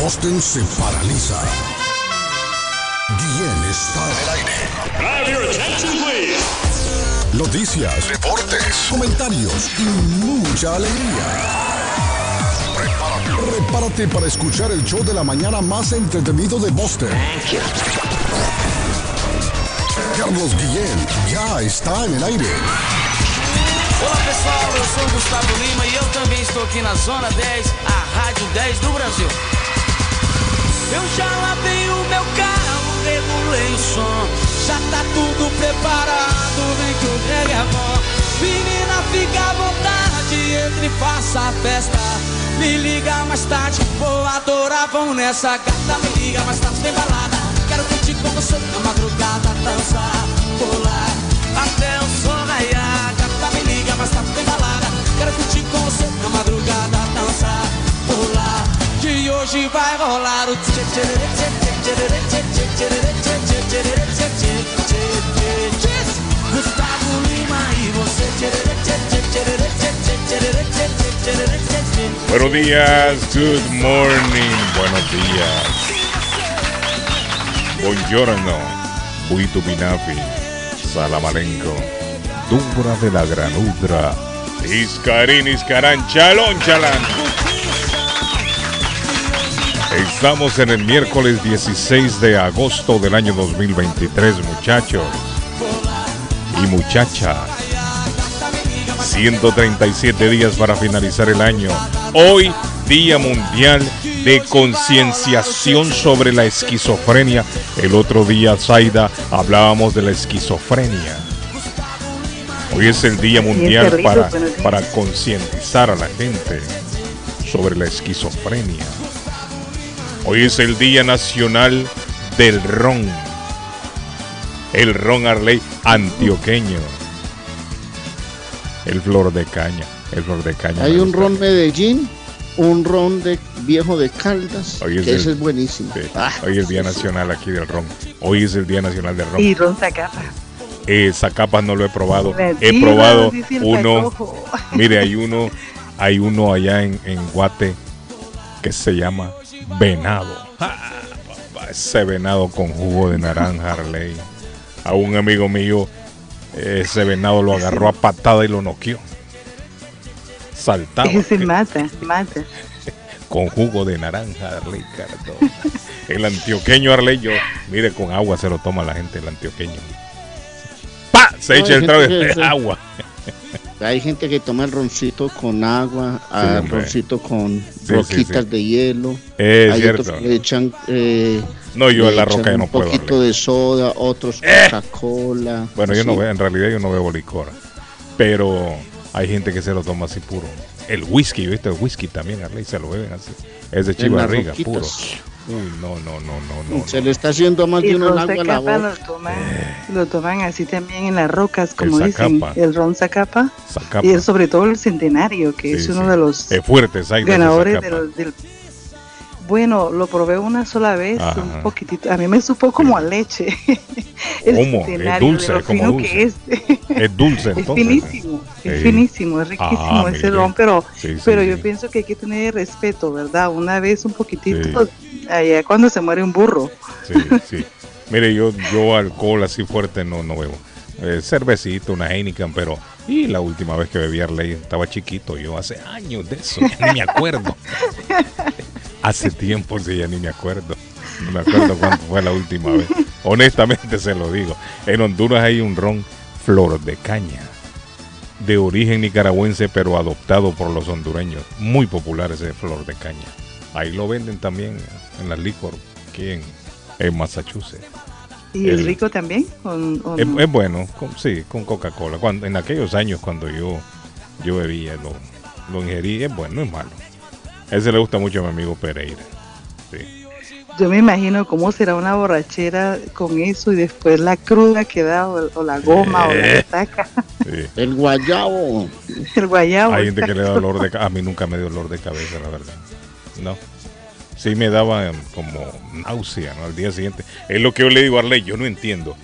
Boston se paraliza. Guillén está en el aire. Have your attention, please. Noticias, deportes, comentarios y mucha alegría. Prepárate, prepárate para escuchar el show de la mañana más entretenido de Boston. Carlos Guillén ya está en el aire. Olá pessoal, eu sou Gustavo Lima e eu também estou aqui na Zona 10, a Rádio 10 do Brasil. Eu já lavei o meu carro, regulei o som, já tá tudo preparado, vem que o reggae é bom. Menina, fica à vontade, entre e faça a festa. Me liga mais tarde, vou adorar, vamos nessa gata. Me liga mais tarde, tem balada. Quero curtir com você na madrugada, dançar, pular, até o sol raiar. Gata, me liga mais tarde, tem balada. Quero curtir com você na madrugada, Buenos días, good morning, buenos días. Buongiorno, Buito Salamalenco, Dumbra de la Granudra, Iscarín, Iscarán, Chalón, Chalán. Estamos en el miércoles 16 de agosto del año 2023, muchachos y muchachas. 137 días para finalizar el año. Hoy, Día Mundial de Concienciación sobre la Esquizofrenia. El otro día, Zaida, hablábamos de la esquizofrenia. Hoy es el Día Mundial para, para concientizar a la gente sobre la esquizofrenia. Hoy es el Día Nacional del Ron. El ron Arley antioqueño. El flor de caña. El flor de caña. Hay un ron Medellín, un ron de viejo de Caldas, Hoy es que el- ese es buenísimo. Sí, Ah, Hoy es el Día sí, sí. Nacional aquí del ron. Hoy es el Día Nacional del ron. Y Ron Zacapa. Eh, Zacapas no lo he probado. He probado uno. Mire, hay uno, hay uno allá en, en Guate que se llama venado. Ah, ese venado con jugo de naranja, Arley. A un amigo mío, ese venado lo agarró a patada y lo noqueó. Saltaba Ese mata, mata. con jugo de naranja, Arley Cardona. El antioqueño Arley, yo, mire, con agua se lo toma la gente, el antioqueño. ¡Pa! Se echa el trago de agua. Hay gente que toma el roncito con agua, ah, hombre. roncito con sí, roquitas sí. de hielo. Es Hay cierto. otros que le echan, eh, No, yo en la roca yo no un puedo. poquito Arley. de soda, otros ¡Eh! Coca-Cola. Bueno, yo no veo, en realidad yo no bebo licor. Pero hay gente que se lo toma así puro. El whisky, ¿viste? El whisky también, Arley, se lo beben así. Es de chivarriga, puro. Uy, no, no, no, no, no. Se no. le está haciendo más Y de el uno el Ron agua a la boca. lo toman, lo toman así también en las rocas, como dicen. El Ron Zacapa. Zacapa. Y es sobre todo el centenario, que Sí, es uno sí. de los ganadores Zacapa. del, del- Bueno, lo probé una sola vez, Ajá. un poquitito. A mí me supo como a leche. el ¿Cómo? Es dulce, de es como dulce. que es. Es dulce, Es entonces. finísimo, es Sí. finísimo, es riquísimo Ah, ese ron, pero, Sí, sí, pero yo pienso que hay que tener respeto, ¿verdad? Una vez un poquitito, allá cuando se muere un burro. Sí, sí. Mire, yo, yo alcohol así fuerte no, no bebo. Eh, cervecita, una Heineken, pero... Y la última vez que bebí Arley estaba chiquito, yo hace años de eso, ni me acuerdo. hace tiempo sí, ya ni me acuerdo. No me acuerdo cuándo fue la última vez. Honestamente se lo digo. En Honduras hay un ron flor de caña. De origen nicaragüense, pero adoptado por los hondureños. Muy popular ese flor de caña. Ahí lo venden también en la licor, aquí en, en Massachusetts. ¿Y el El- rico también? ¿O- o Es, no? es bueno, con- sí, con Coca-Cola. En aquellos años cuando yo, yo bebía, lo, lo ingerí, es bueno, no es malo. Ese le gusta mucho a mi amigo Pereira. Sí. Yo me imagino cómo será una borrachera con eso y después la cruda que da o, o la goma o la Eh. saca, Sí. El guayabo. el guayabo. Hay gente que le da dolor de cabeza. A mí nunca me dio dolor de cabeza, la verdad. No. Sí me daba em, como náusea, ¿no? Al día siguiente. Es lo que yo le digo a Arley, yo no entiendo.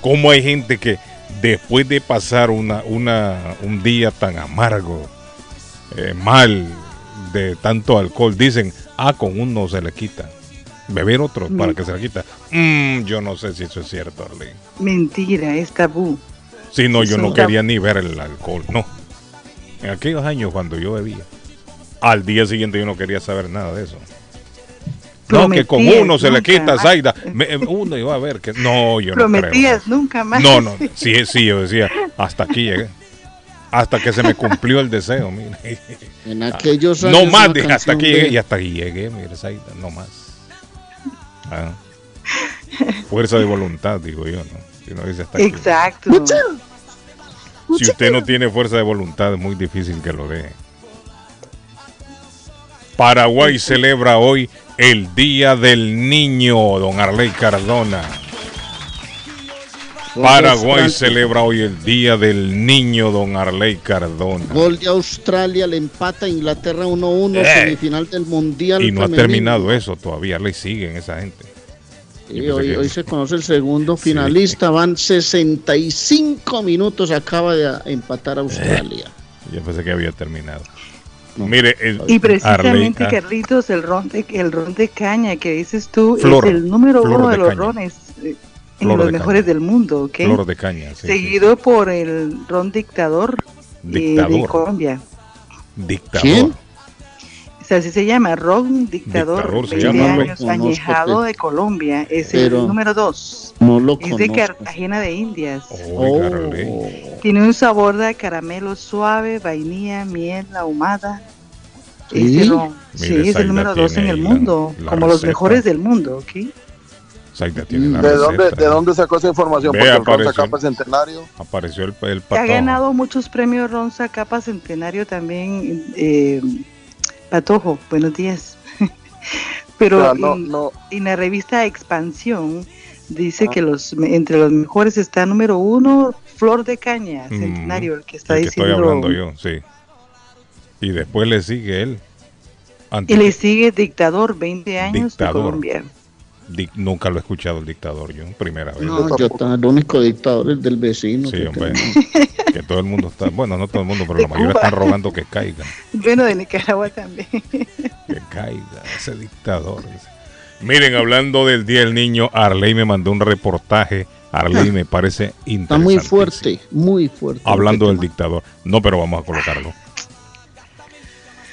¿Cómo hay gente que después de pasar una, una, un día tan amargo, eh, mal, de tanto alcohol, dicen, ah, con uno se le quita. Beber otro para que se le quita. Mm, yo no sé si eso es cierto, Arley. Mentira, es tabú. Sí, no, yo no quería ni ver el alcohol, no. En aquellos años cuando yo bebía, al día siguiente yo no quería saber nada de eso. No, que con uno se le quita. Zaida. Me- eh, uno iba a ver que. No, yo no creo. Prometías nunca más. No, no, sí, sí, yo decía, hasta aquí llegué. Hasta que se me cumplió el deseo, mire. En aquellos años. No más, dije, hasta aquí llegué. de- Y hasta aquí llegué, mire, Zaida, no más. Ah. Fuerza de voluntad, digo yo, ¿no? Si uno dice hasta aquí. Exacto. Si usted no tiene fuerza de voluntad, es muy difícil que lo deje. Paraguay celebra hoy el Día del Niño, don Arley Cardona. Paraguay celebra hoy el Día del Niño, don Arley Cardona. Gol de Australia le empata a Inglaterra 1-1, Eh. semifinal del Mundial. Y no ha femenino. terminado eso todavía, Arley sigue en esa gente. Sí, hoy, que- hoy se conoce el segundo finalista, van 65 minutos, acaba de empatar Australia. Yo pensé que había terminado. No. Mire, el Y precisamente, Arley- Carlitos, el ron, de, el ron de caña que dices tú Flor, es el número uno de de, los caña. rones eh, en los de mejores caña. del mundo, ¿ok? flor de caña. sí, sí, Seguido por el ron dictador, eh, de Dictador. Colombia. sí. Dictador. ¿Quién? O sea, así se llama, ron dictador, Dictador se 20 llama, años, añejado de Colombia. Es pero- el número dos. No lo Es de. Cartagena de Indias. Oiga, Arley. Tiene un sabor de caramelo suave, vainilla, miel ahumada. ¿Sí? Ese ron. Sí, Mire, es el número dos en tiene el ahí la- mundo, la como los receta. mejores del mundo, ¿ok? Zaida tiene la ¿De dónde, receta. ¿De dónde sacó esa información? Ve, Porque el apareció. Ronza Capa Centenario. Apareció el, el Ha ganado muchos premios Ronza Capa Centenario también. eh, Patojo, buenos días. Pero O sea, no, en, no, en la revista Expansión dice Ah. que los entre los mejores está número uno Flor de Caña Mm, Centenario, el que está el que diciendo. estoy hablando yo, sí. Y después le sigue él. Y le sigue Dictador, 20 años Dictador. de Colombia. Di- nunca lo he escuchado el dictador yo, primera vez. No, yo el único dictador es del vecino. sí, que hombre. que todo el mundo está, bueno, no todo el mundo, pero la mayoría están rogando que caiga. Bueno, de Nicaragua también. Que caiga ese dictador. Miren, hablando del Día del Niño, Arley me mandó un reportaje. Arley me parece interesante. Está muy fuerte, muy fuerte. Hablando lo del dictador. No, pero vamos a colocarlo.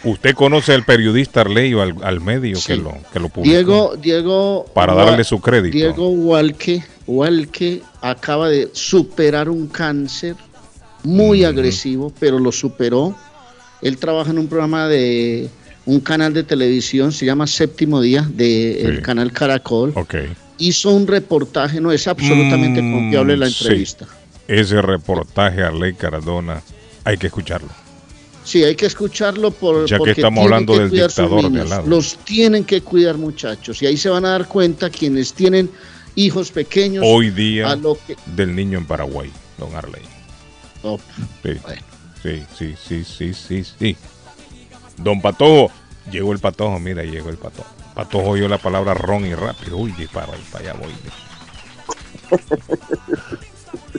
¿Usted conoce al periodista Arley o al, al medio Sí. que lo que lo publicó? Diego, Diego. para darle su crédito. Diego Walke, Walke acaba de superar un cáncer muy Mm. agresivo, pero lo superó. Él trabaja en un programa de un canal de televisión, se llama Séptimo Día, del Sí. canal Caracol. Ok. Hizo un reportaje, no es absolutamente Mm, confiable la sí. entrevista. Ese reportaje Arley Cardona hay que escucharlo. Sí, hay que escucharlo por, Ya que porque estamos tienen hablando que del dictador de lado. Los tienen que cuidar, muchachos. Y ahí se van a dar cuenta quienes tienen hijos pequeños. Hoy día a lo que. del niño en Paraguay, don Arley. Oh, Sí. Bueno. sí, sí, sí, sí, sí, sí. Don Patojo, llegó el Patojo, mira, llegó el Patojo. Patojo oyó la palabra ron y rápido. Uy, ahí para allá voy.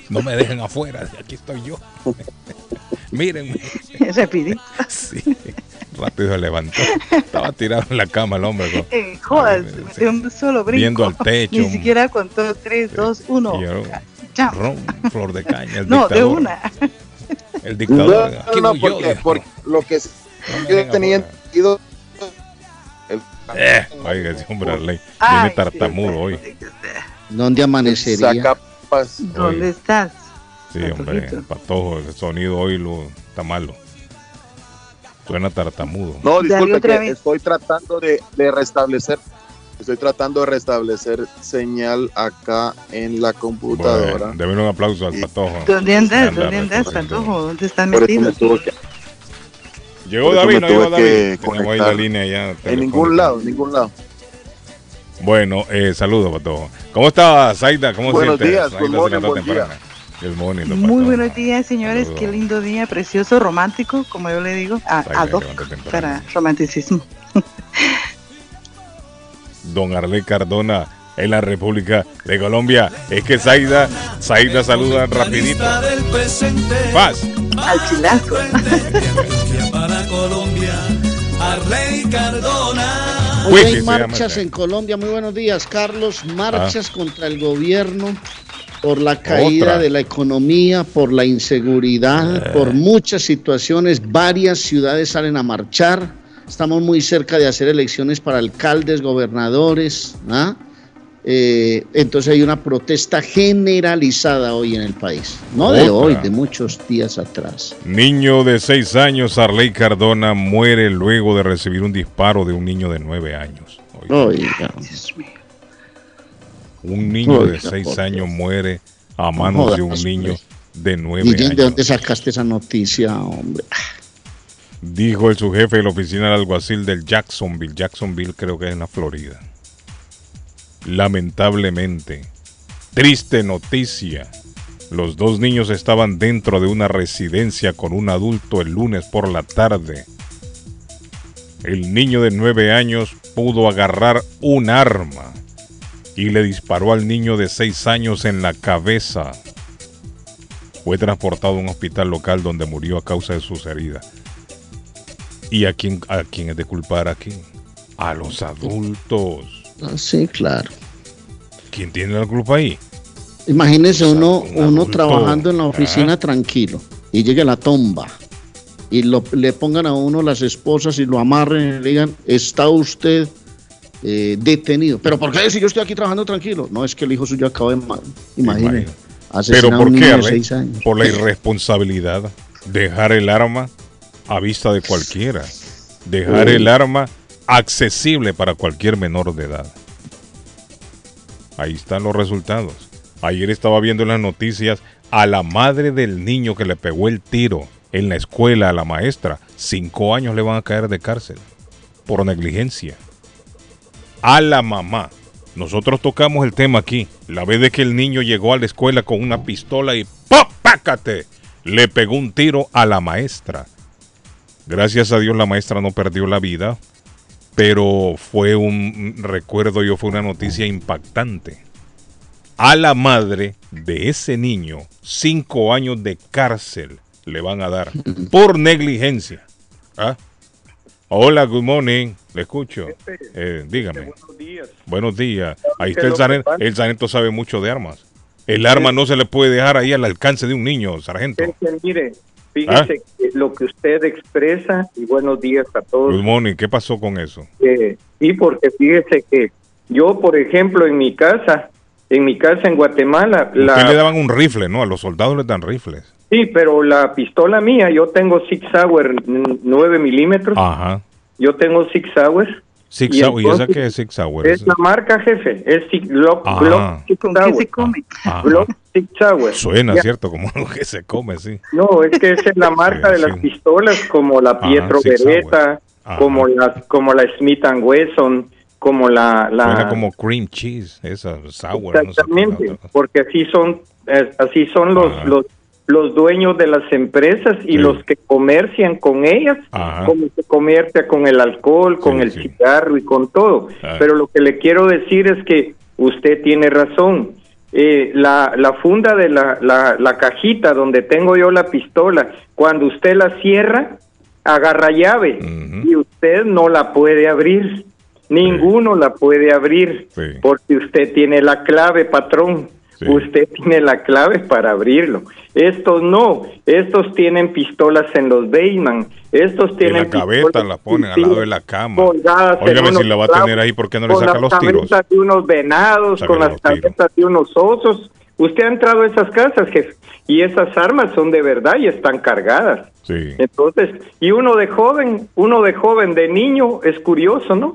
No me dejen afuera, aquí estoy yo. Mírenme. Rapidito. Sí, rápido se levantó. Estaba tirado en la cama el hombre. con- Eh, jodas, Ay, de un solo brinco. Viendo al techo. Ni siquiera contó 3, 2, 1. Y yo, Ya. ron, flor de caña. El No, de dictador, una. El no, dictador. aquí no, voy yo, porque, porque lo que No yo tenía entendido. el- Eh, oiga, ese hombre Arley. Viene Ay, tartamudo hoy. ¿Dónde amanecería? ¿Dónde estás? Sí, hombre, patojo, el sonido hoy lo, está malo. Suena tartamudo. No, disculpe que estoy tratando de, de restablecer. Estoy tratando de restablecer señal acá en la computadora. Bueno, un aplauso al patojo. ¿Dónde andas? Anda, ¿Dónde andas, recorriendo. Patojo? ¿Dónde estás Por eso me metido? tuve que- Llegó David, me no llegó David. Tenemos ahí la línea ya. en ningún lado, en ningún lado. Bueno, eh, saludos, Patojo. ¿Cómo estás, Zaida? ¿Cómo Buenos sientes? días, Zaida good morning, Cenata buen. Good morning, don Muy buenos días, señores. Saludos. Qué lindo día, precioso, romántico, como yo le digo, a, temprano. para romanticismo. Don Arley Cardona en la República de Colombia. Es que Zaida, Zaida saluda rapidito. Paz. Al chilazo. Para Colombia, Arley Cardona. Hoy Wiki hay marchas en Colombia. Muy buenos días, Carlos. Marchas Ah. contra el gobierno por la caída Otra. de la economía, por la inseguridad, Eh. por muchas situaciones. Varias ciudades salen a marchar. Estamos muy cerca de hacer elecciones para alcaldes, gobernadores. ¿ah? Eh, entonces hay una protesta generalizada hoy en el país. No de hoy, de muchos días atrás. Niño de 6 años, Arley Cardona, muere luego de recibir un disparo de un niño de 9 años. Oiga, Oiga. Dios mío. un niño de Oiga, 6 por años muere a manos jodas, de un niño hombre. de 9 Guillén, ¿de años. dónde sacaste esa noticia, hombre? Dijo el su jefe de la oficina del alguacil del Jacksonville. Jacksonville creo que es en la Florida. Lamentablemente, triste noticia. Los dos niños estaban dentro de una residencia con un adulto el lunes por la tarde. El niño de 9 años pudo agarrar un arma y le disparó al niño de 6 años en la cabeza. Fue transportado a un hospital local donde murió a causa de sus heridas. ¿Y a quién, a quién es de culpar aquí? A los adultos. Ah, Sí, claro. ¿Quién tiene la culpa ahí? Imagínese O sea, uno, un uno trabajando en la oficina ah. tranquilo y llegue la tomba y lo- le pongan a uno las esposas y lo amarren y le digan, está usted eh, detenido. ¿Pero por qué si yo estoy aquí trabajando tranquilo? No, es que el hijo suyo acaba de... ma- Imagine, Imagino. asesinar ¿Pero a por un qué. Por la irresponsabilidad. Dejar el arma a vista de cualquiera. Dejar Uy. el arma accesible para cualquier menor de edad. Ahí están los resultados. Ayer estaba viendo en las noticias a la madre del niño que le pegó el tiro en la escuela a la maestra. Cinco años le van a caer de cárcel por negligencia. A la mamá. Nosotros tocamos el tema aquí. La vez de que el niño llegó a la escuela con una pistola y ¡pop! ¡Pácate! Le pegó un tiro a la maestra. Gracias a Dios la maestra no perdió la vida, pero fue un recuerdo yo, fue una noticia impactante. A la madre de ese niño, cinco años de cárcel le van a dar por negligencia. ¿Ah? Hola, good morning. Le escucho. Eh, dígame. Buenos días. Buenos días. Ahí ¿Qué está es el sargento. El sargento sabe mucho de armas. El arma no se le puede dejar ahí al alcance de un niño, sargento. Es que, mire, fíjese que lo que usted expresa, y buenos días a todos. Good morning. ¿Qué pasó con eso? eh, y porque fíjese que yo, por ejemplo, en mi casa, en mi casa en Guatemala, Usted le la, daban un rifle, ¿no? A los soldados les dan rifles. sí, pero la pistola mía, yo tengo Six Sauer 9 milímetros, Ajá. yo tengo Six Sauer. Six Y. ¿Y esa qué es Six Sauer? Es la marca, jefe, es Six, Glock, Ah. Glock Six ¿Con qué se come? Ajá. Glock Six. Suena, Ya. ¿cierto? Como algo que se come, sí. No, es que esa es la marca Sí, de las sí. pistolas como la Ajá, Pietro Beretta, como la como la Smith and Wesson, como la la Suena como cream cheese, esa sour. no sé exactamente, porque así son eh, así son los Ajá. los los dueños de las empresas y Sí. los que comercian con ellas, Ajá. como se comercia con el alcohol, con Sí, el sí. cigarro y con todo. Pero lo que le quiero decir es que usted tiene razón. Eh, la, la funda de la, la, la cajita donde tengo yo la pistola, cuando usted la cierra, agarra llave y usted no la puede abrir. Ninguno la puede abrir porque usted tiene la clave, patrón. Sí. Usted tiene la clave para abrirlo. Estos no, estos tienen pistolas en los basement, estos En tienen la cabeta la ponen al lado de la cama. en Óigame, si la va a tener ahí, ¿por qué no le con saca las los tiros? cabezas de unos venados, con las cabezas de unos osos. Usted ha entrado a esas casas, jefe, y esas armas son de verdad y están cargadas. Sí. Entonces, y uno de joven, uno de joven, de niño, es curioso, ¿no?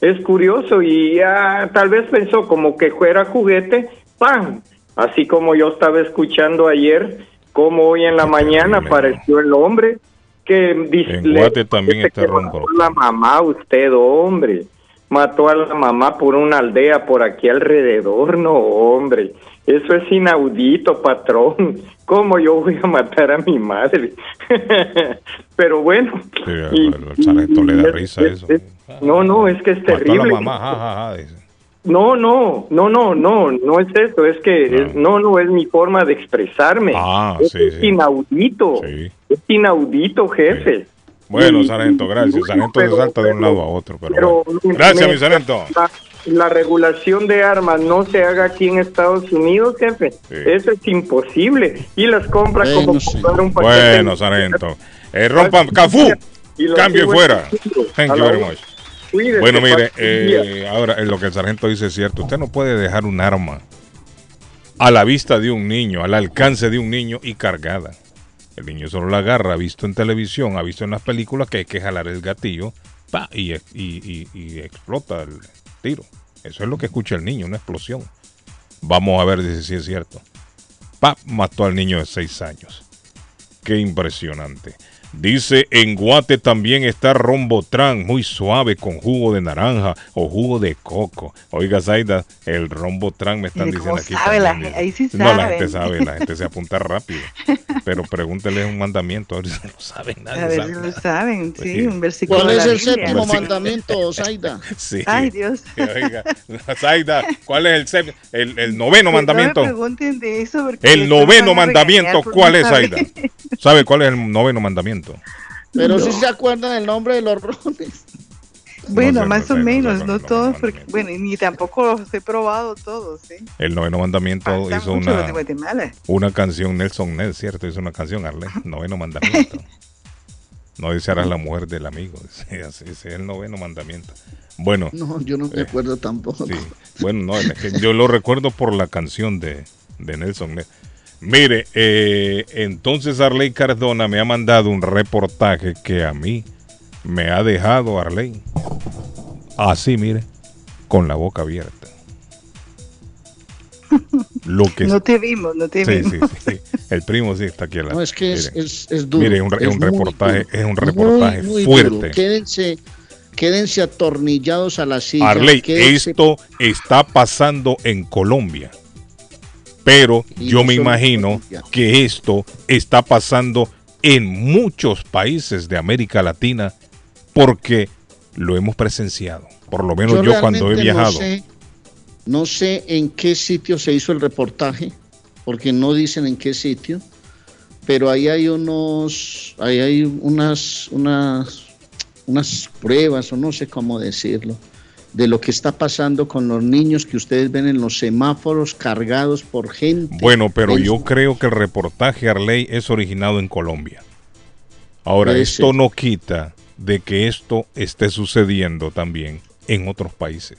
Es curioso y ya tal vez pensó como que fuera juguete, ¡pam! Así como yo estaba escuchando ayer, como hoy en la mañana apareció el hombre que dice En Guate también está que ronco. mató la mamá, usted, hombre. mató a la mamá por una aldea por aquí alrededor, no, hombre. Eso es inaudito, patrón. ¿Cómo yo voy a matar a mi madre? Pero bueno. Sí, y- el sargento le da y- risa a eso. es- no, no, es que es Mató a terrible. la mamá, ja, ja, ja, dice. No, no, no, no, no, no es eso, es que es- no, no es mi forma de expresarme. Ah, sí, es sí. inaudito. Es inaudito, jefe. Bueno, sargento, gracias. Sargento se salta de un lado a otro, pero, bueno. Gracias, me- mi sargento. La, la regulación de armas no se haga aquí en Estados Unidos, jefe. Eso es imposible. Y las compras como comprar un paquete. Bueno, sargento. Eh, rompan, Cafú, cambio y fuera. Thank you very much. Cuídese, Bueno, mire, eh, ahora eh, lo que el sargento dice es cierto. Usted no puede dejar un arma a la vista de un niño, al alcance de un niño y cargada. El niño solo la agarra, ha visto en televisión, ha visto en las películas que hay que jalar el gatillo pa, y, y- y- y explota el tiro. Eso es lo que escucha el niño, una explosión. Vamos a ver si si es cierto. Pa, mató al niño de 6 años. Qué impresionante. Dice, en Guate también está Rombotran, muy suave, con jugo de naranja o jugo de coco. Oiga, Zaida, el Rombotran me están diciendo aquí. sabe la también, gente, ahí sí No, la saben. gente sabe, la gente se apunta rápido. Pero pregúntele un mandamiento, a ver si no saben nada. A ver sabe si lo saben, Pues sí, sí. un versículo ¿Cuál es el séptimo mandamiento, Zaida? Sí. Ay, Dios. Oiga, Zaida, ¿cuál es el, el, el noveno No mandamiento? me pregunten de eso porque El noveno mandamiento, ¿cuál no es. Zaida? ¿Sabe cuál es el noveno mandamiento? Pero No. si se acuerdan el nombre de los rones. Bueno, no más o menos, no- no, no- todos, porque, bueno, y ni tampoco los he probado todos, ¿eh? El noveno mandamiento Faltan hizo una, una canción, Nelson Ned, ¿cierto? Hizo una canción, Arle, noveno mandamiento. No desearás la mujer del amigo. Ese, ese es el noveno mandamiento. Bueno, No, yo no me acuerdo tampoco. sí. Bueno, no, yo lo recuerdo por la canción de, de Nelson Ned. Mire, eh, entonces Arley Cardona me ha mandado un reportaje que a mí me ha dejado Arley así, mire, con la boca abierta. Lo que No te vimos, no te Sí, vimos. sí, sí. El primo sí está aquí. al lado. No, es que es, Miren. es, es duro. Mire, un es un reportaje- duro. es un Muy, reportaje muy fuerte. duro. Quédense, quédense atornillados a la silla. Arley, quédense- esto está pasando en Colombia. Pero yo me imagino que esto está pasando en muchos países de América Latina porque lo hemos presenciado. Por lo menos yo, cuando he viajado. No sé, no sé en qué sitio se hizo el reportaje, porque no dicen en qué sitio, pero ahí hay unos, ahí hay unas, unas, unas pruebas, o no sé cómo decirlo, de lo que está pasando con los niños que ustedes ven en los semáforos cargados por gente. Bueno, pero yo creo que el reportaje Arley es originado en Colombia. Ahora, Puede esto ser. no quita de que esto esté sucediendo también en otros países.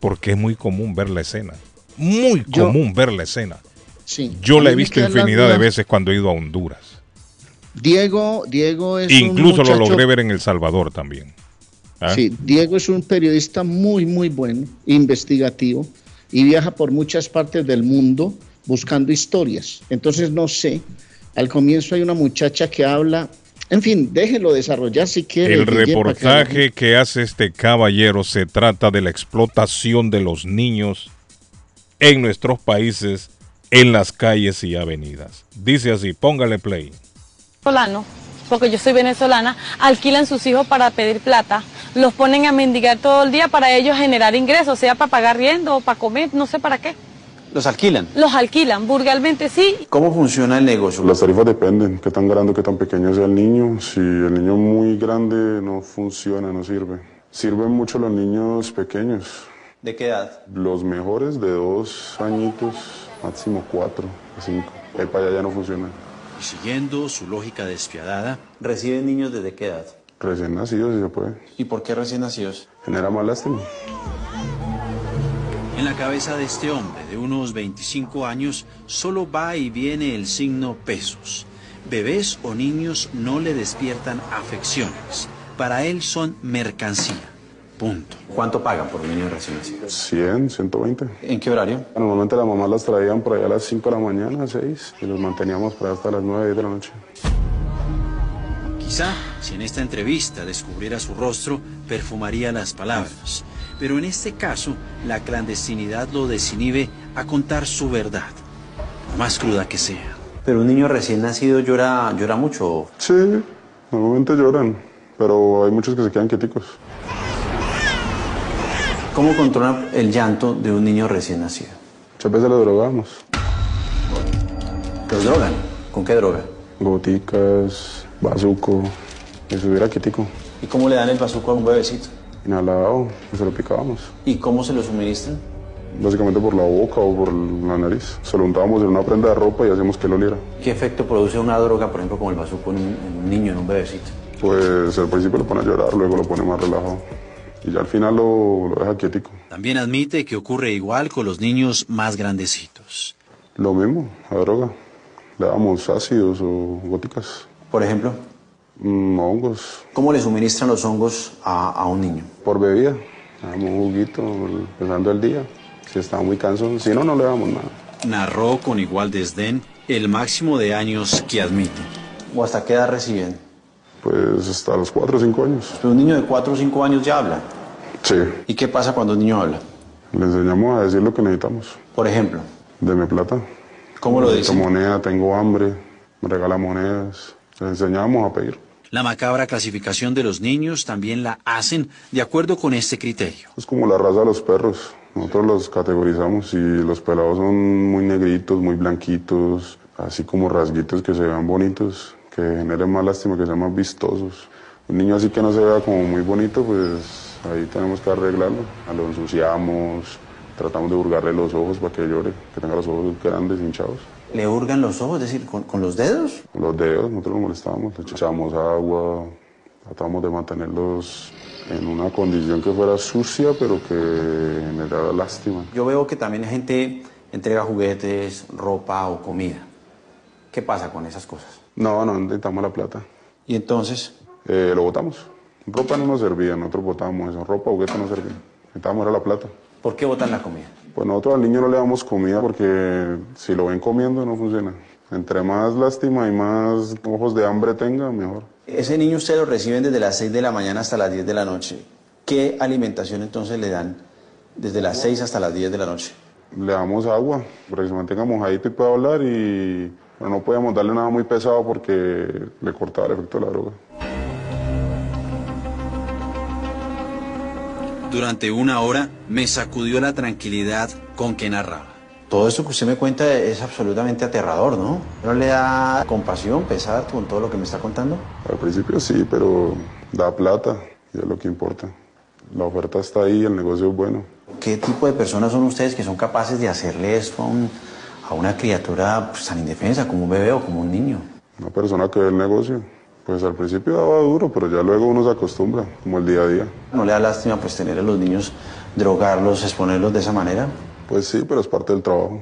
Porque es muy común ver la escena. Muy Yo- común ver la escena. Sí, Yo la he visto infinidad de veces cuando he ido a Honduras. Diego, Diego es un Incluso lo logré ver en El Salvador también. ¿Ah? Sí, Diego es un periodista muy, muy bueno, investigativo, y viaja por muchas partes del mundo buscando historias. Entonces, no sé, al comienzo hay una muchacha que habla, en fin, déjelo desarrollar si quiere. El reportaje que hace este caballero se trata de la explotación de los niños en nuestros países, en las calles y avenidas. Dice así, póngale play. venezolano, porque yo soy venezolana, alquilan sus hijos para pedir plata, los ponen a mendigar todo el día para ellos generar ingresos, sea para pagar riendo o para comer, no sé para qué. ¿Los alquilan? Los alquilan, burgalmente sí, ¿Cómo funciona el negocio? Las tarifas dependen, qué tan grande o qué tan pequeño sea el niño. Si el niño muy grande no funciona, no sirve. Sirven mucho los niños pequeños. ¿De qué edad? Los mejores de dos añitos, máximo cuatro o cinco. Ahí para allá ya no funciona. Y siguiendo su lógica despiadada, ¿Reciben niños desde qué edad? Recién nacidos, si se puede. ¿Y por qué recién nacidos? Genera más lástima. en la cabeza de este hombre de unos 25 años solo va y viene el signo pesos. Bebés o niños no le despiertan afecciones. Para él son mercancía. Punto. ¿Cuánto pagan por un niño recién nacido? 100, 120. ¿En qué horario? Normalmente las mamás las traían por allá a las 5 de la mañana, 6, y los manteníamos por hasta las 9, 10 de la noche. Quizá, si en esta entrevista descubriera su rostro, perfumaría las palabras. Pero en este caso, la clandestinidad lo desinhibe a contar su verdad, por más cruda que sea. Pero un niño recién nacido llora, llora mucho. Sí, normalmente lloran, pero hay muchos que se quedan quieticos. ¿Cómo controla el llanto de un niño recién nacido? Muchas veces lo drogamos. ¿Los drogan? ¿Con qué droga? Goticas, bazuco, que se hubiera quietico. ¿Y cómo le dan el bazuco a un bebecito? Inhalado, que se lo picábamos. ¿Y cómo se lo suministran? Básicamente por la boca o por la nariz. Se lo untábamos en una prenda de ropa y hacíamos que lo oliera. ¿Qué efecto produce una droga, por ejemplo, como el bazuco en un, en un niño, en un bebecito? Pues al principio lo pone a llorar, luego lo pone más relajado. Y ya al final lo, lo deja quietico. También admite que ocurre igual con los niños más grandecitos. Lo mismo, la droga. Le damos ácidos o góticas. Por ejemplo, Mm, hongos, ¿cómo le suministran los hongos a, a un niño? por bebida. Le damos un juguito empezando el día. Si está muy cansado, si no, no le damos nada. Narró con igual desdén el máximo de años que admite. ¿O hasta qué edad reciben? Pues hasta los 4 o 5 años. Pero un niño de 4 o 5 años ya habla. Sí. ¿Y qué pasa cuando un niño habla? Le enseñamos a decir lo que necesitamos. Por ejemplo, Deme plata. ¿Cómo lo dicen? moneda, tengo hambre. Me regala monedas. Le enseñamos a pedir. La macabra clasificación de los niños también la hacen de acuerdo con este criterio. Es como la raza de los perros. Nosotros los categorizamos y los pelados son muy negritos, muy blanquitos, así como rasguitos que se vean bonitos, que generen más lástima, que sean más vistosos. Un niño así que no se vea como muy bonito, pues ahí tenemos que arreglarlo. Lo ensuciamos, tratamos de hurgarle los ojos para que llore, que tenga los ojos grandes, hinchados. ¿le hurgan los ojos? Es decir, ¿con, con los dedos? Con Los dedos, nosotros los molestábamos, le echábamos agua, tratamos de mantenerlos en una condición que fuera sucia, pero que generara lástima. Yo veo que también la gente entrega juguetes, ropa o comida. ¿Qué pasa con esas cosas? No, no necesitamos la plata. Y entonces, Eh, lo botamos. Ropa no nos servía, nosotros botábamos eso. Ropa, juguete no servía. Necesitábamos era la plata. ¿por qué botan la comida? Pues nosotros al niño no le damos comida porque si lo ven comiendo no funciona. Entre más lástima y más ojos de hambre tenga, mejor. Ese niño usted lo reciben desde las 6 de la mañana hasta las 10 de la noche. ¿Qué alimentación entonces le dan desde las 6 hasta las 10 de la noche? Le damos agua para que se mantenga mojadito y pueda hablar y pero no podíamos darle nada muy pesado porque le cortaba el efecto de la droga. Durante una hora me sacudió la tranquilidad con que narraba. Todo esto que usted me cuenta es absolutamente aterrador, ¿no? ¿No le da compasión, pesar con todo lo que me está contando? Al principio sí, pero da plata y es lo que importa. La oferta está ahí, el negocio es bueno. ¿Qué tipo de personas son ustedes que son capaces de hacerle esto a, un- a una criatura pues, tan indefensa como un bebé o como un niño? Una persona que ve el negocio, pues al principio daba duro, pero ya luego uno se acostumbra, como el día a día. ¿No le da lástima pues tener a los niños, drogarlos, exponerlos de esa manera? Pues sí, pero es parte del trabajo.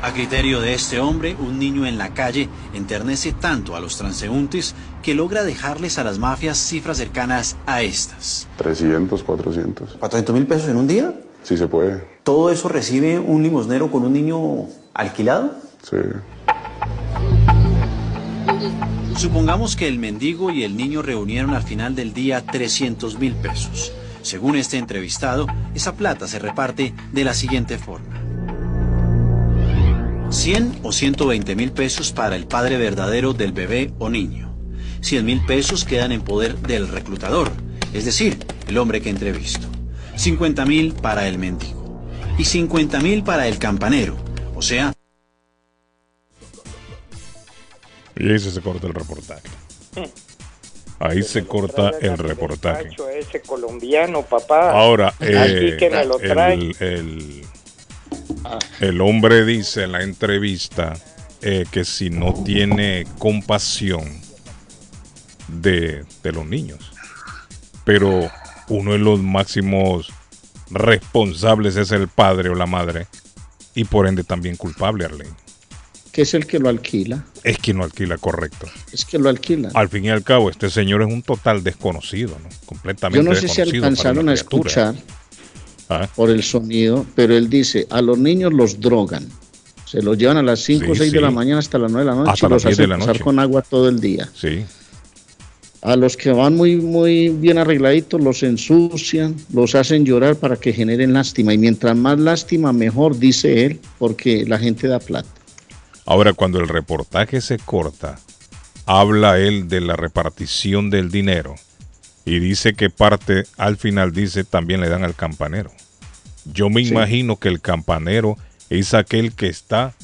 A criterio de este hombre, un niño en la calle enternece tanto a los transeúntes que logra dejarles a las mafias cifras cercanas a estas. 300, 400. ¿400 mil pesos en un día? Sí se puede, ¿Todo eso recibe un limosnero con un niño alquilado? sí. Supongamos que el mendigo y el niño reunieron al final del día 300 mil pesos. Según este entrevistado, esa plata se reparte de la siguiente forma. 100 o 120 mil pesos para el padre verdadero del bebé o niño. 100 mil pesos quedan en poder del reclutador, es decir, el hombre que entrevisto. 50 mil para el mendigo. Y 50 mil para el campanero, o sea, Y ahí se corta el reportaje. Ahí se corta el reportaje. Muchacho, ese colombiano, papá. Ahora, eh, que me lo trae. el, el- el hombre dice en la entrevista eh, que si no tiene compasión de, de los niños, pero uno de los máximos responsables es el padre o la madre y por ende también culpable, Arlene. que es el que lo alquila. Es que no alquila correcto. Es que lo alquila. Al fin y al cabo, este señor es un total desconocido, ¿no? Completamente Yo no sé si desconocido alcanzaron a escuchar Ah. por el sonido, pero él dice, a los niños los drogan. Se los llevan a las 5 o Sí, 6 de la mañana hasta las 9 de la noche Hasta y los 10 de hacen pasar noche. con agua todo el día. Sí. A los que van muy, muy bien arregladitos los ensucian, los hacen llorar para que generen lástima. Y mientras más lástima, mejor, dice él, porque la gente da plata. Ahora, cuando el reportaje se corta, habla él de la repartición del dinero y dice que parte, al final dice, también le dan al campanero. Yo me Sí. imagino que el campanero es aquel que está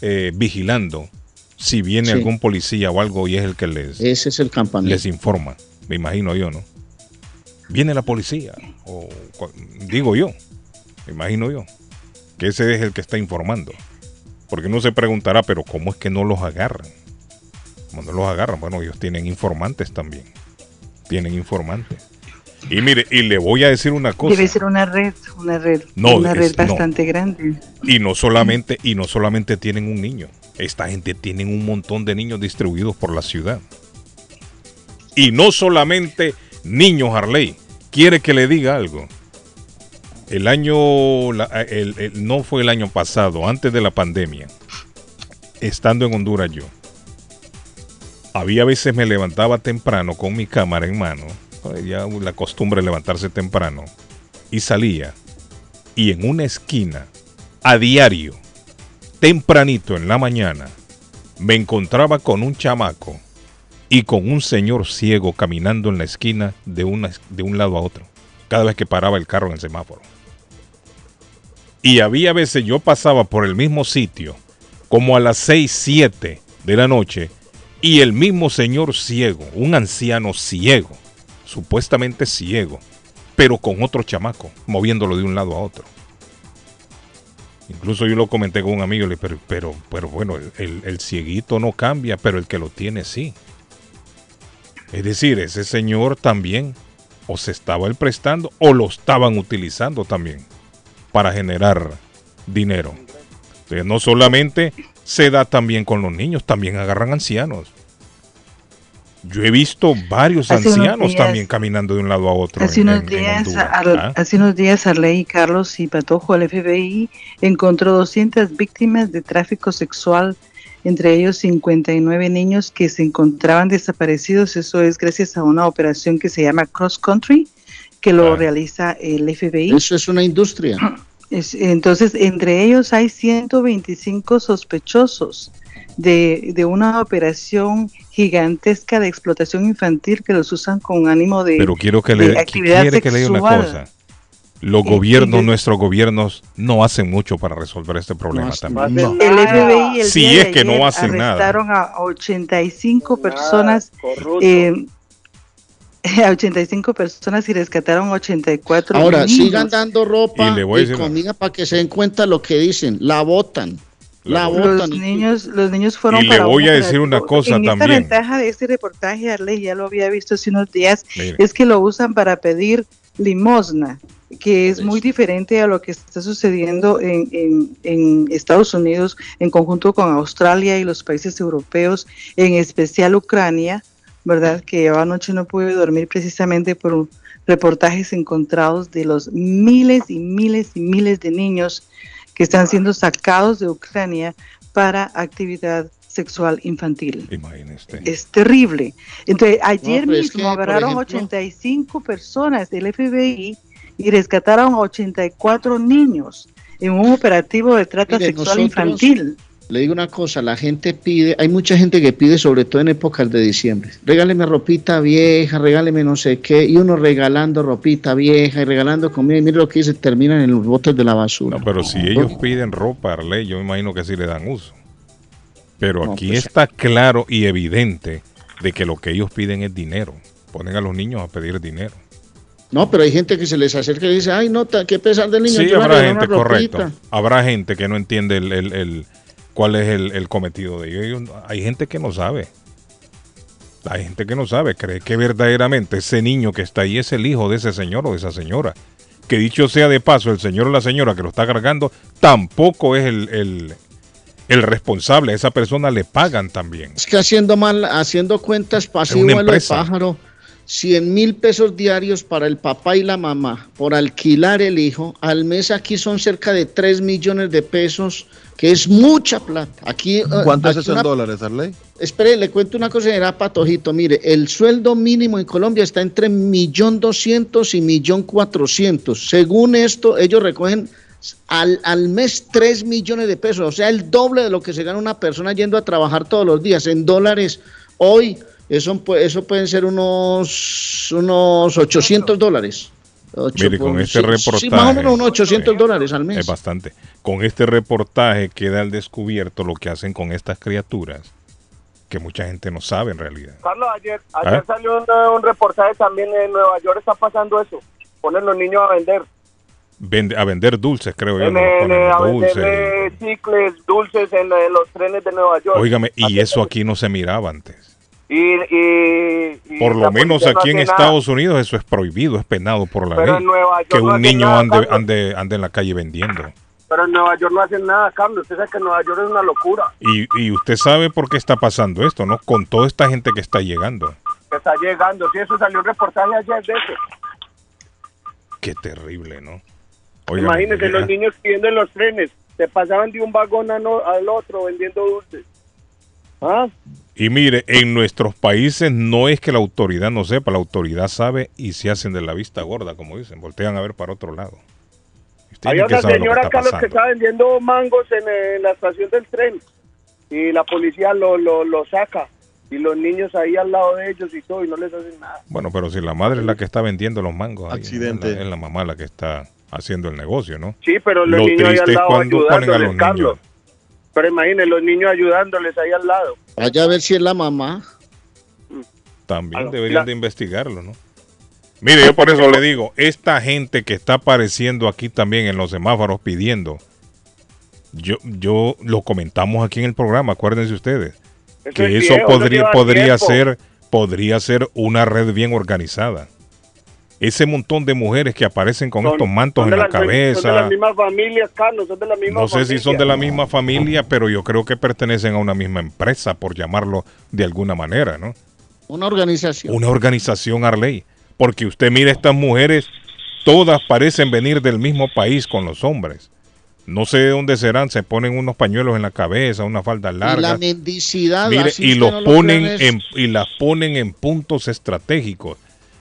eh, vigilando si viene Sí. algún policía o algo y es el que les, Ese es el les informa. Me imagino yo, ¿no? Viene la policía, o digo yo, me imagino yo, que ese es el que está informando. Porque uno se preguntará, pero ¿cómo es que no los agarran? ¿Cómo no los agarran? Bueno, ellos tienen informantes también. Tienen informantes. Y mire, y le voy a decir una cosa. Debe ser una red, una red, No, una es- red no. bastante grande. Y no solamente, y no solamente tienen un niño. Esta gente tiene un montón de niños distribuidos por la ciudad. Y no solamente niños, Harley. Quiere que le diga algo. El año, el- no fue el año pasado, antes de la pandemia, estando en Honduras yo, había veces me levantaba temprano con mi cámara en mano, ya la costumbre de levantarse temprano, y salía, y en una esquina, a diario, tempranito en la mañana, me encontraba con un chamaco y con un señor ciego caminando en la esquina de, una, de un lado a otro, cada vez que paraba el carro en el semáforo. Y había veces yo pasaba por el mismo sitio, como a las 6, 7 de la noche, y el mismo señor ciego, un anciano ciego, supuestamente ciego, pero con otro chamaco, moviéndolo de un lado a otro. Incluso yo lo comenté con un amigo, pero, pero, pero bueno, el, cieguito no cambia, pero el que lo tiene sí. Es decir, ese señor también o se estaba él prestando o lo estaban utilizando también para generar dinero. No solamente se da también con los niños, también agarran ancianos. Yo he visto varios Hace ancianos días- también caminando de un lado a otro. Hace en- unos en- en días, Honduras, Ar- ¿ah? hace unos días Arley, Carlos y Patojo, el FBI encontró 200 víctimas de tráfico sexual, entre ellos 59 niños que se encontraban desaparecidos. Eso es gracias a una operación que se llama Cross Country, que lo realiza el FBI. Eso es una industria. Es- entonces, entre ellos hay 125 sospechosos de, de una operación gigantesca de explotación infantil que los usan con ánimo de, Pero quiero que le, actividad quiere que le diga una cosa. Los Eh, gobiernos, y- nuestros gobiernos, no hacen mucho para resolver este problema también. El FBI el Si día es de que no ayer hacen nada. arrestaron a 85 personas, eh, a 85 personas y rescataron 84 Ahora, niños. sigan dando ropa Y y, le voy a decir una- comida para que se den cuenta lo que dicen. La votan. La, los niños, los niños fueron Y le para un voy a decir una cosa en también. Esta ventaja de este reportaje, Arley, ya lo había visto hace unos días, Mire. es que lo usan para pedir limosna, que es muy diferente a lo que está sucediendo en, en- en Estados Unidos en conjunto con Australia y los países europeos, en especial Ucrania, ¿verdad? Que yo anoche no pude dormir precisamente por reportajes encontrados de los miles y miles y miles de niños que están siendo sacados de Ucrania para actividad sexual infantil. Imagínese. Es terrible. Entonces, ayer pero es mismo que, agarraron ejemplo- 85 personas del FBI y rescataron a 84 niños en un operativo de trata Mire, sexual nosotros- infantil. Le digo una cosa, la gente pide, hay mucha gente que pide, sobre todo en épocas de diciembre, regáleme ropita vieja, regáleme no sé qué, y uno regalando ropita vieja y regalando comida, y mire lo que dice, terminan en los botes de la basura. No, pero si ellos piden ropa, Arley, yo me imagino que sí le dan uso. Pero No, aquí pues- está claro y evidente de que lo que ellos piden es dinero. Ponen a los niños a pedir dinero. No, pero hay gente que se les acerca y dice, ay, no, qué pesar del niño. Sí, habrá gente, una ropita". correcto. Habrá gente que no entiende el, el- el- cuál es el, el cometido de ellos. Hay gente que no sabe. Hay gente que no sabe, cree que verdaderamente ese niño que está ahí es el hijo de ese señor o de esa señora. Que dicho sea de paso, el señor o la señora que lo está cargando tampoco es el, el- el responsable. A esa persona le pagan también. Es que haciendo mal, haciendo cuentas una pasivas lo de empresa. pájaro, 100 mil pesos diarios para el papá y la mamá por alquilar el hijo, al mes aquí son cerca de 3 millones de pesos, que es mucha plata. Aquí, eh, ¿Cuánto es eso en dólares, Arley? Espere, le cuento una cosa, era Patojito. Mire, el sueldo mínimo en Colombia está entre millón doscientos y millón cuatrocientos. Según esto, ellos recogen al, al mes 3 millones de pesos, o sea, el doble de lo que se gana una persona yendo a trabajar todos los días. En dólares, hoy, eso, eso pueden ser unos, unos 800 dólares. Ocho Mire, con este sí, reportaje. Sí, más o menos unos 800 dólares al mes. Es bastante. Con este reportaje queda al descubierto lo que hacen con estas criaturas que mucha gente no sabe en realidad. Carlos, ayer, ayer ¿Ah? salió un, un reportaje también en Nueva York, está pasando eso. Ponen los niños a vender. Vende- a vender dulces, creo yo. En, no los en, ponen, a dulces. vender eh, chicles, dulces en, en los trenes de Nueva York. Óigame, y eso aquí no se miraba antes. Y, y- y Por lo menos no aquí en nada. Estados Unidos eso es prohibido, es penado por la Pero en ley. Nueva York Que un niño nada, ande, ande, ande en la calle vendiendo. Pero en Nueva York no hacen nada, Carlos. Usted sabe que Nueva York es una locura. Y, y usted sabe por qué está pasando esto, ¿no? Con toda esta gente que está llegando. Que está llegando. Sí, eso salió un reportaje ayer de eso. Qué terrible, ¿no? Óigame, Imagínense los niños pidiendo en los trenes. Se pasaban de un vagón a no- al otro vendiendo dulces. ¿Ah? Y mire, en nuestros países no es que la autoridad no sepa, la autoridad sabe y se hacen de la vista gorda, como dicen, voltean a ver para otro lado. Usted Había una lo señora, está Carlos, que estaba vendiendo mangos en, la estación del tren. Y la policía lo, lo, lo saca. Y los niños ahí al lado de ellos y todo, y no les hacen nada. Bueno, pero si la madre es la que está vendiendo los mangos, ahí, Accidente. Es, la, es la mamá la que está haciendo el negocio, ¿no? Sí, pero los Lo niños ahí triste al es lado cuando ponen a los Carlos. Pero imagínense, los niños ayudándoles ahí al lado. Vaya a ver si es la mamá. También Aló, deberían la- de investigarlo, ¿no? Mire, yo por eso le digo, esta gente que está apareciendo aquí también en los semáforos pidiendo, yo, yo lo comentamos aquí en el programa, acuérdense ustedes, Eso que es eso viejo, podría, podría tiempo. ser, podría ser una red bien organizada. Ese montón de mujeres que aparecen con Son- estos mantos en la las- Son de cabeza, las mismas familias, Carlos, son de la misma no sé si son de la misma familia, pero yo creo que pertenecen a una misma empresa, por llamarlo de alguna manera, ¿no? Una organización. Una organización Arley. Porque usted mira estas mujeres, todas parecen venir del mismo país con los hombres. No sé de dónde serán, se ponen unos pañuelos en la cabeza, una falda Y la larga. mendicidad. Mire, y los ponen en, y las ponen en puntos estratégicos.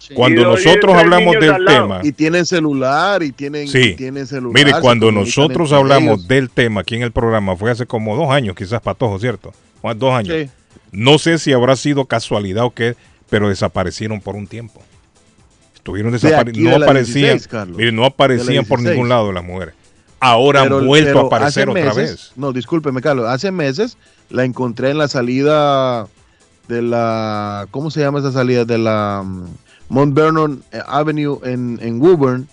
Sí. Cuando nosotros hablamos del tema, Y tienen celular y tienen, Sí. y tienen celular. Mire, cuando nosotros hablamos ellos. del tema aquí en el programa, fue hace como dos años, quizás patojo, ¿cierto? O Dos años. Sí. No sé si habrá sido casualidad o qué, pero desaparecieron por un tiempo. Estuvieron De desaparecidos. No de aparecían, 16, Carlos. mire, no aparecían por 16. ningún lado las mujeres. Ahora Pero- han vuelto pero a aparecer otra meses- vez. No, discúlpeme, Carlos. Hace meses la encontré en la salida de la. ¿Cómo se llama esa salida? De la mm, Mount Vernon eh, Avenue en, en Woburn.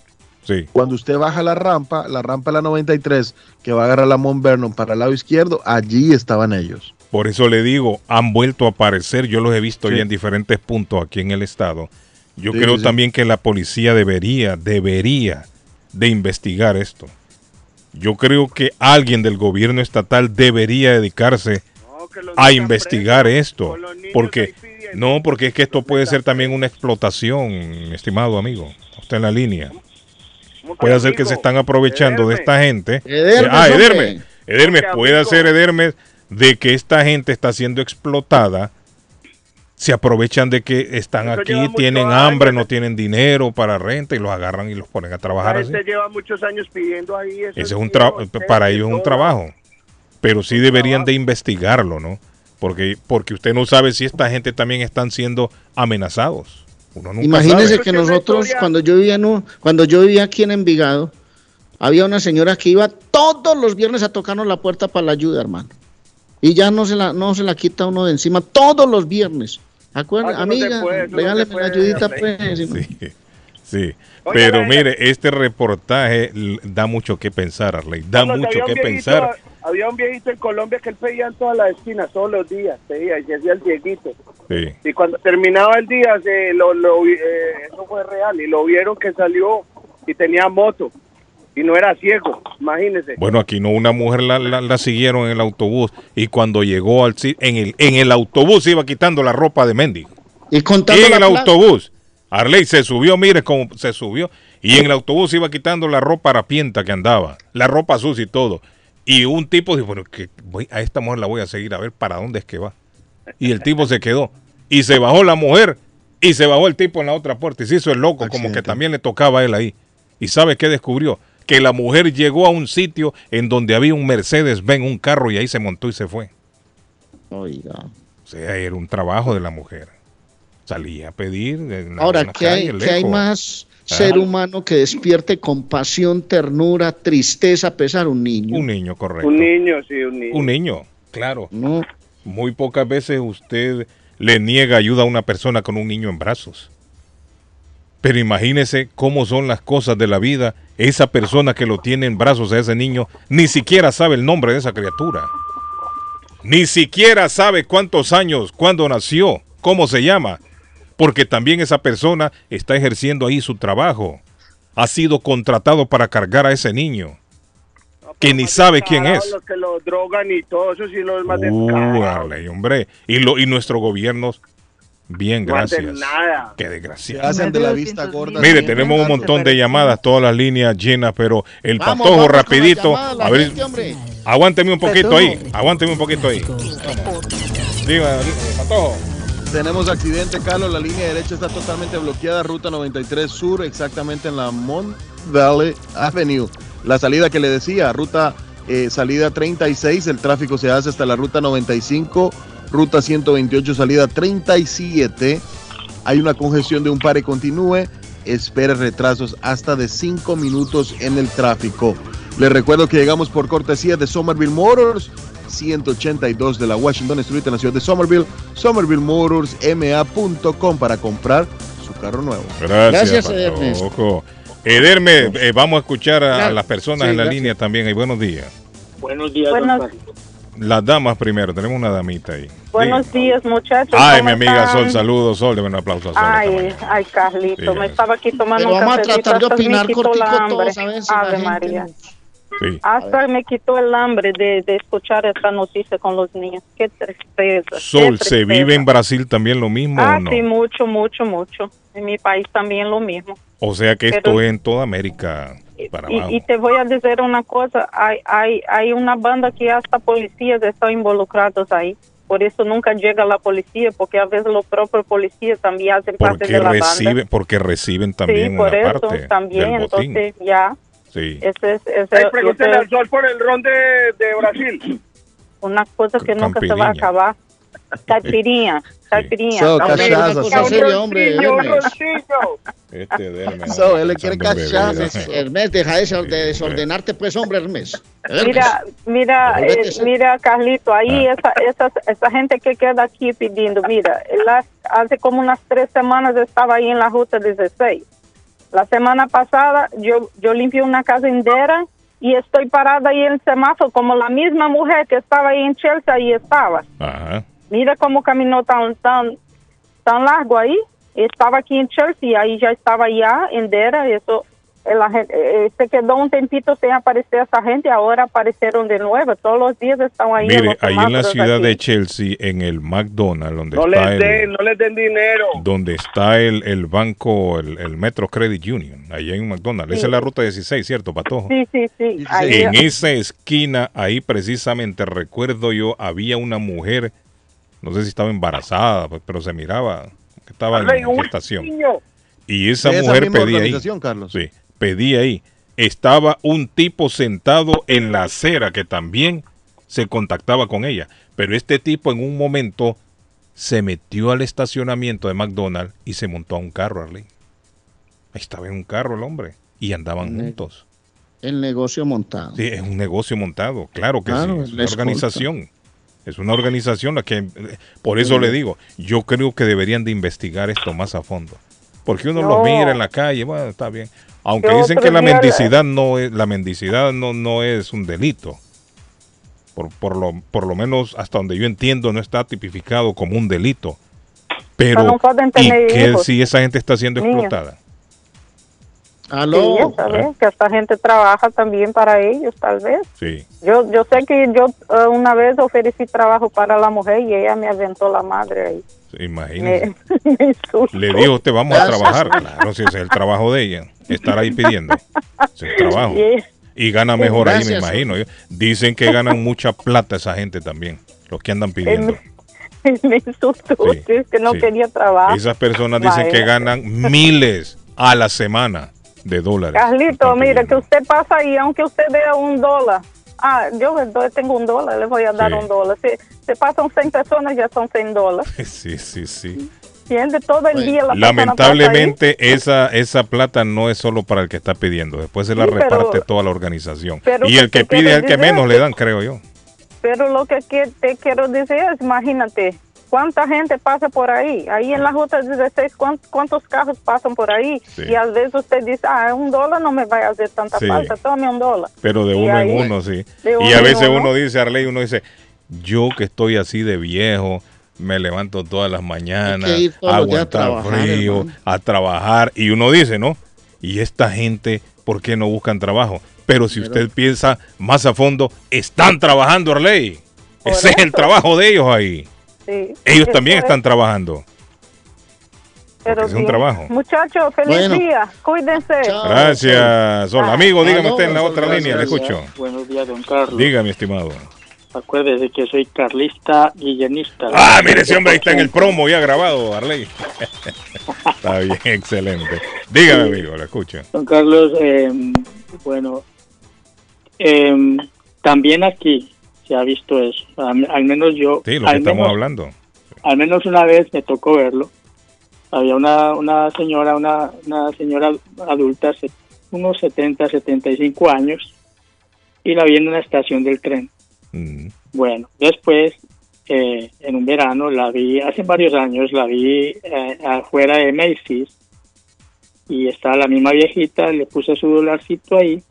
Sí. Cuando usted baja la rampa, la rampa de la 93, que va a agarrar la Mount Vernon para el lado izquierdo, allí estaban ellos. Por eso le digo, han vuelto a aparecer. Yo los he visto Sí. ya en diferentes puntos aquí en el estado. Yo Sí, creo también que la policía debería, debería de investigar esto. Yo creo que alguien del gobierno estatal debería dedicarse a investigar esto. Porque, no, porque es que esto puede ser también una explotación, estimado amigo. Usted en la línea. Puede ser que se están aprovechando de esta gente. Edermes, ah. Edermes. Edermes, puede ser Edermes de que esta gente está siendo explotada. Se aprovechan de que están Eso aquí, tienen años. hambre, no tienen dinero para renta y los agarran y los ponen a trabajar La así. gente lleva muchos años pidiendo ahí eso. Ese es un trabajo, para ellos es un trabajo. Pero sí deberían de investigarlo, ¿no? Porque, porque usted no sabe si esta gente también están siendo amenazados. Uno nunca Imagínese sabe. que nosotros, cuando yo vivía en cuando yo vivía aquí en Envigado, había una señora que iba todos los viernes a tocarnos la puerta para la ayuda, hermano. Y ya no se la, no se la quita uno de encima todos los viernes. Acuerda, Ah, no amiga, puede, no se la puede, ayudita, pues. Sí, sí. Pero mire, este reportaje da mucho que pensar, Arley. Da mucho había un que viejito- pensar. Había un viejito en Colombia que él pedía en todas las esquinas, todos los días, pedía y hacía el viejito. Sí. Y cuando terminaba el día, se lo, lo eh, eso fue real, y lo vieron que salió y tenía moto, y no era ciego, imagínese. Bueno, aquí no, una mujer la, la- la siguieron en el autobús y cuando llegó al en el, en el autobús iba quitando la ropa de mendigo. Y contando en la el plata. autobús. Arley se subió, mire cómo se subió. Y en el autobús iba quitando la ropa harapienta que andaba, la ropa sucia y todo. Y un tipo dijo, bueno, que voy, a esta mujer la voy a seguir a ver para dónde es que va. Y el tipo se quedó. Y se bajó la mujer y se bajó el tipo en la otra puerta. Y se hizo el loco, como que también le tocaba a él ahí. ¿Y sabe qué descubrió? Que la mujer llegó a un sitio en donde había un Mercedes Benz, un carro, y ahí se montó y se fue. Oiga. O sea, era un trabajo de la mujer. Salía a pedir. en la- Ahora, en la ¿qué hay, qué hay más Ah. ser humano que despierte compasión, ternura, tristeza, pesar? Un niño. Un niño, correcto. Un niño, sí, un niño. Un niño, claro. No. Muy pocas veces usted le niega ayuda a una persona con un niño en brazos. Pero imagínese cómo son las cosas de la vida. Esa persona que lo tiene en brazos a ese niño ni siquiera sabe el nombre de esa criatura. Ni siquiera sabe cuántos años, cuándo nació, cómo se llama. Porque también esa persona está ejerciendo ahí su trabajo. Ha sido contratado para cargar a ese niño. Que ni sabe quién es. Los que lo drogan y todo eso, sí, los más Uh, descarados. dale, hombre. Y, lo, y nuestros gobiernos, bien, No gracias. nada. Qué Se desgraciado. hacen de la vista gorda. Mire, tenemos un montón de llamadas, todas las líneas llenas, pero el Vamos, patojo vamos rapidito. llamada, A ver, gente, aguánteme un poquito ahí, aguánteme un poquito ahí. Diga, patojo. Tenemos accidente, Carlos. La línea derecha está totalmente bloqueada. Ruta 93 Sur, exactamente en la Mont Valley Avenue. La salida que le decía, ruta eh, salida 36. El tráfico se hace hasta la ruta 95. Ruta 128, salida 37. Hay una congestión de un pare continúe. Espere retrasos hasta de 5 minutos en el tráfico. Les recuerdo que llegamos por cortesía de Somerville Motors. 182 de la Washington Street en la ciudad de Somerville, somervillemotorsma.com para comprar su carro nuevo. Gracias, Gracias, Ederme. eh, vamos a escuchar a, las personas Sí, en la gracias. línea también. Y buenos días. Buenos días, Buenos- don. Las damas primero, tenemos una damita ahí. Buenos días, muchachos. Ay, ¿cómo mi amiga están? Sol, saludos, Sol, deme un aplauso a Sol. Ay, ay, Carlito, Sí. me estaba aquí tomando Pero un vamos a tratar de opinar quitó cortico la hambre. todos, a ver si la Ave María. Sí. Hasta me quitó el hambre de, de escuchar esta noticia con los niños. Qué tristeza. qué Sol, ¿se tristeza. vive en Brasil también lo mismo Ah, o no? sí, mucho, mucho, mucho. En mi país también lo mismo. O sea que esto Pero- es en toda América para abajo. Y, y te voy a decir una cosa, hay, hay, hay una banda que hasta policías están involucrados ahí. Por eso nunca llega la policía, porque a veces los propios policías también hacen parte de la reciben, banda. porque reciben también sí, por una eso parte también, del botín. entonces ya, Sí. ese es, ese Ay, ese al sol por el ron de, de Brasil. una cosa que nunca se va a acabar. Caipirinha, caipirinha. So, cachaza, cosa so. seria, Hermes. roncillo. Este Ederme, So, él le quiere bebidas. Hermes, deja de desor- de desordenarte, pues, hombre, Hermes. Hermes. Mira, mira, eh, mira, Carlito, ahí Ah. esa, esa, esa gente que queda aquí pidiendo, mira, las- hace como unas tres semanas estaba ahí en la ruta 16. La semana pasada yo, yo limpié una casa entera y estoy parada ahí en el semáforo como la misma mujer que estaba ahí en Chelsea ahí estaba. Ajá. Mira cómo caminó tan, tan, tan largo ahí. Estaba aquí en Chelsea, ahí ya estaba ya entera. Eso, eh, la gente, eh, se quedó un tempito sin aparecer esa gente, ahora aparecieron de nuevo. Todos los días están ahí. en Mire, los ahí en la ciudad aquí. de Chelsea, en el McDonald's, donde No está les den, el, no les den dinero. donde está el, el banco, el, el Metro Credit Union, allá en McDonald's. Esa es la ruta 16, ¿cierto, Patojo? Sí, sí, sí. Ahí, En esa esquina, ahí precisamente recuerdo yo, había una mujer, no sé si estaba embarazada, pues, pero se miraba que estaba en un gestación. niño. Y esa mujer pedía ahí. organización, Carlos. Sí, pedía ahí. Estaba un tipo sentado en la acera que también se contactaba con ella. Pero este tipo en un momento se metió al estacionamiento de McDonald's y se montó a un carro, Arley. Ahí estaba en un carro el hombre y andaban juntos. El negocio montado. Sí, es un negocio montado, claro que Claro, sí. Es la una escolta. organización. Es una organización la que, eh, por eso Sí. le digo, yo creo que deberían de investigar esto más a fondo. Porque uno No. lo mira en la calle, bueno, está bien. Aunque Yo dicen que la mendicidad no es, la mendicidad no, no es un delito. Por, por, lo, por lo menos hasta donde yo entiendo no está tipificado como un delito. Pero, ¿y qué si esa gente está siendo explotada? Aló. Sí, ya sabes, que esta gente trabaja también para ellos, tal vez. Sí. Yo, yo sé que yo eh, una vez ofrecí trabajo para la mujer y ella me aventó la madre ahí. Imagínese. Me, me insultó. Le dijo usted, vamos a Gracias. trabajar. Claro, si ese es el trabajo de ella. Estar ahí pidiendo. Es el trabajo. Sí. Y gana mejor ahí, me Gracias. imagino. Dicen que ganan mucha plata esa gente también. Los que andan pidiendo. me insultó. Sí, es que no sí. quería trabajar. Esas personas dicen que ganan miles a la semana de dólares. Carlito, mire, que usted pasa ahí, aunque usted dé un dólar. Ah, yo tengo un dólar, le voy a dar Sí. un dólar. Si se pasan 100 personas, ya son 100 dólares. Sí, sí, sí. ¿Entiende? Todo el día la Lamentablemente esa esa plata no es solo para el que está pidiendo, después se la Sí, pero- reparte toda la organización. Y el que ¿qué pide es el que menos le dan, creo yo. Pero lo que que- te quiero decir es, imagínate, ¿cuánta gente pasa por ahí? Ahí en la ruta 16, ¿cuán- ¿cuántos carros pasan por ahí? Sí. Y a veces usted dice, ah, un dólar no me va a hacer tanta Sí. falta, tome un dólar. Pero de Y uno ahí- en uno, sí. uno Y a veces uno. uno dice, Arley, uno dice, yo que estoy así de viejo, me levanto todas las mañanas, todos a aguantar trabajar, frío, hermano. a trabajar. Y uno dice, ¿no? Y esta gente, ¿por qué no buscan trabajo? Pero si usted piensa más a fondo, están trabajando, Arley. Ese es el trabajo de ellos ahí. Sí. Ellos también están es. trabajando. Pero es un bien. trabajo. Muchachos, feliz Bueno. día. Cuídense. Gracias, Sol. Amigo, dígame Aló, usted en la otra gracias, línea, le escucho. Buenos días, don Carlos. Diga, mi estimado. Acuérdese que soy carlista guillenista. Ah, mire, ese hombre ahí está en el promo ya grabado, Arley. está bien, excelente. Dígame, amigo, le escucho. Don Carlos, eh, bueno, eh, también aquí se ha visto eso. Al, al menos yo. Sí, lo que estamos menos- hablando. Al menos una vez me tocó verlo. Había una, una señora, una, una señora adulta, unos 70, 75 años, y la vi en una estación del tren. Mm, Bueno, después, eh, en un verano, la vi, hace varios años, la vi eh, afuera de Macy's y estaba la misma viejita, le puse su dolarcito ahí,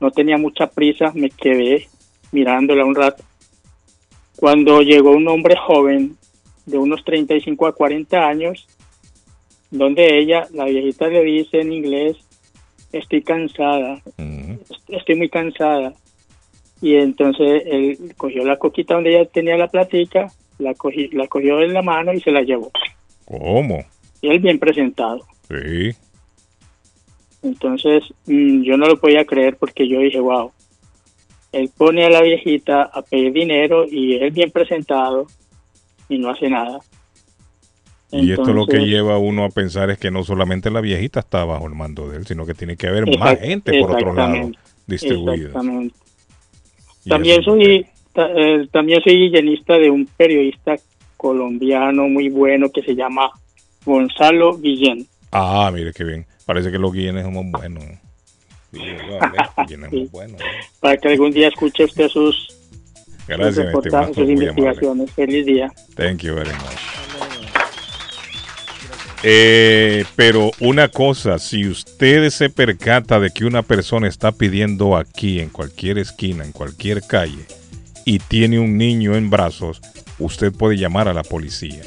no tenía mucha prisa, me quedé mirándola un rato. Cuando llegó un hombre joven de unos 35 a 40 años, donde ella, la viejita le dice en inglés, estoy cansada, estoy muy cansada. Y entonces él cogió la coquita donde ella tenía la platica, la, cogí, la cogió en la mano y se la llevó. ¿Cómo? Y él bien presentado. Sí. Entonces mm, yo no lo podía creer porque yo dije, wow, él pone a la viejita a pedir dinero y él bien presentado y no hace nada. Y esto lo que lleva a uno a pensar es que no solamente la viejita está bajo el mando de él, sino que tiene que haber más gente por otro lado distribuida. Exactamente. También eso- soy eh, también soy guillenista de un periodista colombiano muy bueno que se llama Gonzalo Guillén. Ah, mire qué bien. Parece que los guillenes somos buenos. Digo, somos buenos. Para que algún día escuche usted sus, Gracias, estimado. sus investigaciones. Feliz día. Thank you very much. Eh, pero una cosa, si usted se percata de que una persona está pidiendo aquí, en cualquier esquina, en cualquier calle, y tiene un niño en brazos, usted puede llamar a la policía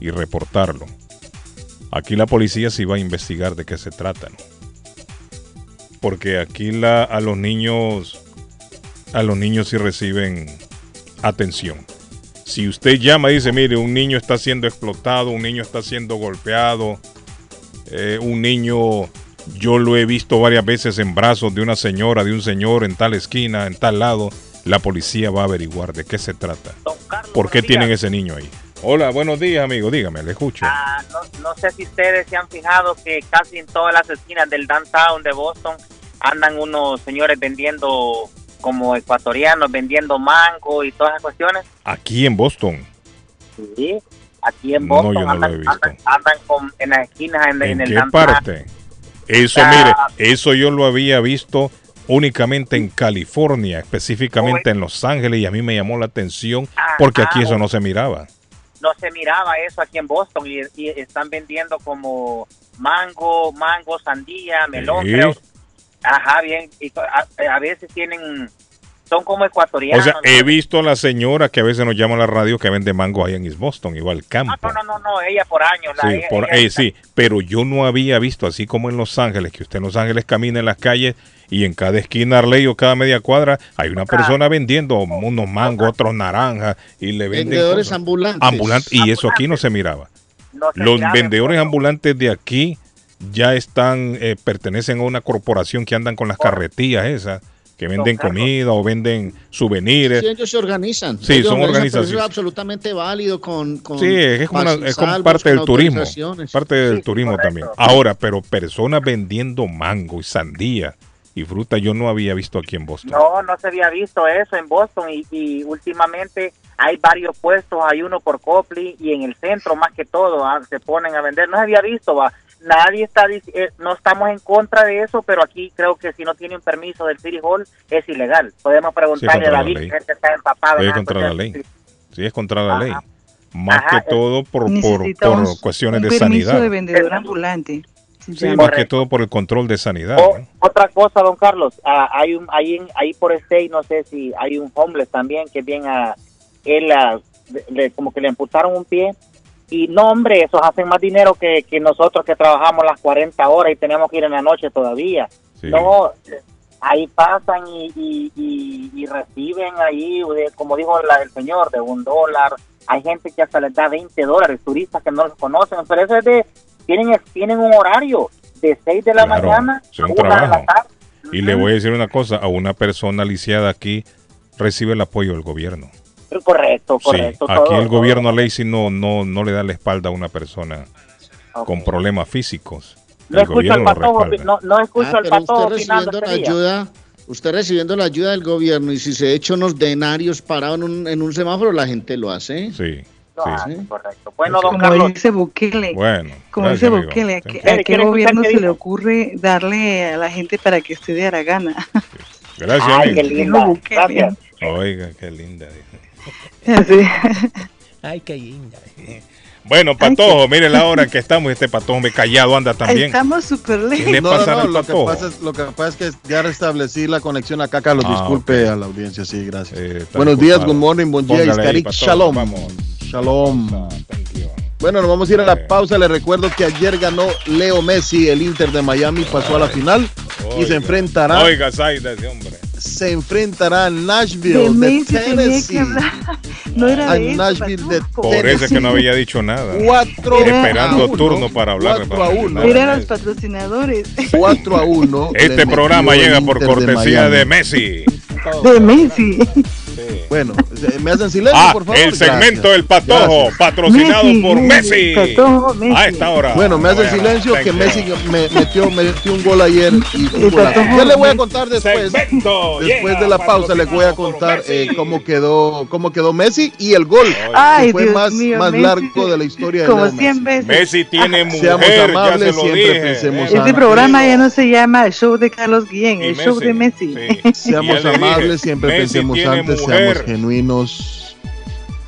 y reportarlo. Aquí la policía sí va a investigar de qué se trata, ¿no? Porque aquí la, a los niños, a los niños sí reciben atención. Si usted llama y dice, mire, un niño está siendo explotado, un niño está siendo golpeado, eh, un niño, yo lo he visto varias veces en brazos de una señora, de un señor en tal esquina, en tal lado, la policía va a averiguar de qué se trata. ¿Por qué tienen ese niño ahí? Hola, buenos días, amigo, dígame, le escucho. Ah, no, no sé si ustedes se han fijado que casi en todas las esquinas del downtown de Boston andan unos señores vendiendo como ecuatorianos, vendiendo mango y todas esas cuestiones. Aquí en Boston. Sí, aquí en No, Boston yo no lo andan, he visto. andan- andan con- en las esquinas en, ¿En en el qué parte? Eso, mire, eso yo lo había visto únicamente en California, específicamente en Los Ángeles, y a mí me llamó la atención porque aquí eso no se miraba. no se miraba eso aquí en Boston y, y están vendiendo como mango, mango, sandía, melón, Sí. Ajá, bien. Y a, a veces tienen son como O ecuatorianos. sea, he visto a la señora que a veces nos llama a la radio que vende mango ahí en East Boston, igual campo. no, no, no, no, ella por años. la- Sí, ella- por, ella- eh, sí, pero yo no había visto, así como en Los Ángeles, que usted en Los Ángeles camina en las calles y en cada esquina Arley o cada media cuadra hay una persona vendiendo unos mangos, otros naranjas y le venden Vendedores cosas. ambulantes. Ambulantes, y eso aquí no se miraba. no se Los miraba, vendedores ambulantes de aquí ya están, eh, pertenecen a una corporación que andan con las carretillas esas, que venden comida o venden souvenirs. Sí, ellos se organizan. Sí, Ellos son organizaciones. Eso es absolutamente válido con, con Sí, es como, una- es parte del turismo. Parte del turismo también. Ahora, pero personas vendiendo mango y sandía y fruta yo no había visto aquí en Boston. No, no se había visto eso en Boston y, y últimamente hay varios puestos, hay uno por Copley y en el centro más que todo ah, se ponen a vender. No se había visto, va. Nadie está, eh, no estamos en contra de eso, pero aquí creo que si no tiene un permiso del City Hall es ilegal. Podemos preguntarle a la David, ley. que gente está empapado. en Es contra la ley. Sí, es contra la ley. Más Ajá, que todo por, por, por cuestiones un de sanidad. de vendedor ambulante. Sí, más que todo por el control de sanidad. O- ¿no? otra cosa, don Carlos, ah, hay un ahí, en- ahí por State, no sé si hay un homeless también que bien a él ah, le- le- como que le amputaron un pie y no hombre, esos hacen más dinero que, que nosotros que trabajamos las 40 horas y tenemos que ir en la noche todavía. No, eh, ahí pasan y, y, y- y reciben ahí, de- como dijo la, el señor, de un dólar. Hay gente que hasta les da 20 dólares, turistas que no los conocen, pero eso es de, tienen, tienen un horario de 6 de la Claro, mañana a 1 de la tarde. Y le voy a decir una cosa, a una persona lisiada aquí recibe el apoyo del gobierno. Correcto, Sí, correcto. aquí todo, el gobierno Lacey no, no, no le da la espalda a una persona con problemas físicos. No el escucho al respalda. no, no escucho Ah, al patojo usted recibiendo la este día. ayuda, usted recibiendo la ayuda del gobierno y si se echa unos denarios parados en un, en un semáforo, la gente lo hace. Sí. Ah, correcto. Bueno, don Como Carlos, dice Bukele. Bueno, Como gracias, dice. Bukele, ¿a qué, Thank a you. qué ¿Quiere gobierno se le ocurre darle a la gente para que esté de gana? Gracias, Ay, amigo. qué linda. Gracias. Oiga, qué linda. Ay, qué linda. Bueno, Patojo, mire la hora en que estamos. Este Patojo me callado anda también. Estamos súper ¿Qué le lejos. No, pasa no, al no, lo que, pasa es, lo que pasa es que ya restablecí la conexión acá, Carlos. Ah, disculpe a la audiencia, sí, gracias. está Buenos días, good morning, buen día, patojo, shalom. vamos. Shalom. Bueno, nos vamos a ir a la pausa. Les recuerdo que ayer ganó Leo Messi, el Inter de Miami pasó a la final y se enfrentará, Oiga, Zaida, ese hombre. Se enfrentará a Nashville, de, Messi tenía que Tennessee. No era A de eso, Nashville de Por eso es que no había dicho nada. Cuatro Esperando a uno. turno para hablar. Cuatro a uno. Eran los patrocinadores. 4 a 1. Este programa llega por cortesía de Messi. De Messi. Bueno, eh, me hacen silencio, Ah, por favor. el segmento Gracias. del Patojo, Gracias. patrocinado Messi, por Messi, Messi. Patojo, Messi. A esta hora. Bueno, me hacen Bueno, silencio thank que you. Messi me metió, me metió un gol ayer y un golazo. Patojo Ya le voy a Messi. contar después. Segmento Después de la pausa les voy a contar eh, Messi. cómo quedó cómo quedó Messi y el gol Ay, que fue Dios más, mío, más Messi. largo de la historia de Como Leo 100 Messi. veces. Messi tiene mujer, Seamos ya amables, se lo siempre dije. pensemos Eh, Este programa ya no se llama el show de Carlos Guillén, Y el show de Messi. sí. Seamos ya amables, siempre Messi pensemos antes, mujer. seamos genuinos,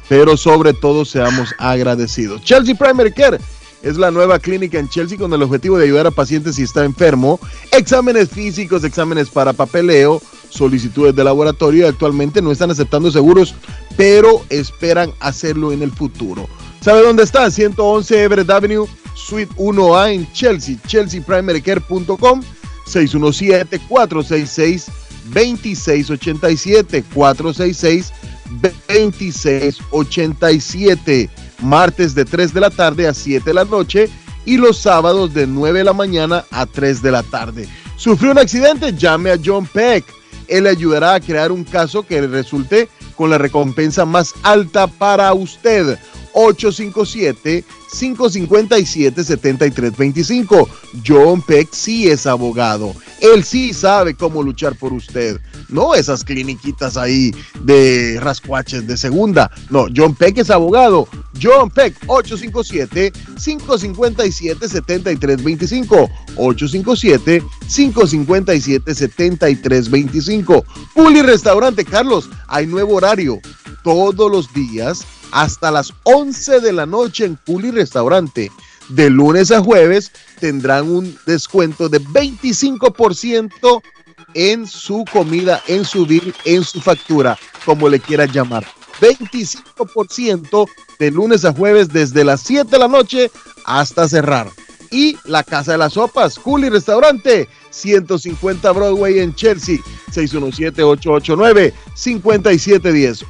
pero sobre todo seamos agradecidos. Chelsea Primary Care es la nueva clínica en Chelsea con el objetivo de ayudar a pacientes si está enfermo, exámenes físicos, exámenes para papeleo, solicitudes de laboratorio y actualmente no están aceptando seguros, pero esperan hacerlo en el futuro. ¿Sabe dónde está? 111 Everett Avenue, Suite 1A en Chelsea, chelseaprimarycare.com 617-466-2687, 466-2687, martes de 3 de la tarde a 7 de la noche y los sábados de 9 de la mañana a 3 de la tarde. ¿Sufrió un accidente? Llame a John Peck. Él le ayudará a crear un caso que resulte con la recompensa más alta para usted. 857-557-7325. John Peck sí es abogado. Él sí sabe cómo luchar por usted. No esas cliniquitas ahí de rascuaches de segunda. No, John Peck es abogado. John Peck, 857-557-7325. 857-557-7325. Puli Restaurante, Carlos, hay nuevo horario. Todos los días hasta las 11 de la noche en Puli Restaurante. De lunes a jueves tendrán un descuento de 25% en su comida, en su bill, en su factura, como le quieras llamar. 25% de lunes a jueves desde las 7 de la noche hasta cerrar. Y la Casa de las Sopas, Culi Restaurante, 150 Broadway en Chelsea, 617-889-5710.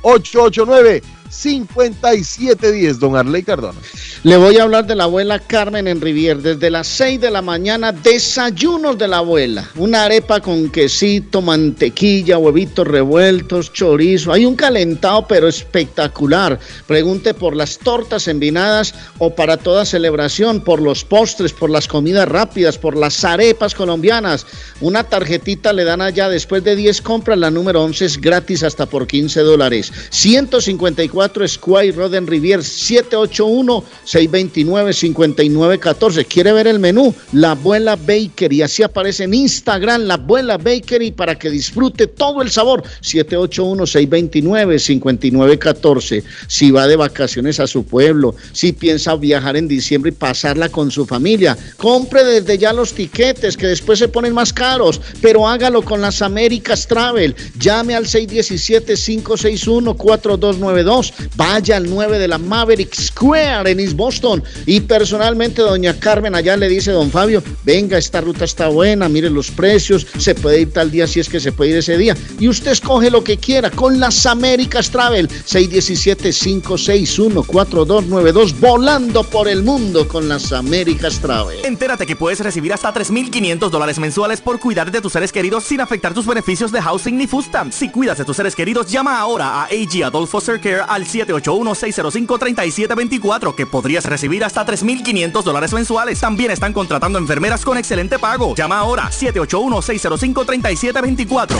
889-5710, don Arley Cardona. Le voy a hablar de la abuela Carmen en Rivier. Desde las 6 de la mañana, desayunos de la abuela. Una arepa con quesito, mantequilla, huevitos revueltos, chorizo. Hay un calentado, pero espectacular. Pregunte por las tortas envinadas o para toda celebración, por los postres, por las comidas rápidas, por las arepas colombianas. Una tarjetita le dan allá después de 10 compras. La número 11 es gratis hasta por 15 dólares. 154 Square Road en Rivier, 781 629-5914. ¿Quiere ver el menú? La Abuela Bakery. Así aparece en Instagram, La Abuela Bakery, para que disfrute todo el sabor. 781-629-5914. Si va de vacaciones a su pueblo, si piensa viajar en diciembre y pasarla con su familia, compre desde ya los tiquetes que después se ponen más caros, pero hágalo con las Américas Travel. Llame al 617-561-4292. Vaya al 9 de la Maverick Square en East Boston. Y personalmente, doña Carmen allá le dice, don Fabio, venga, esta ruta está buena, mire los precios, se puede ir tal día si es que se puede ir ese día. Y usted escoge lo que quiera con las Américas Travel, 617-561-4292, volando por el mundo con las Américas Travel. Entérate que puedes recibir hasta 3.500 dólares mensuales por cuidar de tus seres queridos sin afectar tus beneficios de housing ni food. Si cuidas de tus seres queridos, llama ahora a AG Foster Care al 781-605-3724 que podrías recibir hasta 3.500 dólares mensuales. También están contratando enfermeras con excelente pago. Llama ahora 781-605-3724.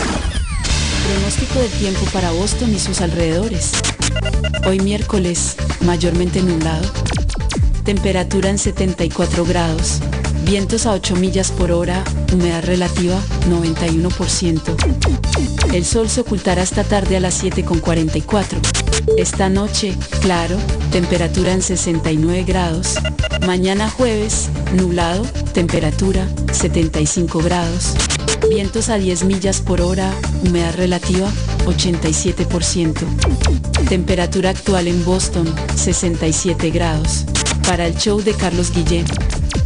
Pronóstico del tiempo para Boston y sus alrededores. Hoy miércoles, mayormente nublado. Temperatura en 74 grados. Vientos a 8 millas por hora, humedad relativa 91%. El sol se ocultará esta tarde a las 7.44. Esta noche, claro, temperatura en 69 grados. Mañana jueves, nublado, temperatura 75 grados. Vientos a 10 millas por hora, humedad relativa 87%. Temperatura actual en Boston 67 grados. Para el show de Carlos Guillén,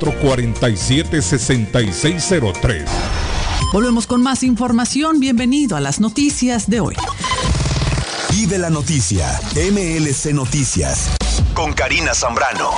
447-6603. Volvemos con más información. Bienvenido a las noticias de hoy. Vive la noticia. MLC Noticias. Con Karina Zambrano.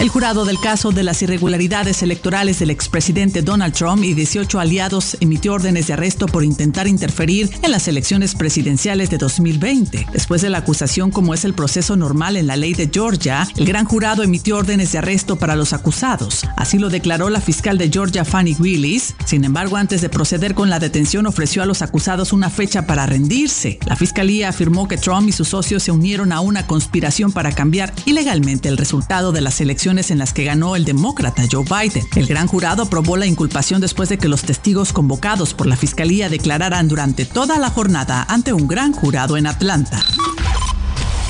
El jurado del caso de las irregularidades electorales del expresidente Donald Trump y 18 aliados emitió órdenes de arresto por intentar interferir en las elecciones presidenciales de 2020. Después de la acusación, como es el proceso normal en la ley de Georgia, el gran jurado emitió órdenes de arresto para los acusados. Así lo declaró la fiscal de Georgia, Fanny Willis. Sin embargo, antes de proceder con la detención, ofreció a los acusados una fecha para rendirse. La fiscalía afirmó que Trump y sus socios se unieron a una conspiración para cambiar ilegalmente el resultado de las elecciones en las que ganó el demócrata Joe Biden. El gran jurado aprobó la inculpación después de que los testigos convocados por la fiscalía declararan durante toda la jornada ante un gran jurado en Atlanta.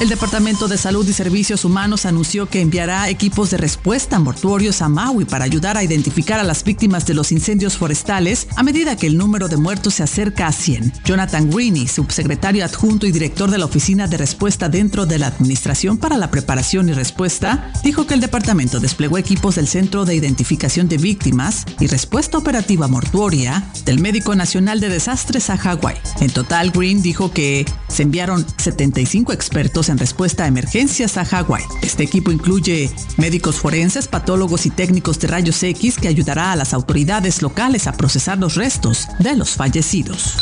El Departamento de Salud y Servicios Humanos anunció que enviará equipos de respuesta mortuorios a Maui para ayudar a identificar a las víctimas de los incendios forestales a medida que el número de muertos se acerca a 100. Jonathan Greeny, subsecretario adjunto y director de la Oficina de Respuesta dentro de la Administración para la Preparación y Respuesta, dijo que el departamento desplegó equipos del Centro de Identificación de Víctimas y Respuesta Operativa Mortuoria del Médico Nacional de Desastres a Hawái. En total, Green dijo que se enviaron 75 expertos en respuesta a emergencias a Hawái. Este equipo incluye médicos forenses, patólogos y técnicos de rayos X que ayudará a las autoridades locales a procesar los restos de los fallecidos.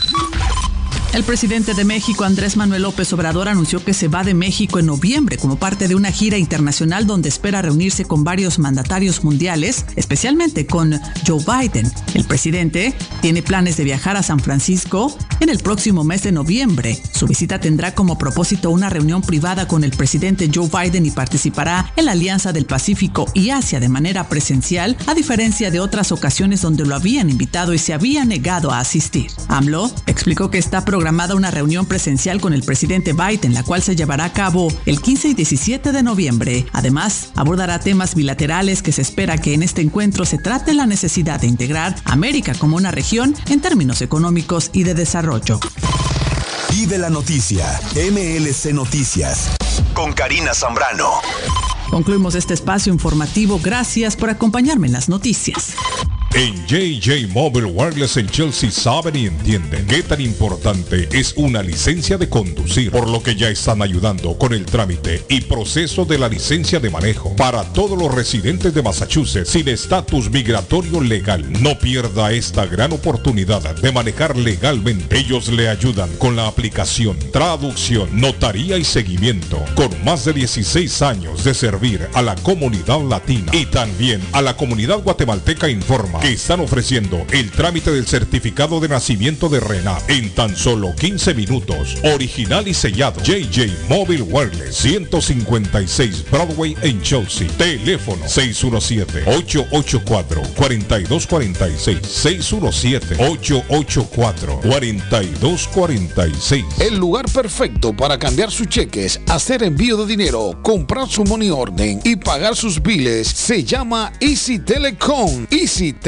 El presidente de México, Andrés Manuel López Obrador, anunció que se va de México en noviembre como parte de una gira internacional donde espera reunirse con varios mandatarios mundiales, especialmente con Joe Biden. El presidente tiene planes de viajar a San Francisco en el próximo mes de noviembre. Su visita tendrá como propósito una reunión privada con el presidente Joe Biden y participará en la Alianza del Pacífico y Asia de manera presencial, a diferencia de otras ocasiones donde lo habían invitado y se había negado a asistir. AMLO explicó que está programada una reunión presencial con el presidente Biden, la cual se llevará a cabo el 15 y 17 de noviembre. Además, abordará temas bilaterales que se espera que en este encuentro se trate la necesidad de integrar América como una región en términos económicos y de desarrollo. Vive la noticia, MLC Noticias, con Karina Zambrano. Concluimos este espacio informativo. Gracias por acompañarme en las noticias. En JJ Mobile Wireless en Chelsea saben y entienden qué tan importante es una licencia de conducir, por lo que ya están ayudando con el trámite y proceso de la licencia de manejo para todos los residentes de Massachusetts sin estatus migratorio legal. No pierda esta gran oportunidad de manejar legalmente. Ellos le ayudan con la aplicación, traducción, notaría y seguimiento, con más de 16 años de servir a la comunidad latina y también a la comunidad guatemalteca informa que están ofreciendo el trámite del certificado de nacimiento de Renat en tan solo 15 minutos. Original y sellado. JJ Mobile Wireless 156 Broadway en Chelsea. Teléfono 617-884-4246. 617-884-4246. El lugar perfecto para cambiar sus cheques, hacer envío de dinero, comprar su money orden y pagar sus biles se llama Easy Telecom. Easy Telecom.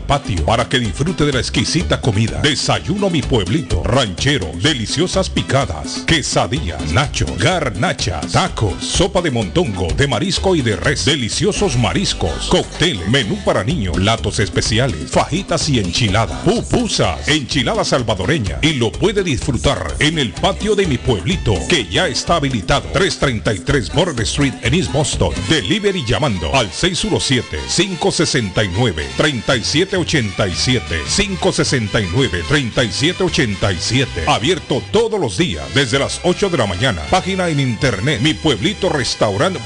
patio para que disfrute de la exquisita comida. Desayuno mi pueblito, ranchero, deliciosas picadas, quesadillas, nacho, garnachas, tacos, sopa de montongo, de marisco y de res, deliciosos mariscos, cóctel, menú para niños, platos especiales, fajitas y enchiladas, pupusas, enchilada salvadoreña y lo puede disfrutar en el patio de mi pueblito que ya está habilitado 333 Border Street en East Boston. Delivery llamando al 617 569 3787 569 3787 Abierto todos los días desde las 8 de la mañana. Página en internet mi pueblito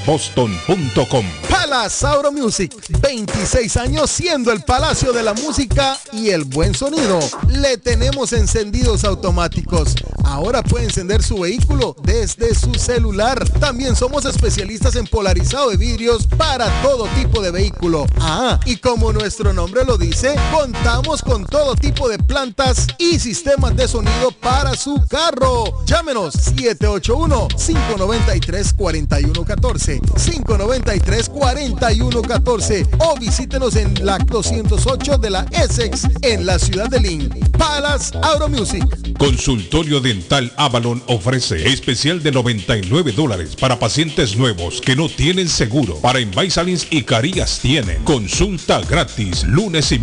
boston.com. Palace Auro Music, 26 años siendo el palacio de la música y el buen sonido. Le tenemos encendidos automáticos. Ahora puede encender su vehículo desde su celular. También somos especialistas en polarizado de vidrios para todo tipo de vehículo. Ah, y como nuestro nombre lo dice, contamos con todo tipo de plantas y sistemas de sonido para su carro. Llámenos 781-593-4114. 593-4114 o visítenos en la 208 de la Essex en la ciudad de Lynn. Palace Auto Music. Consultorio Dental Avalon ofrece especial de 99 dólares para pacientes nuevos que no tienen seguro. Para Invisalins y Carías tienen consulta gratis lunes y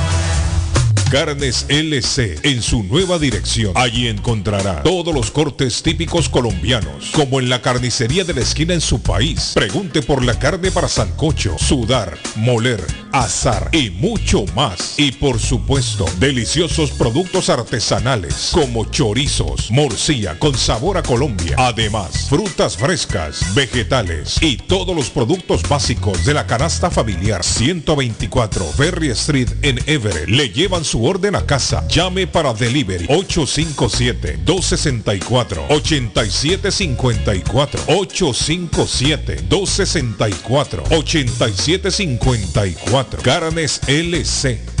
Carnes LC en su nueva dirección. Allí encontrará todos los cortes típicos colombianos, como en la carnicería de la esquina en su país. Pregunte por la carne para sancocho, sudar, moler, asar y mucho más. Y por supuesto, deliciosos productos artesanales como chorizos, morcilla con sabor a Colombia. Además, frutas frescas, vegetales y todos los productos básicos de la canasta familiar 124 Ferry Street en Everett. Le llevan su orden a casa. Llame para delivery 857-264-8754. 857-264-8754. Carnes LC.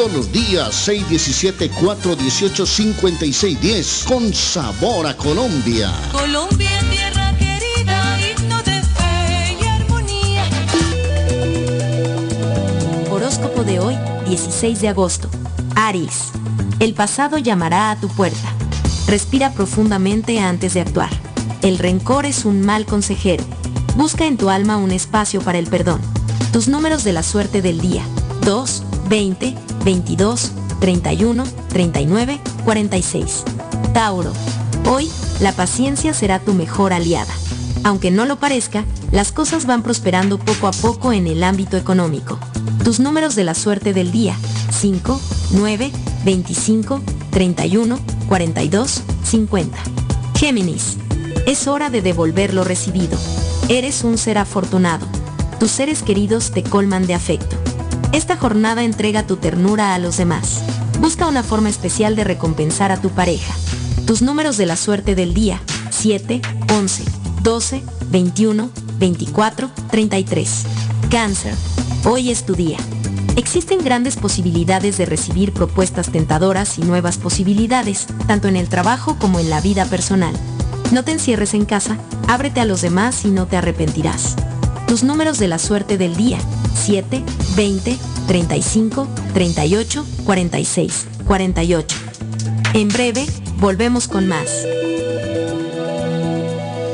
todos los días, 617-418-5610, con sabor a Colombia. Colombia, tierra querida, himno de fe y armonía. Horóscopo de hoy, 16 de agosto. Aries. El pasado llamará a tu puerta. Respira profundamente antes de actuar. El rencor es un mal consejero. Busca en tu alma un espacio para el perdón. Tus números de la suerte del día. 2, 20, 22, 31, 39, 46. Tauro. Hoy, la paciencia será tu mejor aliada. Aunque no lo parezca, las cosas van prosperando poco a poco en el ámbito económico. Tus números de la suerte del día. 5, 9, 25, 31, 42, 50. Géminis. Es hora de devolver lo recibido. Eres un ser afortunado. Tus seres queridos te colman de afecto. Esta jornada entrega tu ternura a los demás. Busca una forma especial de recompensar a tu pareja. Tus números de la suerte del día. 7, 11, 12, 21, 24, 33. Cáncer. Hoy es tu día. Existen grandes posibilidades de recibir propuestas tentadoras y nuevas posibilidades, tanto en el trabajo como en la vida personal. No te encierres en casa, ábrete a los demás y no te arrepentirás. Tus números de la suerte del día. 7, 20, 35, 38, 46, 48. En breve, volvemos con más.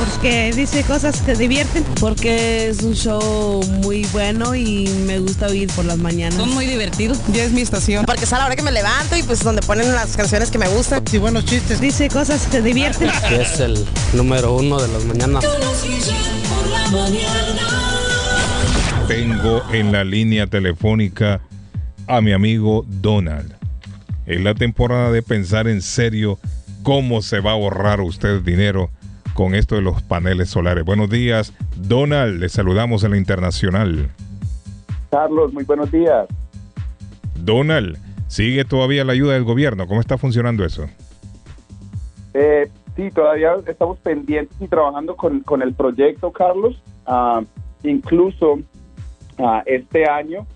Porque dice cosas que divierten. Porque es un show muy bueno y me gusta oír por las mañanas. Son muy divertidos. Ya es mi estación. Porque es a la hora que me levanto y pues donde ponen las canciones que me gustan. Sí, buenos chistes. Dice cosas que divierten. es el número uno de las mañanas. Tengo en la línea telefónica a mi amigo Donald. Es la temporada de pensar en serio cómo se va a ahorrar usted dinero con esto de los paneles solares. Buenos días, Donald. Le saludamos en la internacional. Carlos, muy buenos días. Donald, ¿sigue todavía la ayuda del gobierno? ¿Cómo está funcionando eso? Eh, sí, todavía estamos pendientes y trabajando con, con el proyecto, Carlos. Ah, incluso ah, este año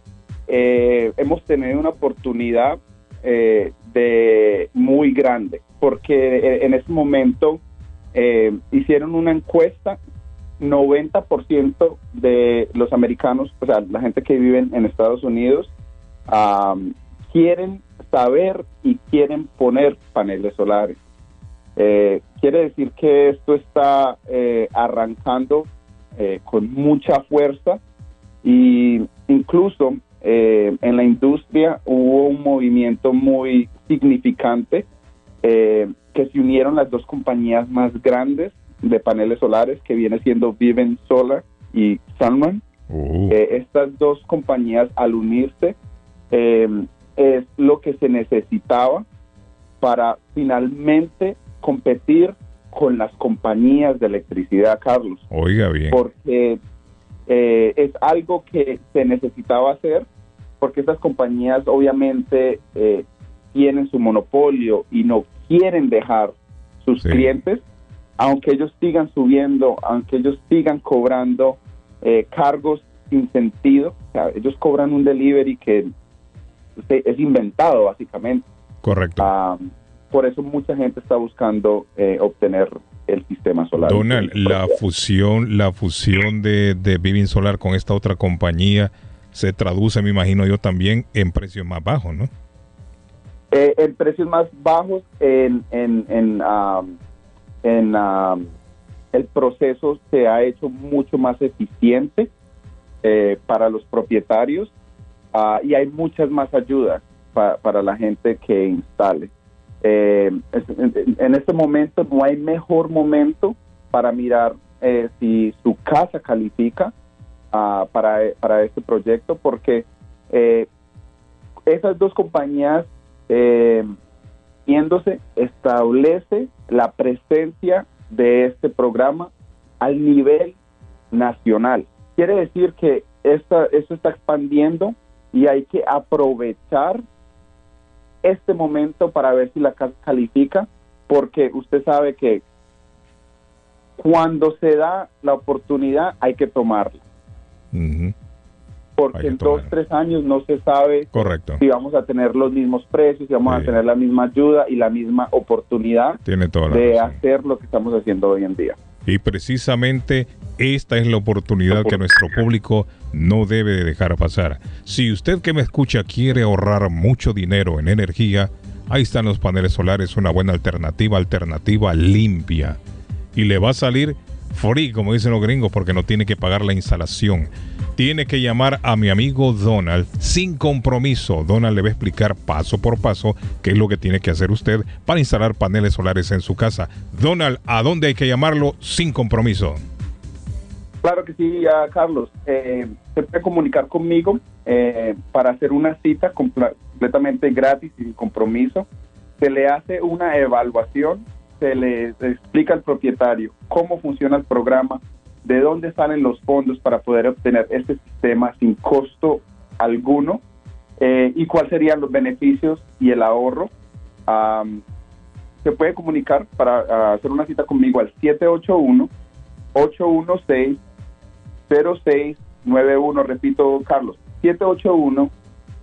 eh, hemos tenido una oportunidad eh, de muy grande, porque en ese momento eh, hicieron una encuesta, 90% de los americanos, o sea, la gente que vive en Estados Unidos, quieren saber y quieren poner paneles solares. Eh, quiere decir que esto está eh, arrancando con mucha fuerza y incluso en la industria hubo un movimiento muy significante que se unieron las dos compañías más grandes de paneles solares, que viene siendo Viven Solar y Sunrun. Eh, estas dos compañías al unirse eh, es lo que se necesitaba para finalmente competir con las compañías de electricidad, Carlos Oiga bien. porque eh, es algo que se necesitaba hacer, porque estas compañías obviamente eh, tienen su monopolio y no quieren dejar sus clientes, aunque ellos sigan subiendo, aunque ellos sigan cobrando eh, cargos sin sentido, o sea, ellos cobran un delivery que es inventado básicamente. Correcto. Ah, por eso mucha gente está buscando eh, obtener el sistema solar. Donald, la fusión, la fusión de, de Vivin Solar con esta otra compañía se traduce, me imagino yo, también en precios más bajos, ¿no? Eh, en precios más bajos, en, en, en, am, en, am, el proceso se ha hecho mucho más eficiente eh, para los propietarios ah, y hay muchas más ayudas pa- para la gente que instale. Eh, en, este momento no hay mejor momento para mirar eh, si su casa califica ah, para, para este proyecto porque eh, esas dos compañías eh, establece la presencia de este programa al nivel nacional. Quiere decir que esta, esto está expandiendo y hay que aprovechar este momento para ver si la casa califica, porque usted sabe que cuando se da la oportunidad hay que tomarla, porque en dos, tres años no se sabe Correcto. si vamos a tener los mismos precios, si vamos a tener la misma ayuda y la misma oportunidad Tiene toda la de razón. hacer lo que estamos haciendo hoy en día. Y precisamente esta es la oportunidad que nuestro público no debe de dejar pasar. Si usted que me escucha quiere ahorrar mucho dinero en energía, ahí están los paneles solares, una buena alternativa, alternativa limpia. Y le va a salir free, como dicen los gringos, porque no tiene que pagar la instalación. Tiene que llamar a mi amigo Donald sin compromiso. Donald le va a explicar paso por paso qué es lo que tiene que hacer usted para instalar paneles solares en su casa. Donald, ¿a dónde hay que llamarlo sin compromiso? Claro que sí, Carlos. Eh, se puede comunicar conmigo eh, para hacer una cita completamente gratis, sin compromiso. Se le hace una evaluación, se le explica al propietario cómo funciona el programa, de dónde salen los fondos para poder obtener este sistema sin costo alguno eh, y cuáles serían los beneficios y el ahorro. Se puede comunicar para hacer una cita conmigo al 781 816 0691, repito, Carlos, 781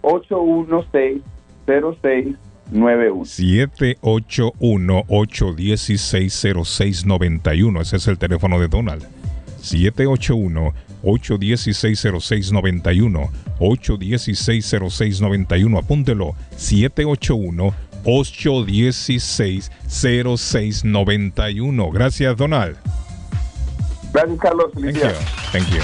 816 0691. 781-816-0691. Ese es el teléfono de Donald. 781-816-0691. 816-0691. Apúntelo. 781-816-0691. Gracias, Donald. Gracias, Carlos. Thank you. Thank you.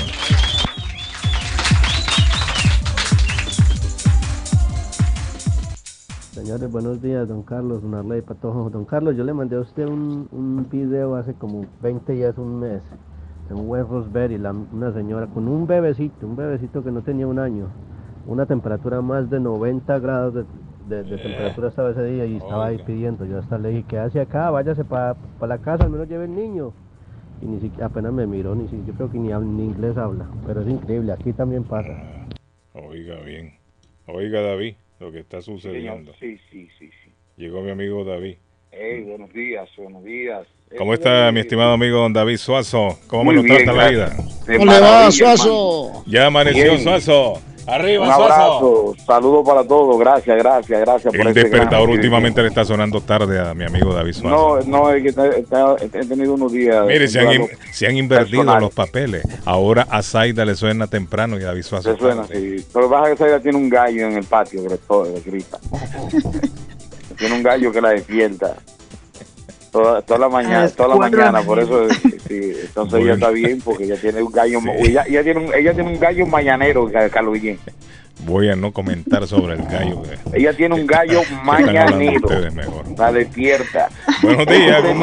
Señores, buenos días, don Carlos, una ley para todos. Don Carlos, yo le mandé a usted un, un video hace como 20 días, un mes, en West Roseberry, la- una señora con un bebecito, un bebecito que no tenía un año, una temperatura más de 90 grados de, de- de temperatura estaba ese día y estaba ahí pidiendo. Yo hasta le dije, ¿qué hace acá? Váyase para la casa, al menos lleve el niño. Y ni siquiera, apenas me miró, ni si, yo creo que ni, ni inglés habla, pero es increíble, aquí también pasa. Oiga bien. Oiga, David, lo que está sucediendo. Sí, sí, sí, sí. Llegó mi amigo David. Hey, buenos días, buenos días. ¿Cómo está mi estimado amigo don David Suazo? ¿Cómo Muy me lo bien, trata la vida? ¿Cómo le va, Suazo? Ya amaneció Bien. Suazo. Arriba, Un abrazo, saludo para todos, gracias, gracias, gracias por El este gran despertador últimamente le está sonando tarde a mi amigo David Suazo. No, no, es que está- está- he tenido unos días. Mire, se han, temprano. in- se han invertido personal. los papeles. Ahora a Zaida le suena temprano y a David Suazo. Se suena tarde. así. Pero baja que Zaida tiene un gallo en el patio que le, le grita. tiene un gallo que la despierta. Toda, toda la mañana, toda la cuatro de la mañana, por eso sí, entonces ella está bien porque ella tiene un gallo, ella, ella tiene un, ella tiene un gallo mañanero, Carlos Guillén. Voy a no comentar sobre el gallo. que- Ella tiene un gallo que mañanero. ustedes mejor. La despierta. Buenos días, good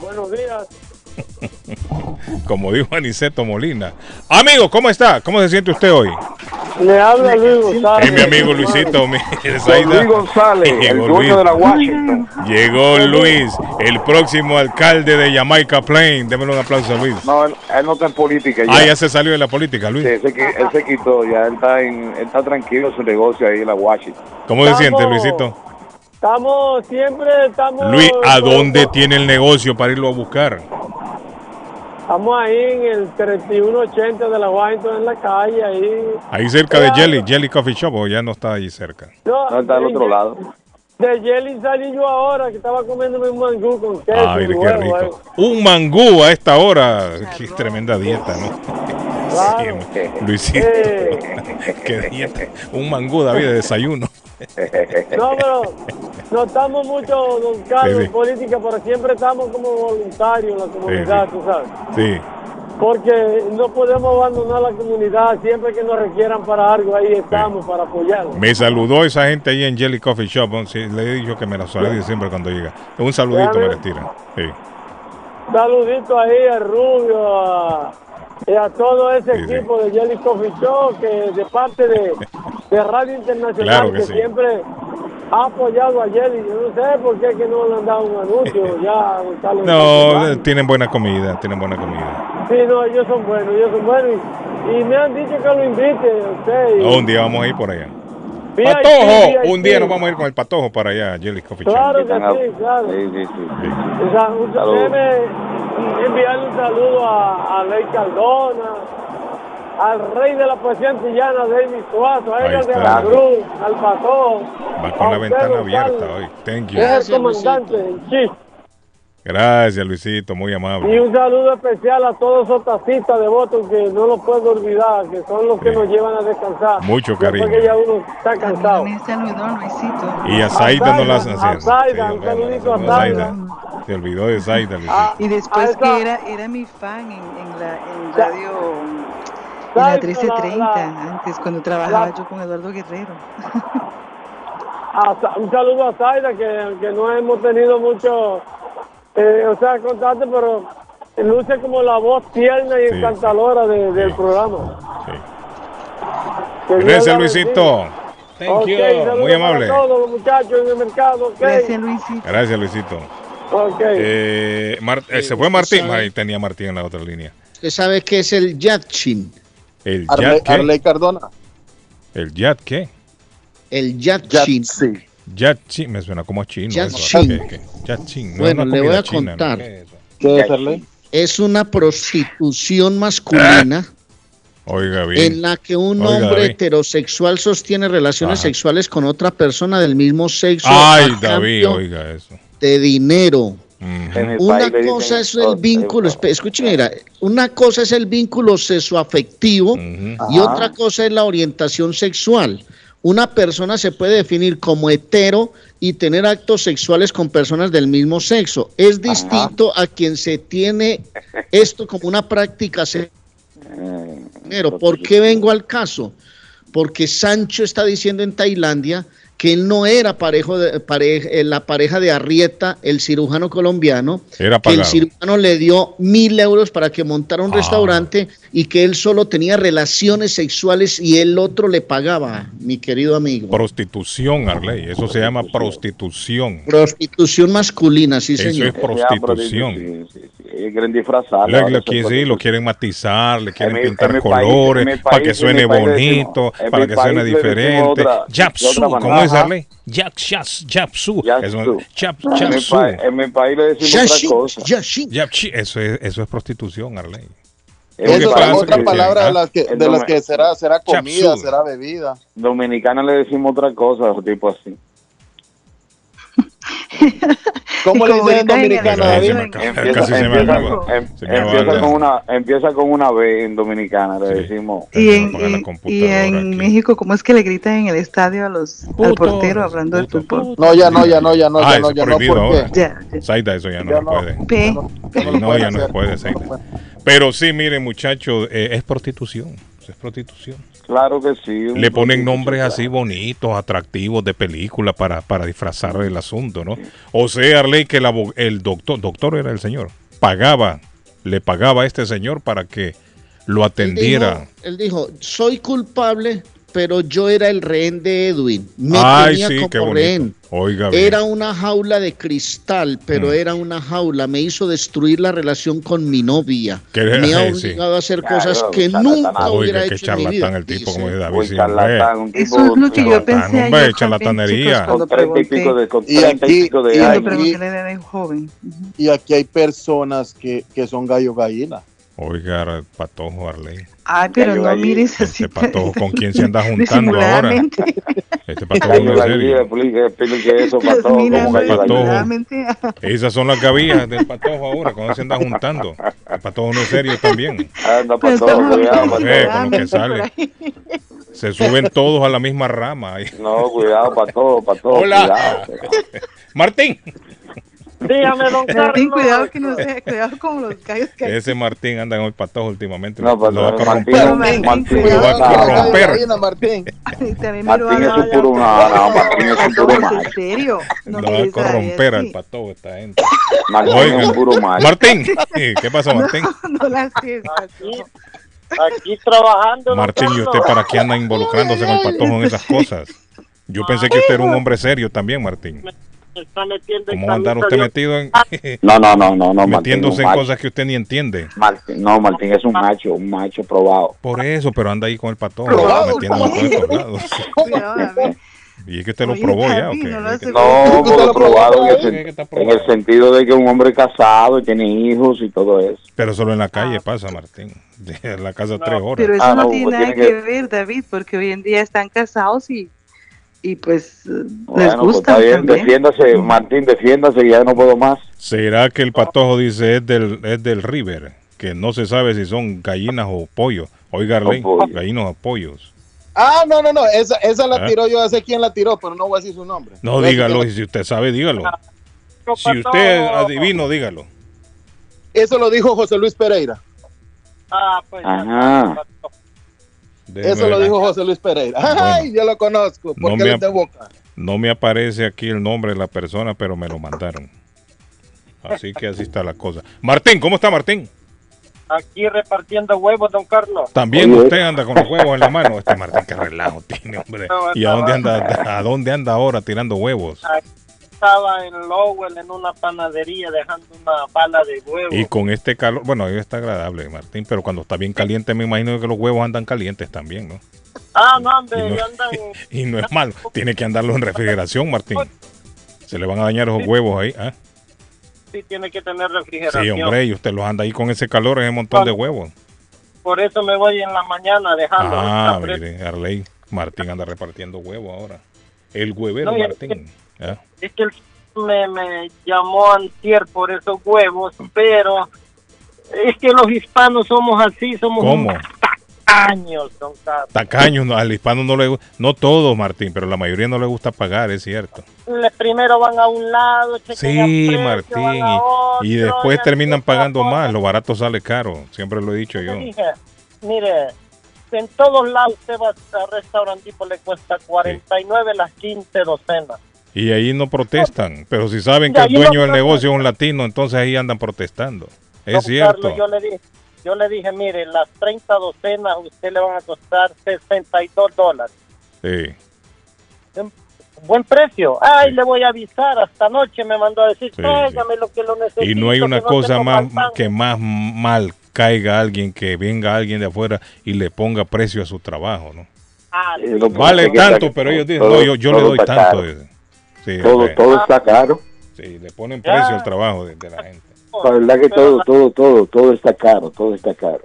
Buenos días. Como dijo Aniceto Molina. Amigo, ¿cómo está? ¿Cómo se siente usted hoy? Le habla Luis González. Es mi amigo Luisito. Luis González, el dueño Luis. de la Washington. Llegó Luis, el próximo alcalde de Jamaica Plain. Démosle un aplauso a Luis. No, él, él no está en política ya. Ah, ya se salió de la política, Luis. Sí, él, se, él se quitó, ya él está, en, él está tranquilo en su negocio ahí en la Washington. ¿Cómo se siente, Luisito? Estamos, siempre estamos. Luis, ¿a dónde tiene el negocio para irlo a buscar? Estamos ahí en el 3180 de la Washington, en la calle, ahí. Ahí cerca de Jelly, Jelly Coffee Shop, o ya no está ahí cerca. No, No, está al otro lado. De Jelly salí yo ahora, que estaba comiéndome un mangú con queso. Ay, qué huevo, rico. Un mangú a esta hora. Qué tremenda dieta, ¿no? Claro. Sí, Luisito. Eh. Qué dieta. Un mangú, David, de desayuno. No, pero no estamos mucho, don Carlos, Sí, sí. en política, pero siempre estamos como voluntarios en la comunidad, sí. tú sabes. Sí. Porque no podemos abandonar la comunidad, siempre que nos requieran para algo, ahí estamos para apoyarlos. Me saludó esa gente ahí en Jelly Coffee Shop. le he dicho que me la salude siempre cuando llega. Un saludito me le tiran. Sí. Saludito ahí a Rubio, a, y a todo ese equipo de Jelly Coffee Show, que de parte de, de Radio Internacional, Claro que que, sí. siempre ha apoyado a Jelly. Yo no sé por qué que no le han dado un anuncio ya. No, tienen buena comida, tienen buena comida. Sí, no, ellos son buenos, ellos son buenos. Y, y me han dicho que lo invite a usted. No, un día vamos a ir por allá. VIP, Patojo, VIP. un día nos vamos a ir con el patojo para allá, Jelly Coffee. Claro que sí, claro. Sí, sí, sí. O sea, déjeme enviarle un saludo a, a Ley Cardona, al rey de la poesía antillana, David Suazo, a Ahí Edgar de está. la Cruz, al Patojo. Va con la ventana abierta hoy. Thank you. es el comandante en chief. Gracias, Luisito, muy Y amable. un saludo especial a todos esos taxistas de votos que no los puedo olvidar, que son los que nos llevan a descansar. Mucho cariño. que ya uno está cansado. Y a Zaida no las A Zaida, un saludito a Zaida. Se olvidó de Zaida, Luisito. Y después que era, era mi fan en, en la en radio en la Zaida, 1330, la- antes cuando trabajaba la- yo con Eduardo Guerrero. A un saludo a Zaida, que, que no hemos tenido mucho, eh, o sea, contacto, pero luce como la voz tierna y Sí, encantadora de- del programa. Que Dios Gracias, la Luisito. Thank Ok, you. Muy para amable. todos los muchachos en el mercado, ok. Gracias, Luisito. Gracias, Luisito. Ok. Eh, Mar- eh, se fue Martín. Ahí tenía Martín en la otra línea. Usted sabe qué es el yatchin. ¿El Arley- Yat qué? Arley Cardona. ¿El Yat qué? El yatchin. Yatchin, me suena como a chino. eso. Yatchin. Yatchin, no Bueno, le voy a china, ¿no? contar. ¿Qué es eso? ¿Qué es, Arley? Es una prostitución masculina Oiga bien. en la que un Oiga, hombre David. heterosexual sostiene relaciones Ajá. sexuales con otra persona del mismo sexo Ay, a David, oiga eso. de dinero. Una cosa es el vínculo, escuchen, mira, una cosa es el vínculo sexoafectivo y Ajá. otra cosa es la orientación sexual. Una persona se puede definir como hetero y tener actos sexuales con personas del mismo sexo. Es distinto a quien se tiene esto como una práctica se- Primero, ¿por qué vengo al caso? Porque Sancho está diciendo en Tailandia que él no era parejo de, pareja, eh, la pareja de Arrieta, el cirujano colombiano, Era que el cirujano le dio mil euros para que montara un Ah. restaurante y que él solo tenía relaciones sexuales y el otro le pagaba, mi querido amigo. Prostitución, Arley. Eso se llama prostitución. Prostitución masculina, sí Eso señor. es prostitución. Sí, sí, sí. Quieren disfrazar. Le, le quiere- sí, lo quieren matizar, le quieren mi- pintar en mi país- colores para que suene bonito, decimos- para que suene diferente. Japsu, ¿cómo Arley? Yak, shas, Japsu. Eso En mi, país le decimos otra cosa. Eso es, eso es prostitución, Arley. Pasa es otra que- palabra ah, de las que, el de las que será, será comida, será bebida. Dominicana le decimos otra cosa, tipo así. ¿Cómo le dicen en dominicana, David? Empieza, con- em- acaba empieza con una empieza con una B en dominicana, le decimos. Y en, y- en. México, ¿cómo es que le gritan en el estadio a los, al Puto, portero hablando del fútbol? No, ya no, ya no, ya no, Ah, ya no, ya no, prohibido porque ahora. Ya, ya. Zaida, eso ya no Ya se no. puede. No ya no se puede, Zaida. Pero sí, miren, muchachos, eh, es prostitución. Es prostitución. Claro que sí. Le ponen nombres claro. así bonitos, atractivos de película para, para disfrazar el asunto, ¿no? O sea, Arley, que el, el doctor, doctor era el señor, pagaba, le pagaba a este señor para que lo Él atendiera. dijo, él dijo, soy culpable, pero yo era el rehén de Edwin. Me Ay, tenía sí, como qué bonito. rehén. Oiga. Era una jaula de cristal, pero Mm. era una jaula. Me hizo destruir la relación con mi novia. Que- Me ha ay, sí. obligado a hacer Claro, cosas que nunca Oiga, hubiera qué hecho en mi charlatán vida. el tipo, Dice. como David. Sí, charlatán, un tipo Eso es lo que yo pensé hombre, ayer charlatanería. chicos, con treinta y pico de, con Y aquí- pico de y de joven. Y aquí hay personas que, que son gallo gallina. Oiga, patojo Arley. Ay, pero no mires así. Este patojo, ¿con quién se anda juntando ahora? Este patojo no es explique, eso, patojo, patojo. disimuladamente. Esas son las gavillas del patojo ahora, cuando se anda juntando. El patojo no es serio también. Anda, patojo, cuidado, Eh, con lo que disimuladamente por sale. Se suben todos a la misma rama. ahí. No, cuidado, patojo, patojo, Hola. cuidado. Martín. Dígame, don Pero Carlos. cuidado que no sea, cuidado con los gallos que Ese Martín anda con el patojo últimamente. No, lo va a corromper. Pero Martín, Martín, Martín. Lo va a corromper. Martín. lo Martín es un puro, no, no, Martín es un puro macho. en serio. Lo No va a corromper al patojo esta gente. Martín Oiga. es un puro macho. Martín. ¿Qué pasó, Martín? No. Aquí, trabajando. Martín, ¿y usted para qué anda involucrándose con el patojo en esas cosas? Yo pensé que usted era un hombre serio también, Martín. Está metiendo en ¿Cómo va a andar usted metido en, No, no, no, no, no, metiéndose en cosas que usted ni entiende? Martín, no, Martín es un macho, un macho probado. Por eso, pero anda ahí con el Probado, David. Y es que usted lo probó ya, ¿o David, qué? no lo Es que- hace No, ¿Usted porque lo probado en el, en sentido de que un hombre casado tiene hijos y todo eso. Pero solo en la calle pasa, Martín. De la casa tres horas. Pero eso Ah, no, no, tiene nada que- ver, David, porque hoy en día están casados y, y pues eh, les Bueno, pues gusta está bien, también. defiéndase, Martín, defiéndase, ya no puedo más. ¿Será que el patojo dice es del, es del River? Que no se sabe si son gallinas o pollos. Oiga, Arley, O pollo. gallinas o pollos. Ah, no, no, no. Esa, esa la ¿Eh? tiró yo, sé quién la tiró, pero no voy a decir su nombre. No, dígalo, y si usted sabe, dígalo. Don Si usted adivino, dígalo. Eso lo dijo José Luis Pereira. Ah, pues Ajá. Déjeme Eso lo dijo José Luis Pereira. Ay, yo lo conozco, porque No me de boca. No me aparece aquí el nombre de la persona, pero me lo mandaron. Así que así está la cosa. Martín, ¿cómo está Martín? Aquí repartiendo huevos, don Carlos. También Oye. usted anda con los huevos en la mano. Este Martín, qué relajo tiene, hombre. ¿Y a dónde anda, a dónde anda ahora tirando huevos? Estaba en Lowell en una panadería dejando una bala de huevo. Y con este calor, bueno, hoy está agradable, Martín, pero cuando está bien caliente, me imagino que los huevos andan calientes también, ¿no? Ah, no, hombre, Y no- andan. Y no es malo, tiene que andarlo en refrigeración, Martín. Se le van a dañar esos huevos ahí, ¿ah? Sí, tiene que tener refrigeración. Sí, hombre, y usted los anda ahí con ese calor, ese montón de huevos. Por eso me voy en la mañana dejando. Ah, mire, Arley, Martín anda repartiendo huevos ahora. El huevero, No, Martín. Es que él me, me llamó antier por esos huevos, pero es que los hispanos somos así, somos ¿Cómo? tacaños, don Carlos. Tacaños, no, al hispano no le gusta, no todos, Martín, pero la mayoría no le gusta pagar, es cierto. Le- primero van a un lado, Sí, precio, Martín, y, después y terminan pagando cosa. más, lo barato sale caro, siempre lo he dicho yo. Dije, mire, en todos lados usted va a restaurante tipo le cuesta 49 las 15 docenas. Y ahí no protestan, pero si saben que el dueño del negocio es un latino, entonces ahí andan protestando. Es Don cierto. Carlos, yo le dije, yo le dije, mire, las 30 docenas a usted le van a costar 62 dólares. Sí. Buen precio. Ay, le voy a avisar. Hasta anoche me mandó a decir, Sí, tráigame lo que lo necesito. Y no hay una cosa más faltando". que más mal caiga alguien que venga alguien de afuera y le ponga precio a su trabajo, ¿no? Ah, Eh, Vale tanto, pero ellos dicen, todo- no, yo, yo le doy tanto. dicen. Sí, Todo, hombre. todo está caro. Sí, le ponen precio al trabajo de, de la gente. La verdad que todo, todo, todo, todo está caro, todo está caro.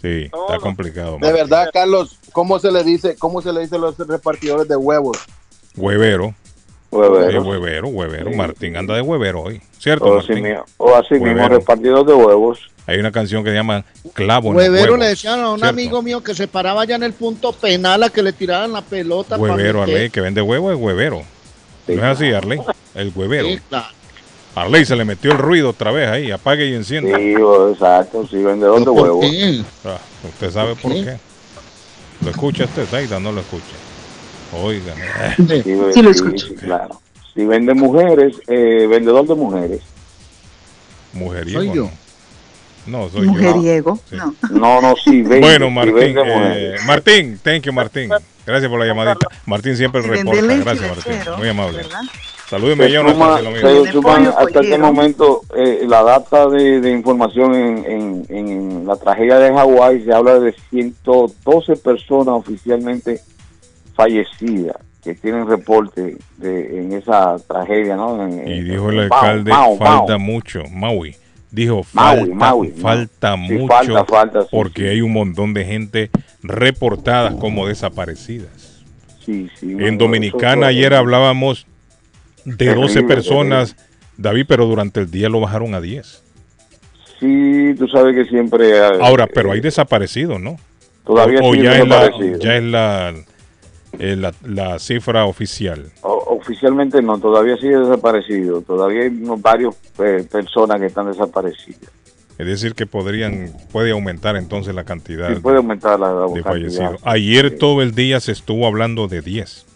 Sí, está complicado. De verdad, Carlos, ¿cómo se le dice, cómo se le dice a los repartidores de huevos? Huevero. Huevero. Huevero, huevero. Martín anda de huevero hoy. ¿Cierto, O así, mismo, o así mismo repartidor de huevos. Hay una canción que se llama Clavo en Huevero huevos. le decían a un ¿cierto? amigo mío que se paraba ya en el punto penal a que le tiraran la pelota. para Huevero, meter. Arley, que vende huevo es huevero. ¿No es así, Arley? El huevero. Sí, claro. Arley se le metió el ruido otra vez ahí. Apague y encienda. Sí, exacto, sí, vendedor de ¿Por huevos. Ah, usted sabe por qué? qué. ¿Lo escucha usted, Zaida? No lo escucha. Oiga. Sí, lo escucho. claro. Si vende mujeres, eh, vendedor de mujeres. Mujeriego. Soy yo. No, soy Mujeriego. yo. No. No, no, sí, vende. Bueno, Martín, eh. Martín, thank you, Martín. Gracias por la llamadita. Martín siempre reporta. Gracias, Martín. Muy amable. Salúdeme, Se yo no suma- sé si lo mismo. se suman hasta este momento eh, la data de, de información en, en- en la tragedia de Hawái se habla de 112 personas oficialmente fallecidas que tienen reporte de, en esa tragedia, ¿no? En- Y dijo el Mau, alcalde, Mau, falta Mau. mucho, Maui. Dijo, falta, Maui, falta. Sí, mucho falta, falta, sí, porque hay un montón de gente reportadas como desaparecidas. Sí, sí, En Dominicana ayer hablábamos de Terrible, 12 personas, David, pero durante el día lo bajaron a 10. Sí, tú sabes que siempre... eh, Ahora, pero hay desaparecidos, ¿no? Todavía o, o ya, es la, ya es la, eh, la, la cifra oficial. O- oficialmente no, todavía sigue desaparecido. Todavía hay unos varios eh, personas que están desaparecidas. Es decir, que podrían, puede aumentar entonces la cantidad Sí, puede aumentar la, la de fallecidos. Ayer todo el día se estuvo hablando de 10.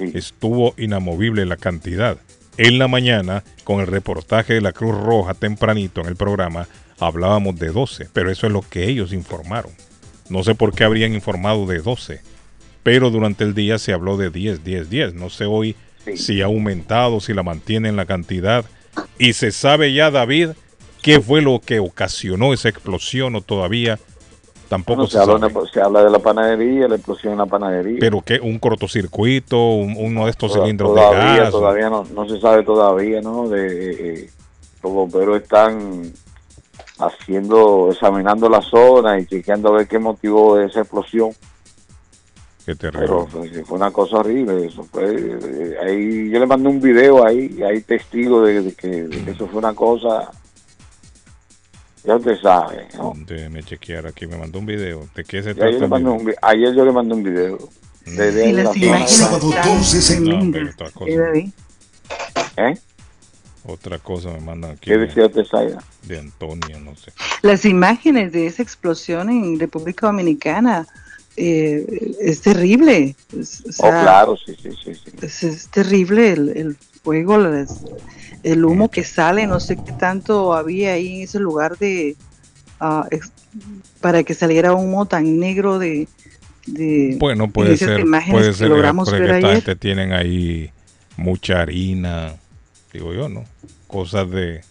Estuvo inamovible la cantidad. En la mañana, con el reportaje de la Cruz Roja tempranito en el programa, hablábamos de 12, pero eso es lo que ellos informaron. No sé por qué habrían informado de 12, pero durante el día se habló de 10, 10, 10. No sé hoy si ha aumentado, si la mantienen la cantidad. Y se sabe ya, David, qué fue lo que ocasionó esa explosión o todavía tampoco Bueno, se se, habla, sabe. una- se habla de la panadería, la explosión en la panadería. Pero que un cortocircuito, un- uno de estos Toda- cilindros todavía, de gas. Todavía no, no se sabe todavía, ¿no? De, eh, los bomberos están haciendo, examinando la zona y chequeando a ver qué motivó esa explosión. Qué terrible. Pero pues, fue una cosa horrible. Eso fue, eh, ahí, yo le mandé un video ahí, y hay testigos de, de que, de que eso fue una cosa. Ya usted sabe, ¿no? Déjeme chequear aquí, me mandó un video. ¿De qué se trata? un ayer yo le mandé un video. De, de Y la las zona. imágenes Sábado están 2 de septiembre. No, pero otra cosa. ¿Eh? Otra me mandan aquí. ¿Qué decía usted, Zaida? De Antonia, no sé. Las imágenes de esa explosión en República Dominicana eh, es terrible. Es, o Oh, claro, sí, sí, sí. sí. es, es terrible el, el fuego, las- el humo que sale. No sé qué tanto había ahí en ese lugar de ah, ex- para que saliera humo tan negro de. de Bueno, en puede esas ser, imágenes puede que ser logramos puede ver que ayer. gente tienen ahí mucha harina, digo yo, ¿no? Cosas de,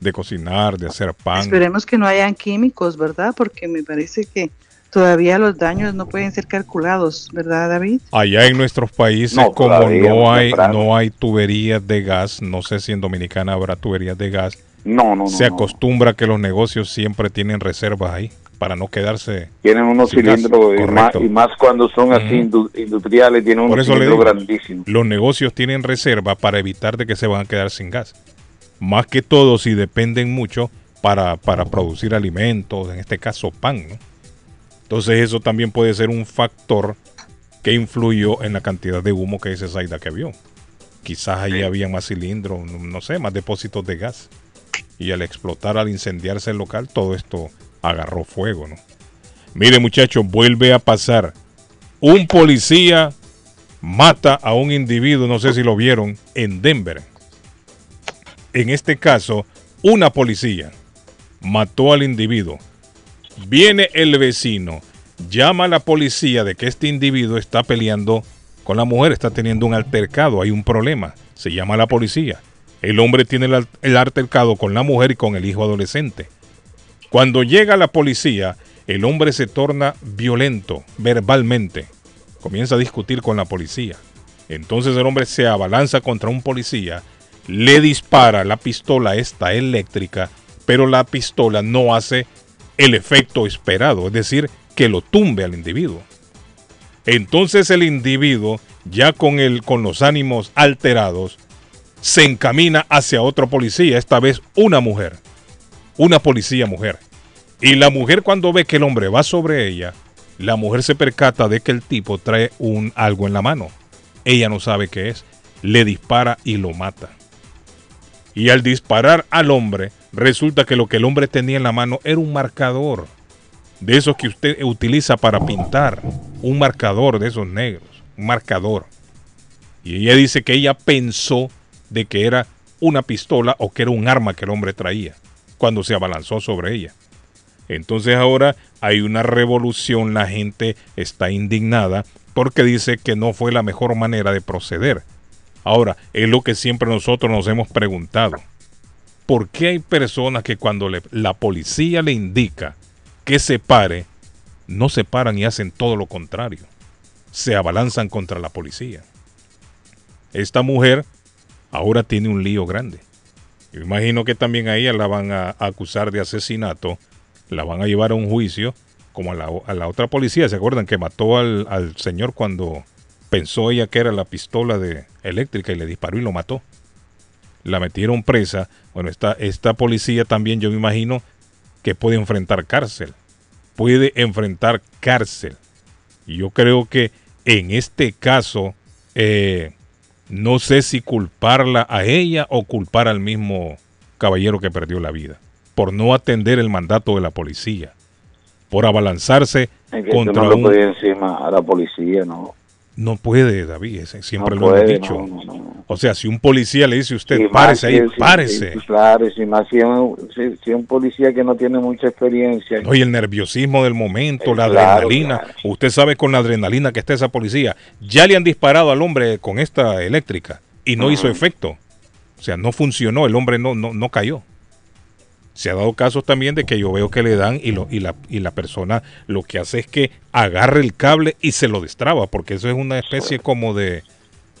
de cocinar, de hacer pan. Esperemos que no hayan químicos, ¿verdad? Porque me parece que todavía los daños no pueden ser calculados, ¿verdad, David? Allá en nuestros países, No, como todavía, no hay, no hay tuberías de gas, no sé si en Dominicana habrá tuberías de gas, No, no, no. se no. acostumbra que los negocios siempre tienen reservas ahí para no quedarse. Tienen unos cilindros y más, y más cuando son así indu- industriales, tienen cilindros digo, grandísimos. los negocios tienen reserva para evitar de que se van a quedar sin gas. Más que todo si dependen mucho para, para producir alimentos, en este caso pan. ¿no? Entonces eso también puede ser un factor que influyó en la cantidad de humo que dice Zaida que vio. Quizás ahí había más cilindros, no, no sé, más depósitos de gas. Y al explotar, al incendiarse el local, todo esto agarró fuego. ¿no? Mire muchachos, vuelve a pasar. Un policía mata a un individuo, no sé si lo vieron, en Denver. En este caso, una policía mató al individuo. Viene el vecino, llama a la policía de que este individuo está peleando con la mujer, está teniendo un altercado, hay un problema. Se llama a la policía. El hombre tiene el, al- el altercado con la mujer y con el hijo adolescente. Cuando llega la policía, el hombre se torna violento verbalmente. Comienza a discutir con la policía. Entonces el hombre se abalanza contra un policía, le dispara la pistola esta eléctrica, pero la pistola no hace el efecto esperado, es decir, que lo tumbe al individuo. Entonces el individuo, ya con, el, con los ánimos alterados, se encamina hacia otro policía, esta vez una mujer, una policía mujer. Y la mujer cuando ve que el hombre va sobre ella, la mujer se percata de que el tipo trae un algo en la mano. Ella no sabe qué es, le dispara y lo mata. Y al disparar al hombre, resulta que lo que el hombre tenía en la mano era un marcador. de esos que usted utiliza para pintar, un marcador de esos negros, un marcador. Y ella dice que ella pensó de que era una pistola o que era un arma que el hombre traía cuando se abalanzó sobre ella. Entonces ahora hay una revolución, la gente está indignada porque dice que no fue la mejor manera de proceder. Ahora, es lo que siempre nosotros nos hemos preguntado. ¿Por qué hay personas que cuando la policía le indica que se pare, no se paran y hacen todo lo contrario? Se abalanzan contra la policía. Esta mujer ahora tiene un lío grande. Yo imagino que también a ella la van a acusar de asesinato, la van a llevar a un juicio, como a la, a la otra policía. ¿Se acuerdan que mató al, al señor cuando pensó ella que era la pistola de eléctrica y le disparó y lo mató? La metieron presa. Bueno, esta, esta policía también yo me imagino que puede enfrentar cárcel. Puede enfrentar cárcel. Y yo creo que en este caso, eh, no sé si culparla a ella o culpar al mismo caballero que perdió la vida por no atender el mandato de la policía, por abalanzarse Es que contra no un... encima a la policía, ¿no? No puede, David, siempre No lo puede, hemos dicho. no, no, O sea, si un policía le dice a usted, Y párese ahí, si- párese. si- claro, y si más si un, si- policía que no tiene mucha experiencia. Oye, el nerviosismo del momento, la claro, adrenalina. Usted sabe con la adrenalina que está esa policía. Ya le han disparado al hombre con esta eléctrica y no hizo efecto. O sea, no funcionó, el hombre no, no, no cayó. Se ha dado casos también de que yo veo que le dan y, lo, y, la, y la persona lo que hace es que agarra el cable y se lo destraba, porque eso es una especie como de...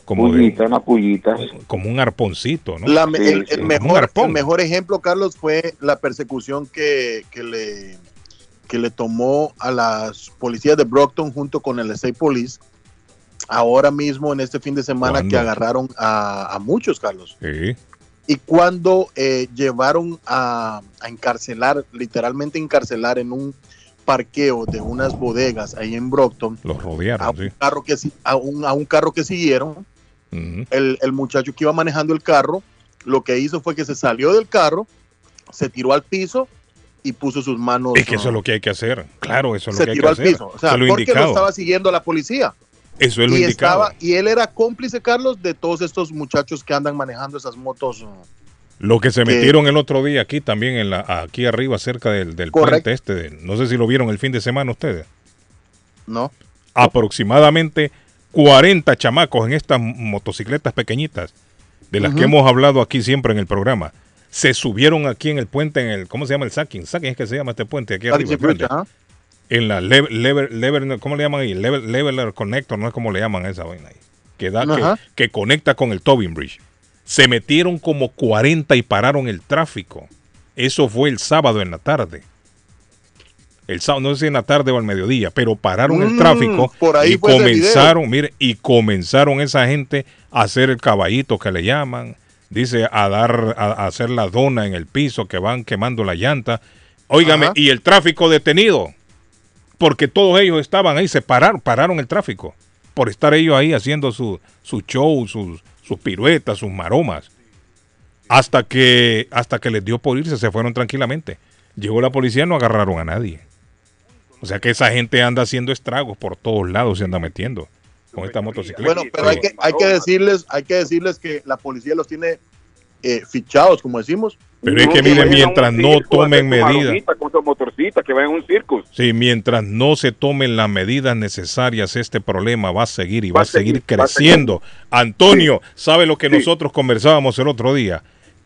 Como, de, Pullita, una pullita. como un arponcito, ¿no? La el, el Como un mejor, arpón. el mejor ejemplo, Carlos, fue la persecución que, que le, que le tomó a las policías de Brockton junto con el State Police. Ahora mismo, en este fin de semana, ¿Cuándo? que agarraron a, a muchos, Carlos. Sí. Y cuando eh, llevaron a, a encarcelar, literalmente encarcelar en un parqueo de unas bodegas ahí en Brockton, Los a rodearon, un sí. carro que, a un, a un carro que siguieron, el, el muchacho que iba manejando el carro, lo que hizo fue que se salió del carro, se tiró al piso y puso sus manos. Es que eso es lo que hay que hacer. Claro, eso es lo se que hay tiró que al hacer. piso. O sea, Eso es lo porque lo indicado. estaba siguiendo la policía. Eso es lo y, indicado. estaba, y él era cómplice, Carlos, de todos estos muchachos que andan manejando esas motos. Lo que se que- metieron el otro día aquí también, en la, aquí arriba, cerca del, puente este. de- no sé si lo vieron el fin de semana ustedes. No. Aproximadamente 40 chamacos en estas motocicletas pequeñitas, de las que hemos hablado aquí siempre en el programa. Se subieron aquí en el puente, en el, ¿cómo se llama el sacking? Sacking es que se llama este puente aquí arriba. En la level, level, level- ¿cómo le llaman ahí? Level, leveler connector, no es como le llaman a esa vaina ahí. Que, da, que, conecta con el Tobin Bridge. Se metieron como 40 y pararon el tráfico. Eso fue el sábado en la tarde. El sábado, no sé si en la tarde o al mediodía, pero pararon el Mm, tráfico por ahí y comenzaron, mire, y comenzaron esa gente a hacer el caballito que le llaman, dice a dar, a, a hacer la dona en el piso que van quemando la llanta. Óigame, Ajá. y el tráfico detenido, porque todos ellos estaban ahí, se pararon, pararon el tráfico, por estar ellos ahí haciendo su, su show, sus, sus piruetas, sus maromas. Hasta que, hasta que les dio por irse, se fueron tranquilamente. Llegó la policía, no agarraron a nadie. O sea que esa gente anda haciendo estragos por todos lados, se anda metiendo con esta motocicleta. Bueno, pero hay que, hay que decirles, hay que decirles que la policía los tiene eh, fichados, como decimos. Pero es que miren, mientras no tomen medidas, que va en un circo. sí, mientras no se tomen las medidas necesarias, este problema va a seguir y va, a seguir, a creciendo. Antonio, ¿sabe lo que nosotros conversábamos el otro día?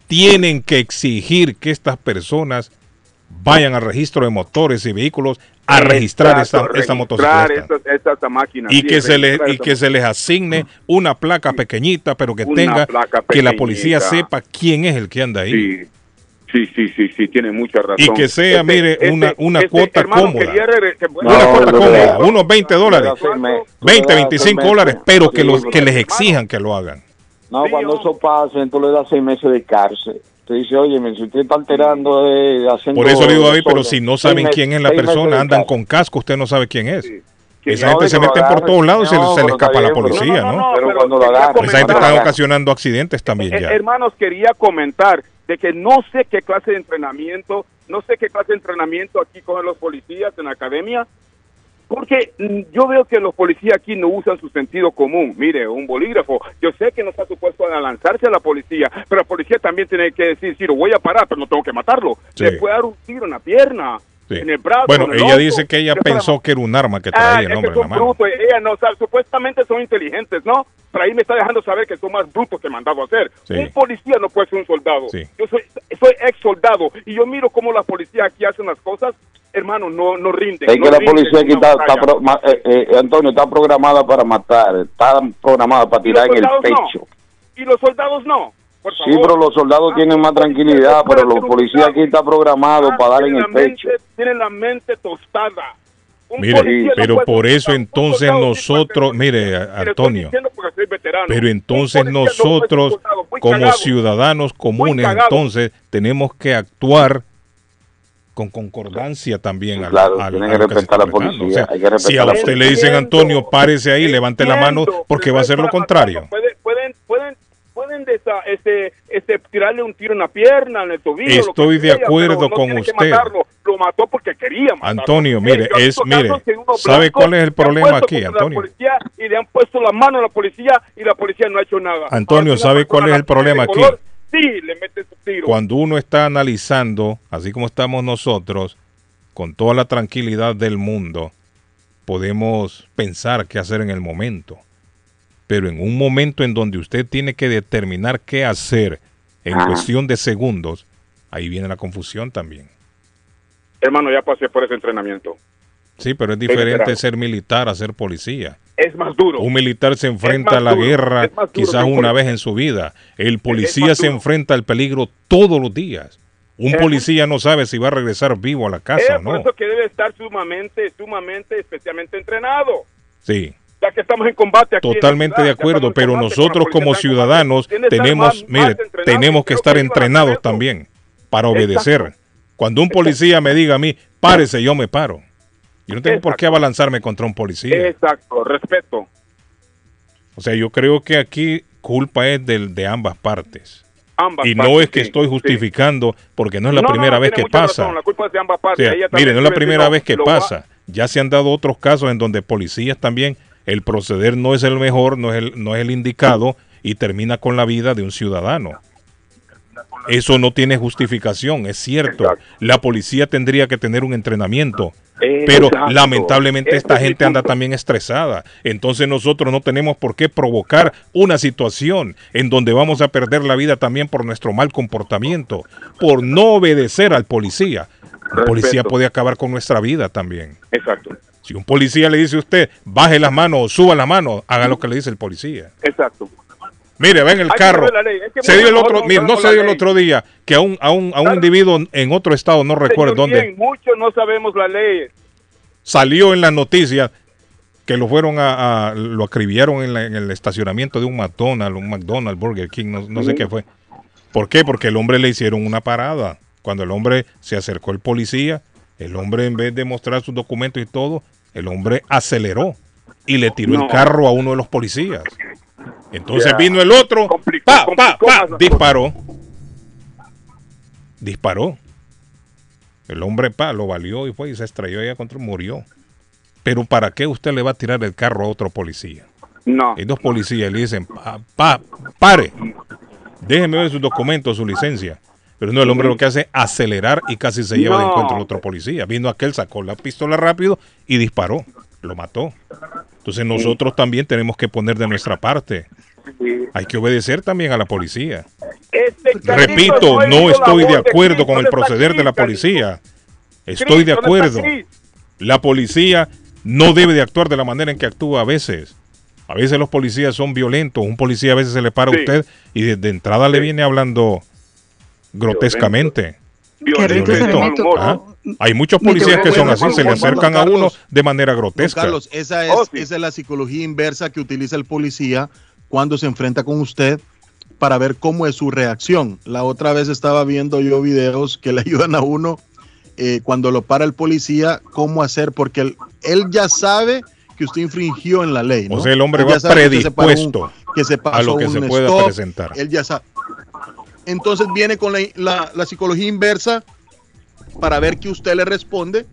Tienen que exigir que estas personas vayan al registro de motores y vehículos a registrar esta, esta motocicleta. Esta, esta, esta máquina. y sí, que se les y que se les asigne una placa pequeñita pero que tenga que la policía sepa quién es el que anda ahí Sí, sí, sí, sí, sí, tiene mucha razón. y que sea Este- mire este- una una este cuota hermano cómoda una cuota cómoda no. unos 20 dólares das 20 seis 25 meses. dólares pero que los que les exijan que lo hagan No, cuando eso pase, tú le das seis meses de cárcel. Te dice, oye, si usted está alterando, eh, haciendo... por eso le digo David pero desorden, si no saben meses- quién es la persona andan con casco usted no sabe quién es esa No, gente se mete por todos lados y se, No, se le pero escapa a la pero- policía No, no, no, Pero pero cuando lo esa gente está ocasionando accidentes también Eh, ya hermanos, quería comentar de que no sé qué clase de entrenamiento, no sé qué clase de entrenamiento aquí cogen los policías en la academia, porque mm, yo veo que los policías aquí no usan su sentido común. Mire, un bolígrafo, yo sé que no está supuesto a lanzarse a la policía, pero la policía también tiene que decir, sí, lo voy a parar, pero no tengo que matarlo. Sí. Le puede dar un tiro en la pierna, Sí. en el brazo. Bueno, en el ella dice que ella para pensó que era un arma que Ah, traía es el que hombre en la son mano. brutos, ella no sabe, supuestamente son inteligentes, ¿no? Pero ahí me está dejando saber que son más brutos que mandado a hacer. Sí. Un policía no puede ser un soldado. Sí. Yo soy, soy ex soldado y yo miro cómo la policía aquí hacen las cosas, hermano, no, no rinden. Es no que la policía aquí está, pro- eh, eh, Antonio, está programada para matar, está programada para tirar en el no. pecho. Y los soldados no. Por Sí, pero los soldados tienen más tranquilidad, pero los policías aquí está programado Ah, para dar en el la pecho. mente- Tienen la mente tostada. Un Mire, pero puede por eso entonces nosotros, mire, Antonio, diciendo porque soy veterano. pero entonces no puede nosotros como cagado. ciudadanos comunes, entonces tenemos que actuar con concordancia también al, Claro, al- a que respetar a la policía, hay que si a usted le dicen, Antonio, párese ahí, levante la mano porque va a ser lo contrario. matarlo. Pueden, desa- este, este, tirarle un tiro en la pierna, en el tobillo. Estoy de sea, acuerdo no con usted. matarlo. Lo mató porque quería matarlo. Antonio, Mire, he es, mire, ¿sabe cuál es el problema aquí, Antonio? y le han puesto la mano a la policía y la policía no ha hecho nada. Antonio, una ¿sabe cuál es el problema aquí? color, Sí, le mete su tiro. Cuando uno está analizando, así como estamos nosotros, con toda la tranquilidad del mundo, podemos pensar qué hacer en el momento. Pero en un momento en donde usted tiene que determinar qué hacer en Ajá. cuestión de segundos, ahí viene la confusión también. Hermano, ya pasé por ese entrenamiento. Sí, pero es diferente ser militar a ser policía. Es más duro. Un militar se enfrenta a la duro, guerra quizás una vez en su vida. El policía se enfrenta al peligro todos los días. Un Es- policía no sabe si va a regresar vivo a la Es casa por eso que debe estar sumamente, sumamente, especialmente entrenado. Sí, Ya que estamos en combate aquí. en totalmente ciudad, de acuerdo, en pero nosotros como en ciudadanos tenemos, mire, tenemos que estar que entrenados eso. también para Exacto. obedecer. Cuando un policía me diga a mí, párese, yo me paro. Yo no tengo por qué abalanzarme contra un policía. Exacto, respeto. O sea, yo creo que aquí culpa es del, de ambas partes. Ambas y no partes, es que sí, estoy sí. justificando, porque no es la No, no, primera vez que pasa. razón, la culpa es de ambas O partes. sea, mire, no es la primera vez que pasa. Ya se han dado otros casos en donde policías también, el proceder no es el mejor, no es el, no es el indicado y termina con la vida de un ciudadano. Eso no tiene justificación, es cierto. La policía tendría que tener un entrenamiento. Pero Exacto. lamentablemente esta gente anda también estresada. Entonces nosotros no tenemos por qué provocar una situación en donde vamos a perder la vida también por nuestro mal comportamiento, por no obedecer al policía. El policía puede acabar con nuestra vida también. Exacto, Si un policía le dice a usted, baje las manos o suba la mano, haga lo que le dice el policía. exacto. Mire, ven el Hay carro. Se dio el otro, no mire, no se dio el otro día que a un, a un, a un individuo en otro estado, no recuerdo Señor, dónde, bien, muchos no sabemos la ley. salió en las noticias que lo fueron a, a- lo acribillaron en, la- en el estacionamiento de un McDonald's, un McDonald's, Burger King, no, no sé qué fue. ¿Por qué? Porque el hombre le hicieron una parada. Cuando el hombre se acercó el policía, el hombre en vez de mostrar sus documentos y todo, el hombre aceleró y le tiró No. el carro a uno de los policías. Entonces vino el otro, pa, pa, complicó pa, disparó. Disparó. El hombre pa, lo valió y fue y se estrelló allá contra murió. Pero ¿para qué usted le va a tirar el carro a otro policía? No. Hay dos policías y le dicen, pa, pa, pare, déjeme ver sus documentos, su licencia. Pero no, el hombre lo que hace es acelerar y casi se lleva de encuentro al otro policía. Vino aquel, sacó la pistola rápido y disparó. Lo mató. Entonces nosotros también tenemos que poner de nuestra parte. Hay que obedecer también a la policía. Este Repito, no estoy de de acuerdo con el ¿dónde está proceder de la policía. Estoy de Cristo, ¿dónde acuerdo. La policía no debe de actuar de la manera en que actúa a veces. A veces los policías son violentos. Un policía a veces se le para a usted y desde entrada le viene hablando grotescamente. Violento. ¿Ah? Hay muchos policías que son así, se le acercan a uno de manera grotesca. Carlos, esa es, Oh, esa es la psicología inversa que utiliza el policía cuando se enfrenta con usted para ver cómo es su reacción. La otra vez estaba viendo yo videos que le ayudan a uno eh, cuando lo para el policía, cómo hacer, porque él, él ya sabe que usted infringió en la ley. ¿no? O sea, el hombre Él va que se un- predispuesto que se a lo que se pueda stop, presentar. Él ya sabe. Entonces viene con la, la- la psicología inversa para ver que usted le responde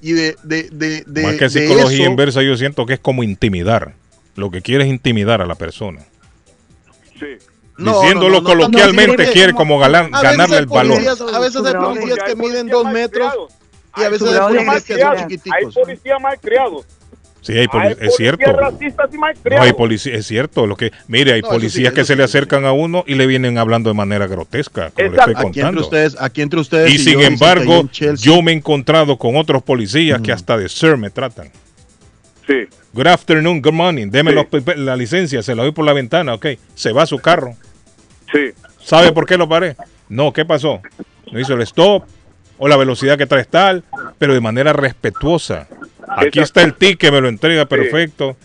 y de, de, de, de- Más que de psicología eso- inversa, yo siento que es como intimidar. Lo que quiere es intimidar a la persona. No, Diciéndolo no, no, no, coloquialmente, quiere como veces ganarle el valor. A veces hay policías que miden dos metros y a veces hay policías que son chiquiticos. Hay policías mal criados. Sí, hay poli- Hay es policías cierto. racistas y mal No, hay policía, es cierto. Lo que, mire, hay No, eso sí, policías que se sí, le sí. acercan a uno y le vienen hablando de manera grotesca, como le Exacto. estoy Aquí entre contando. ustedes, aquí entre ustedes y y sin yo embargo, en yo me he encontrado con otros policías que hasta de sir me tratan. Sí. Good afternoon, good morning. Deme los pe- la licencia, se la doy por la ventana, ok. Se va a su carro. Sí. ¿Sabe por qué lo paré? No, ¿qué pasó? No hizo el stop o la velocidad que trae es tal, pero de manera respetuosa. Aquí está el ticket, me lo entrega perfecto.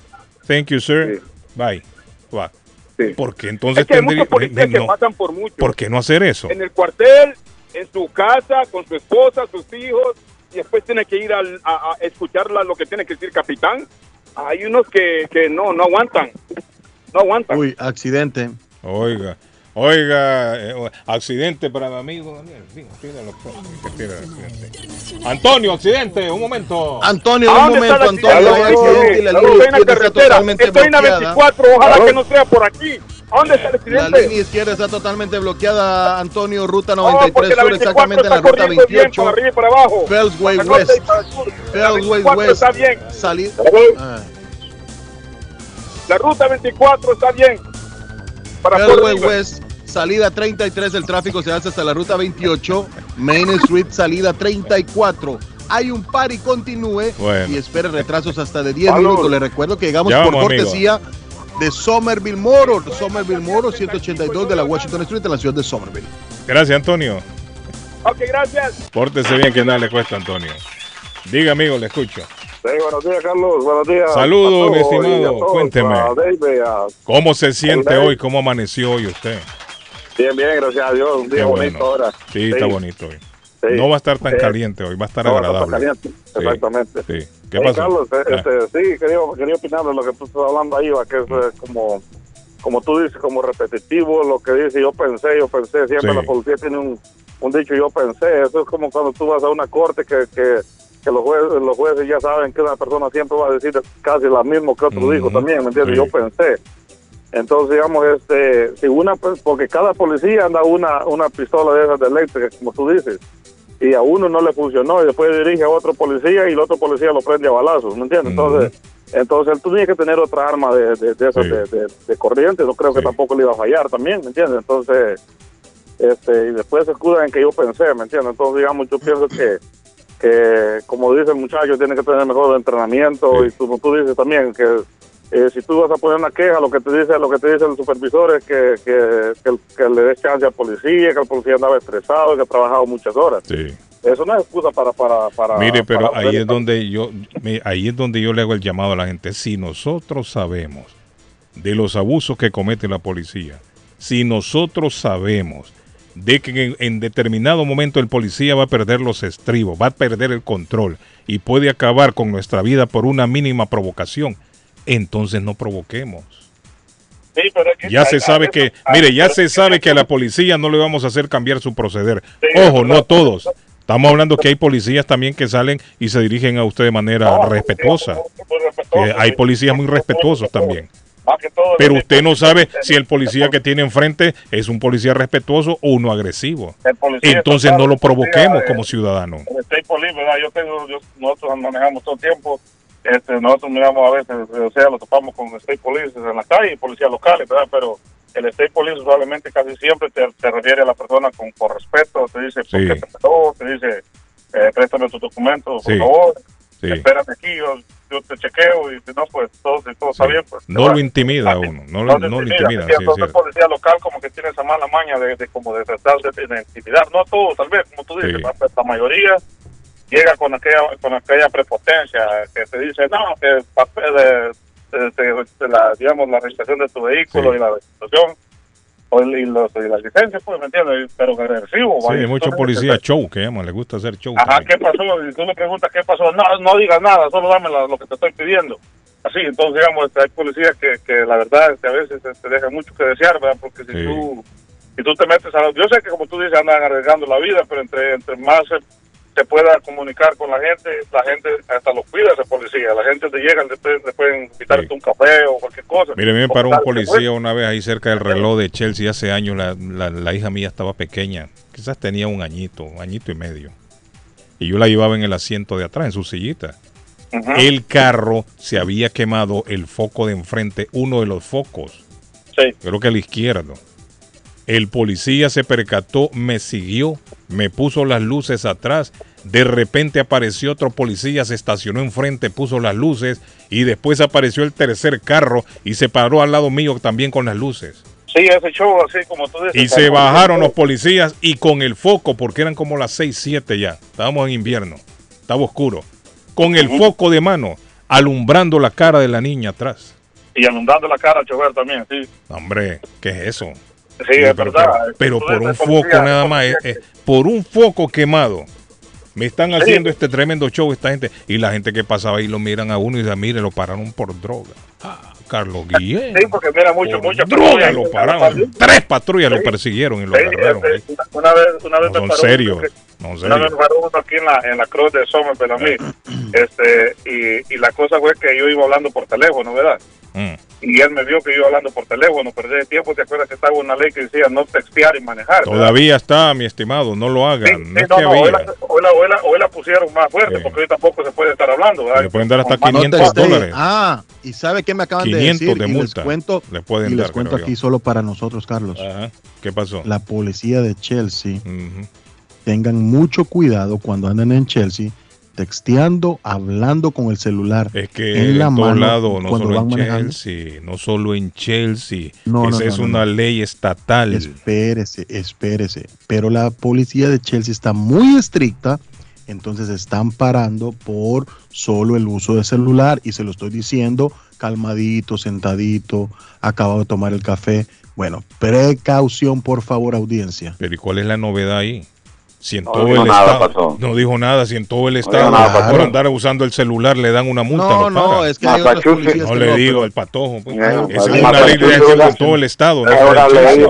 Thank you, sir. Bye. Va. Porque entonces Es que hay tendría- muchos policías que no, pasan por mucho. ¿Por qué no hacer eso? En el cuartel, en su casa, con su esposa, sus hijos, y después tiene que ir al- a, a escuchar la- lo que tiene que decir capitán. Hay unos que, que no, no aguantan. No aguantan. Uy, accidente. Oiga, oiga, eh, accidente para mi amigo Daniel. El accidente. Antonio, accidente, un momento. Antonio, ¿A un momento, Antonio. hay accidente y la Estoy línea en la izquierda está carretera. totalmente Estoy en la bloqueada. 24. Ojalá que no sea por aquí. ¿A dónde está el La accidente? línea izquierda está totalmente bloqueada, Antonio, ruta No, 93 porque la sur, 24 exactamente en la está ruta corriendo bien 28. para arriba y para abajo. Fellsway West. La Fellsway 24 West. está bien. Salida. Ah. La ruta 24 está bien. Para. West, salida 33, el tráfico se hace hasta la ruta 28. Main Street, salida 34. Hay un par y continúe Bueno. y espere retrasos hasta de 10 Salud. minutos. Le recuerdo que llegamos Ya por vamos, amigo. cortesía de Somerville Motors. Somerville Motors, 182 de la Washington Street en la ciudad de Somerville. Gracias, Antonio. Ok, gracias. Pórtese bien, que nada le cuesta, Antonio. Diga, amigo, le escucho. Sí, buenos días, Carlos. Buenos días. Saludos, mi estimado. todos, Cuénteme. a David, a- ¿Cómo se siente hoy? ¿Cómo amaneció hoy usted? Bien, bien, gracias a Dios. Un día Qué bonito bueno. ahora. Sí, está bonito hoy. Sí. No va a estar tan Sí. caliente hoy, va a estar No, va a estar agradable. caliente, Exactamente. Sí. ¿Qué pasó? Carlos, eh, Ah. este, sí, quería, quería opinar de lo que tú estás hablando ahí, va, que es eh, como, como tú dices, como repetitivo, lo que dice yo pensé, yo pensé, siempre la policía tiene un, un dicho yo pensé, eso es como cuando tú vas a una corte que, que, que los, jueces, los jueces ya saben que una persona siempre va a decir casi lo mismo que otro Ujú. dijo también, ¿me entiendes? Sí. Yo pensé. Entonces, digamos, este, si una, pues, porque cada policía anda una, una pistola de esas de eléctrica, como tú dices, y a uno no le funcionó, y después dirige a otro policía y el otro policía lo prende a balazos, ¿me entiendes? Entonces, entonces tú tienes que tener otra arma de, de, de esas Sí. de, de- corriente, no creo que tampoco le iba a fallar también, ¿me entiendes? Entonces, este, y después se escudan en que yo pensé, ¿me entiendes? Entonces, digamos, yo pienso que, que como dice el muchacho, tiene que tener mejor entrenamiento y como tú dices también, que eh, si tú vas a poner una queja, lo que te dice lo que te dice el supervisor es que, que, que, que le des chance al policía, que el policía andaba estresado, que ha trabajado muchas horas. Sí. Eso no es excusa para... para, para Mire, pero para ahí es donde yo ahí es donde yo le hago el llamado a la gente. Si nosotros sabemos de los abusos que comete la policía, si nosotros sabemos de que en, determinado momento el policía va a perder los estribos, va a perder el control y puede acabar con nuestra vida por una mínima provocación, entonces no provoquemos. Sí, pero es que Ya se sabe que, mire, ya se sabe que a la policía no le vamos a hacer cambiar su proceder. Ojo, no a todos. Estamos hablando que hay policías también que salen y se dirigen a usted de manera respetuosa. Eh, hay policías muy respetuosos también. Pero usted no sabe si el policía que tiene enfrente es un policía respetuoso o uno agresivo. Entonces no lo provoquemos eh, como ciudadanos. el State Police, ¿verdad? Yo tengo, yo- nosotros manejamos todo el tiempo, este, nosotros miramos a veces, o sea, lo topamos con State Police en la calle policías locales, ¿verdad? Pero el State Police usualmente casi siempre te, te refiere a la persona con, con respeto, te dice, ¿por Sí. qué te paró? Te dice, eh, préstame tus documentos, por Sí. favor, Sí. espérame aquí, yo, yo te chequeo y si no, pues todo, si todo está bien, pues... No lo intimida a uno, no, No lo, no lo intimida, intimida. ¿me sí, Entonces, el policía local como que tiene esa mala maña de, de como de tratar de, de intimidar, no a todos tal vez, como tú dices. Pero la mayoría llega con aquella con aquella prepotencia que te dice, no, que el papel de, de- de- de la, digamos, la registración de tu vehículo Sí. y la registración y, los, y la licencia, pues, ¿me entiendes? Pero agresivo. Sí, hay muchos policías show que llaman, les gusta hacer show. Ajá, ¿qué pasó? Y tú le preguntas qué pasó. No, no digas nada, solo dame la- lo que te estoy pidiendo. Así, entonces, digamos, este, hay policías que, que la verdad este, a veces te dejan mucho que desear, ¿verdad? Porque si Sí. tú y tú te metes a... Yo sé que como tú dices, andan arriesgando la vida, pero entre, entre más se, se pueda comunicar con la gente, la gente hasta los cuida ese policía. La gente te llega, le, pueden- le pueden invitarte un café o cualquier cosa. Mire, me paró un policía una vez ahí cerca del reloj de Chelsea hace años. La, la- la hija mía estaba pequeña. Quizás tenía un añito, un añito y medio. Y yo la llevaba en el asiento de atrás, en su sillita. El carro se había quemado el foco de enfrente, uno de los focos. Creo que al izquierdo. El policía se percató, me siguió, me puso las luces atrás. De repente apareció otro policía, se estacionó enfrente, puso las luces y después apareció el tercer carro y se paró al lado mío también con las luces. Sí, ese show así como tú dices. Y se bajaron los policías y con el foco, porque eran como las 6, 7 ya, estábamos en invierno, estaba oscuro, con el foco de mano, alumbrando la cara de la niña atrás. Y inundando la cara al chofer también, sí. Hombre, ¿qué es eso? Sí, es pero, verdad. pero- pero por un foco nada más, eh, eh, por un foco quemado. Me están Sí. haciendo este tremendo show esta gente. Y la gente que pasaba ahí lo miran a uno y dicen, mire, lo pararon por droga. Ah, Carlos Guillén. Sí, porque mira, mucho, mucho. Droga lo pararon. Tres patrullas lo persiguieron y lo Sí, agarraron. una- vez, una vez No me son una vez me paró uno aquí en la, en la cruz de Somerville a mí. Este, y, y la cosa fue que yo iba hablando por teléfono, ¿verdad? Mm. Y él me vio que yo hablando por teléfono, perdí el tiempo, ¿te acuerdas que estaba una ley que decía no textear y manejar? ¿verdad? Todavía está, mi estimado, no lo hagan. Sí, no sí, es no, que no, hoy había. la, hoy, la, hoy la- hoy la pusieron más fuerte, porque hoy tampoco se puede estar hablando, ¿verdad? Le pueden dar hasta Con mano 500 textea. dólares. Ah, y ¿sabe qué me acaban 500 de decir? de Y multa. Les cuento, Le pueden y les dar, cuento aquí yo. solo para nosotros, Carlos. ¿Qué pasó? La policía de Chelsea, tengan mucho cuidado cuando andan en Chelsea, texteando, hablando con el celular Es que en la en mano lados, no cuando solo van en manejando. Chelsea, no solo en Chelsea. No, Esa no, es una ley estatal. Espérese, espérese. Pero la policía de Chelsea está muy estricta, entonces están parando por solo el uso de celular y se lo estoy diciendo calmadito, sentadito, acabado de tomar el café. Bueno, precaución, por favor, audiencia. Pero ¿y cuál es la novedad ahí? Si en No todo dijo el nada, estado no dijo nada, si en todo el estado nada, por andar usando el celular le dan una multa. No, no, es que Massachusetts. No que le no, digo pero- el patojo. pues. Esa es una ley de en todo el estado. no una ley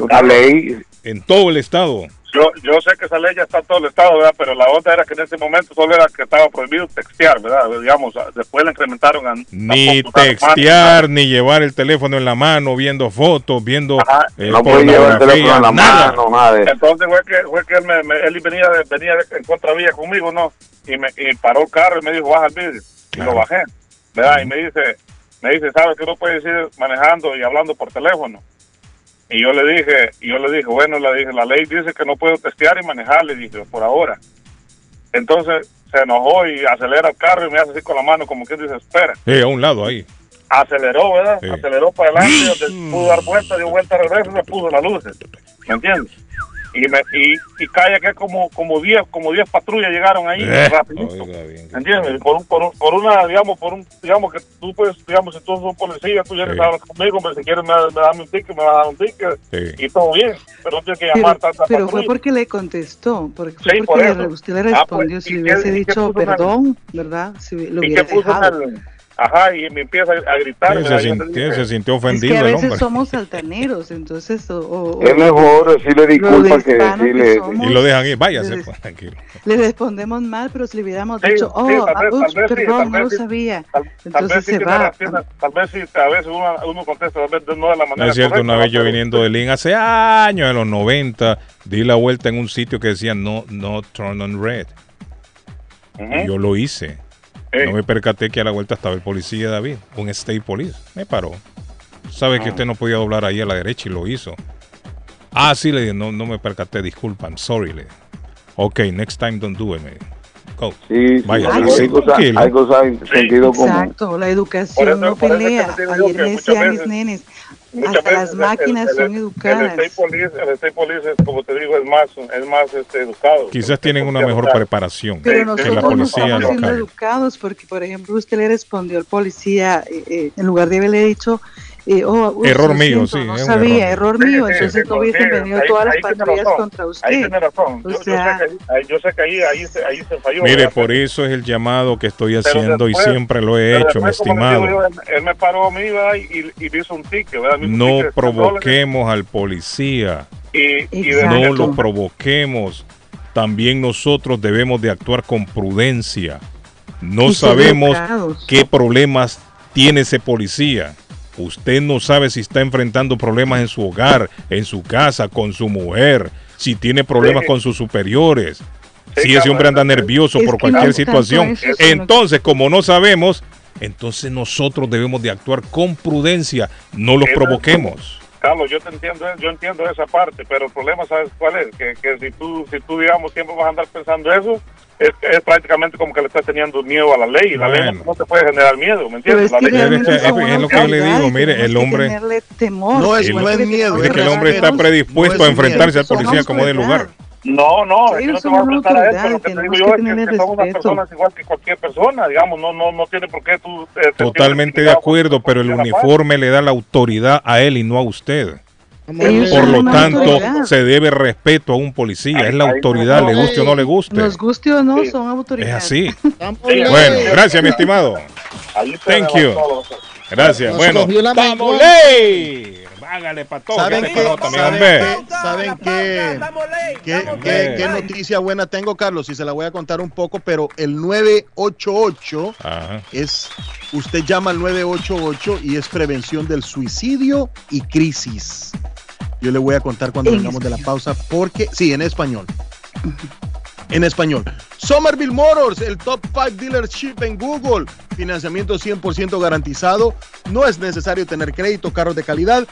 una ley. En todo el estado. Yo, yo sé que esa ley ya está en todo el estado, ¿verdad? Pero la onda era que en ese momento solo era que estaba prohibido textear, ¿verdad? Digamos, después le incrementaron a... Ni textear, ni llevar el teléfono en la mano, viendo fotos, viendo eh, No puede llevar el teléfono en la nada. mano, nada de eso. Entonces fue que, fue que él, me, me- él venía, de, venía de- en contravía conmigo, ¿no? Y me y paró el carro y me dijo, baja el vidrio. Y lo bajé, ¿verdad? Y me dice, me dice, ¿sabes que no puedes ir manejando y hablando por teléfono? Y yo le dije, y yo le dije, bueno, le dije, la ley dice que no puedo testear y manejar, le dije, por ahora. Entonces se enojó y acelera el carro y me hace así con la mano, como que dice, espera. Eh, a un lado ahí. Aceleró, ¿verdad? Sí. Aceleró para adelante, pudo dar vuelta, dio vuelta al regreso y me puso las luces. ¿Me entiendes? Y, me, y, y calla que como como 10 como 10 patrullas llegaron ahí Eh, rapidito. ¿Me entiendes? Por, un, por, un- por una, digamos, por un, digamos que tú puedes, digamos, si tú sos policía, tú vienes a hablar conmigo, pero si quieres me, me dame un ticket, me vas a dar un ticket y todo bien, pero no tienes que Pero, llamar tanta pero fue porque le contestó, porque, fue Sí, porque por le- usted le Ah, respondió. pues, si ¿y le qué- hubiese dicho el- perdón, ¿verdad? Si lo ¿Y qué hubiera dejado. el- Ajá, y me empieza a gritar. Sí, se, sintió, se sintió Es que ofendido a el veces hombre. somos altaneros, entonces o, o- Es mejor decirle disculpas Los que decirle. somos- Y lo dejan ir, váyase, Les- pues, tranquilo. le respondemos mal, pero si le hubiéramos Sí, dicho, sí, oh, tal vez- ups, tal vez sí, perdón, tal no lo vez sabía. Tal vez Entonces sí se va. tal vez sí, a veces uno, uno contesta, tal vez no de la manera No es cierto, correcta, una vez yo viniendo de Lynn hace años, en los 90, di la vuelta en un sitio que decía no, no turn on red. Y yo lo hice. No me percaté que a la vuelta estaba el policía David, un state police. Me paró. Sabe que Ah. usted no podía doblar ahí a la derecha y lo hizo. Ah, sí, le dije, no, no me percaté, disculpa, I'm sorry. Le dije. Ok, next time don't do it, me. Go. Sí, sí, Vaya, hay, así, hay cosas, hay cosas en sentido común. Exacto, la educación eso- no pelea. Ayer me muchas decían mis nenes, Muchas hasta veces las máquinas el- son educadas. El state police, el state police como te digo, es más, es más este, educado. Quizás tienen una mejor preparación Pero que nosotros la no policía estamos siendo local. educados porque, por ejemplo, usted le respondió al policía, eh, eh, en lugar de haberle dicho, Eh, oh, uh, Error mío, siento, sí, No sabía, error error mío. Sí, sí, Entonces sí, no hubiesen sí, venido ahí- todas las patrullas contra usted. Ahí tiene razón. O Yo, yo sea- sé que, ahí- yo sé que ahí, ahí, se, ahí se falló. Mire, ¿verdad? por eso es el llamado que estoy haciendo después- y siempre lo he hecho, mi digo estimado. él, él me paró a mí ¿verdad? y, y me hizo un ticket. ¿verdad? Un No ticket de 100 dólares. provoquemos al policía. Y, y de- No lo provoquemos. También nosotros debemos de actuar con prudencia. No sabemos qué problemas tiene ese policía. Usted no sabe si está enfrentando problemas en su hogar, en su casa, con su mujer, si tiene problemas Sí. con sus superiores, Sí, si ese hombre anda es- nervioso es por cualquier no situación. Entonces, como no sabemos, entonces nosotros debemos de actuar con prudencia, no los provoquemos. Carlos, yo te entiendo, yo entiendo esa parte, pero el problema, ¿sabes cuál es? Que, que si tú, si tú, digamos, siempre vas a andar pensando eso, es, es prácticamente como que le estás teniendo miedo a la ley. La ley Bueno. no, no te puede generar miedo, ¿me Pero entiendes? es La ley- lo que yo le digo, mire, el hombre- temor. No es- no es que miedo, el hombre está predispuesto No a es miedo. enfrentarse al policía como de lugar. No, no, es Ellos no te vas a a eso, lo y que te digo que yo es que, son unas personas igual que cualquier persona, digamos, no, no, no tiene por qué tú... eh, Totalmente de acuerdo, pero el uniforme le da la autoridad a él y no a usted. Ellos Por lo tanto, autoridad. se debe respeto a un policía. Es la Ahí- autoridad, no, le guste o no le guste. Nos guste o no, Sí. son Es autoridades. así. Estamos Sí, leyes. Bueno, gracias, mi estimado. Thank you. Gracias. Nos Bueno, cogió la ¡Vamos, menguada. ley! Hágale para todo. ¿Saben que qué? ¿Saben qué? ¿Saben qué? ¿Qué, qué- qué noticia buena tengo, Carlos? Y se la voy a contar un poco, pero el 988 Ajá. es, usted llama al 988 y es prevención del suicidio y crisis. Yo le voy a contar cuando En vengamos de la pausa, porque, sí, en español. En español. Somerville Motors, el top 5 dealership en Google. Financiamiento 100% garantizado. No es necesario tener crédito, carros de calidad.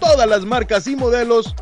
Todas las marcas y modelos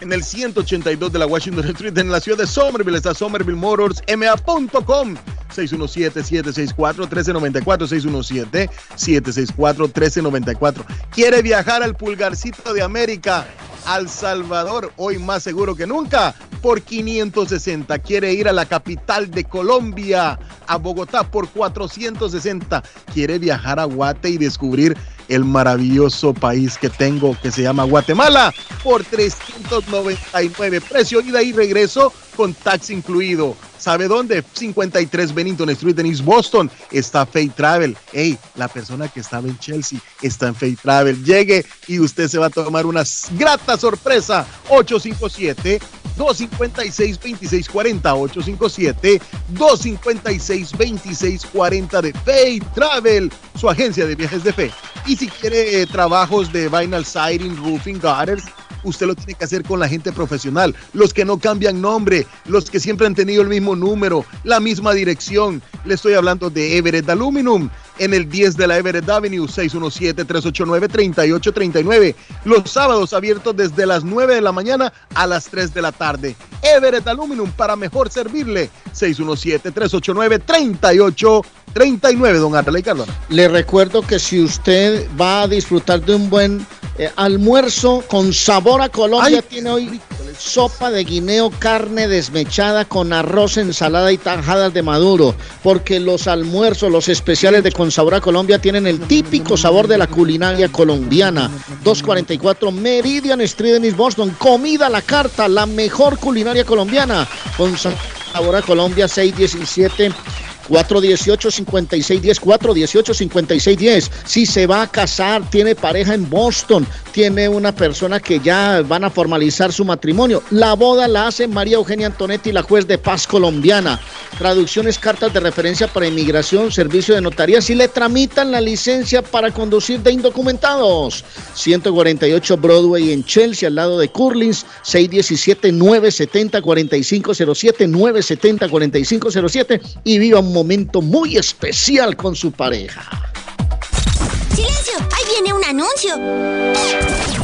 en el 182 de la Washington Street en la ciudad de Somerville está Somerville Motors ma.com 617-764-1394 617-764-1394 quiere viajar al pulgarcito de América al Salvador hoy más seguro que nunca por 560 quiere ir a la capital de Colombia a Bogotá por 460 quiere viajar a Guate y descubrir el maravilloso país que tengo que se llama Guatemala por 399 precio ida y regreso con tax incluido. ¿Sabe dónde? 53 Bennington Street en East Boston. Está Fay Travel. Hey, la persona que estaba en Chelsea está en Fay Travel. Llegue y usted se va a tomar una grata sorpresa. 857 256 2640 857 256 2640 de Fay Travel, su agencia de viajes de fe. Y si quiere eh, trabajos de vinyl siding, roofing, gutters, usted lo tiene que hacer con la gente profesional, los que no cambian nombre, los que siempre han tenido el mismo número, la misma dirección. Le estoy hablando de Everett Aluminum en el 10 de la Everett Avenue, 617-389-3839. Los sábados abiertos desde las 9 de la mañana a las 3 de la tarde. Everett Aluminum para mejor servirle, 617-389-3839. Don Arley Cardona. Le recuerdo que si usted va a disfrutar de un buen eh, almuerzo con sabor a Colombia, Ay, tiene hoy sopa de guineo, carne desmechada con arroz, ensalada y tajadas de maduro, porque los almuerzos, los especiales de Con Sabor a Colombia tienen el típico sabor de la culinaria colombiana. 244 Meridian Street en East Boston, comida a la carta, la mejor culinaria colombiana. Con Sabor a Colombia 617 418-5610, 418-5610. Si se va a casar, tiene pareja en Boston, tiene una persona que ya van a formalizar su matrimonio. La boda la hace María Eugenia Antonetti, la juez de paz colombiana. Traducciones, cartas de referencia para inmigración, servicio de notaría, si le tramitan la licencia para conducir de indocumentados. 148 Broadway en Chelsea, al lado de Curlins, 617-970-4507, 970-4507 y viva momento muy especial con su pareja. ¡Silencio! ¡Ahí viene un anuncio!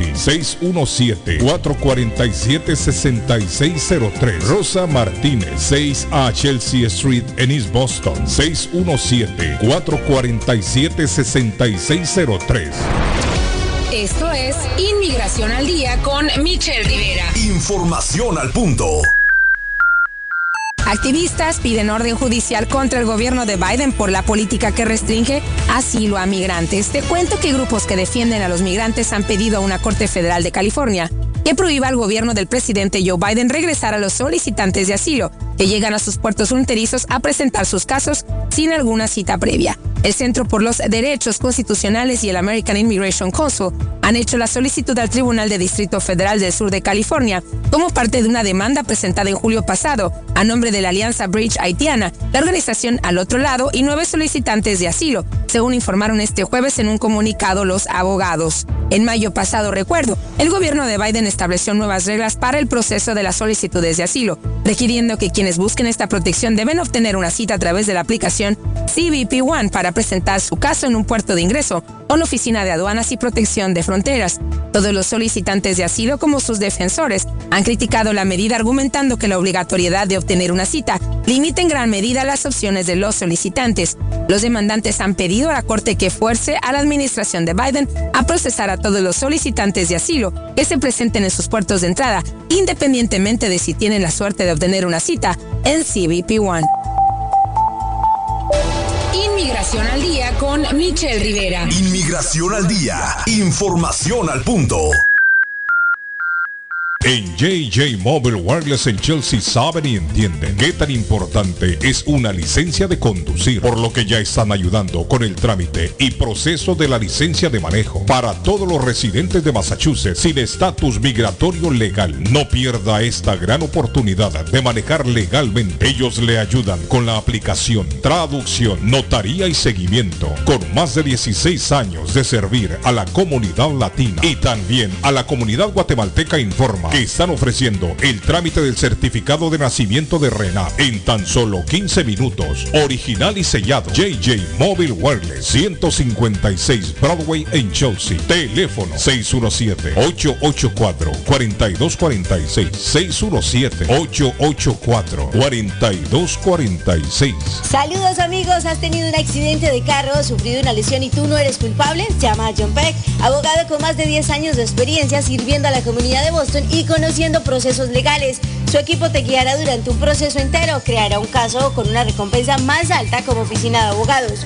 617-447-6603. Rosa Martínez, 6 a Chelsea Street en East Boston, 617-447-6603. Esto es Inmigración al Día con Michelle Rivera. Información al punto. Activistas piden orden judicial contra el gobierno de Biden por la política que restringe asilo a migrantes. Te cuento que grupos que defienden a los migrantes han pedido a una Corte Federal de California que prohíba al gobierno del presidente Joe Biden regresar a los solicitantes de asilo que llegan a sus puertos fronterizos a presentar sus casos sin alguna cita previa. El Centro por los Derechos Constitucionales y el American Immigration Council han hecho la solicitud al Tribunal de Distrito Federal del Sur de California como parte de una demanda presentada en julio pasado a nombre de la Alianza Bridge Haitiana, la organización Al Otro Lado y nueve solicitantes de asilo, según informaron este jueves en un comunicado los abogados. En mayo pasado, recuerdo, el gobierno de Biden estableció nuevas reglas para el proceso de las solicitudes de asilo, requiriendo que quienes busquen esta protección deben obtener una cita a través de la aplicación CBP One para presentar su caso en un puerto de ingreso o la Oficina de Aduanas y Protección de Fronteras. Todos los solicitantes de asilo como sus defensores han criticado la medida argumentando que la obligatoriedad de obtener una cita limita en gran medida las opciones de los solicitantes. Los demandantes han pedido a la Corte que fuerce a la administración de Biden a procesar a todos los solicitantes de asilo que se presenten en sus puertos de entrada, independientemente de si tienen la suerte de obtener una cita en CBP One. Inmigración al Día con Michelle Rivera. Inmigración al día. Información al punto. En JJ Mobile Wireless en Chelsea saben y entienden qué tan importante es una licencia de conducir, por lo que ya están ayudando con el trámite y proceso de la licencia de manejo para todos los residentes de Massachusetts sin estatus migratorio legal. No pierda esta gran oportunidad de manejar legalmente. Ellos le ayudan con la aplicación, traducción, notaría y seguimiento, con más de 16 años de servir a la comunidad latina y también a la comunidad guatemalteca informa que están ofreciendo el trámite del certificado de nacimiento de Renat en tan solo 15 minutos. Original y sellado. JJ Mobile Wireless 156 Broadway en Chelsea. Teléfono 617-884-4246. 617-884-4246. Saludos amigos, ¿has tenido un accidente de carro, sufrido una lesión y tú no eres culpable? Llama a John Peck, abogado con más de 10 años de experiencia sirviendo a la comunidad de Boston y conociendo procesos legales. Su equipo te guiará durante un proceso entero, creará un caso con una recompensa más alta como oficina de abogados.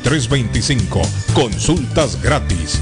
Consultas gratis.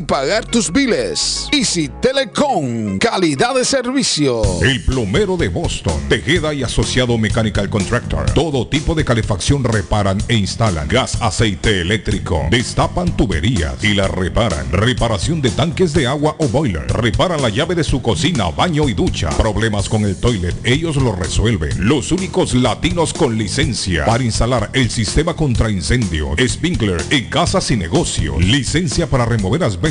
pagar tus biles. Easy Telecom, calidad de servicio. El plomero de Boston, Tejeda y Asociado Mechanical Contractor. Todo tipo de calefacción reparan e instalan. Gas, aceite eléctrico. Destapan tuberías y la reparan. Reparación de tanques de agua o boiler. Reparan la llave de su cocina, baño y ducha. Problemas con el toilet, ellos lo resuelven. Los únicos latinos con licencia para instalar el sistema contra incendio, sprinkler en casas y negocios. Licencia para remover asbesto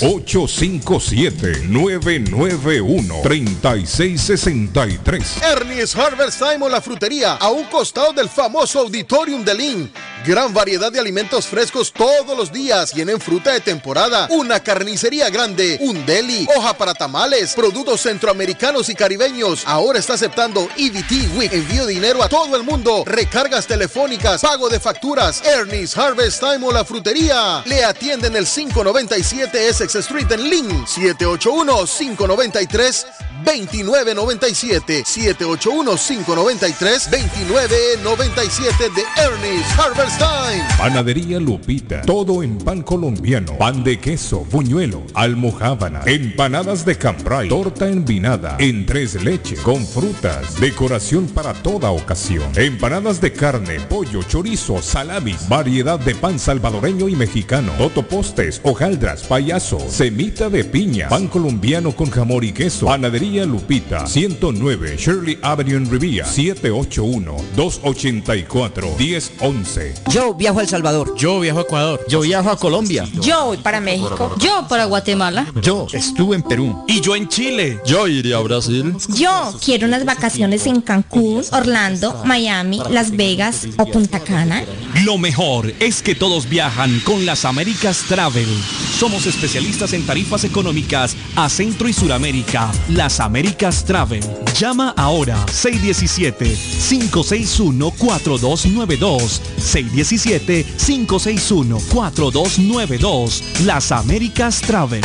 857-991-3663. Ernie's Harvest Time o la frutería, a un costado del famoso Auditorium de Lynn. Gran variedad de alimentos frescos todos los días. Tienen fruta de temporada, una carnicería grande, un deli, hoja para tamales, productos centroamericanos y caribeños. Ahora está aceptando EBT Week. Envío dinero a todo el mundo. Recargas telefónicas, pago de facturas. Ernie's Harvest Time o la frutería. Le atienden el 597 Essex Street en Lynn. 781-593. 2997 781-593 2997 de Ernie's Harvest Time. Panadería Lupita. Todo en pan colombiano. Pan de queso, buñuelo, almojábana, empanadas de cambray, torta envinada, en tres leches, con frutas, decoración para toda ocasión. Empanadas de carne, pollo, chorizo, salamis, variedad de pan salvadoreño y mexicano, totopostes, hojaldras, payaso, semita de piña, pan colombiano con jamón y queso. Panadería Lupita, 109 Shirley Avenue en Rivia, 781-284-1011. Yo viajo a El Salvador. Yo viajo a Ecuador. Yo viajo a Colombia. Yo voy para México. Yo para Guatemala. Yo estuve en Perú. Y yo en Chile. Yo iría a Brasil. Yo quiero unas vacaciones en Cancún, Orlando, Miami, Las Vegas o Punta Cana. Lo mejor es que todos viajan con las Américas Travel. Somos especialistas en tarifas económicas a Centro y Suramérica. Las Américas Travel. Llama ahora 617-561-4292. 617-561-4292. Las Américas Travel.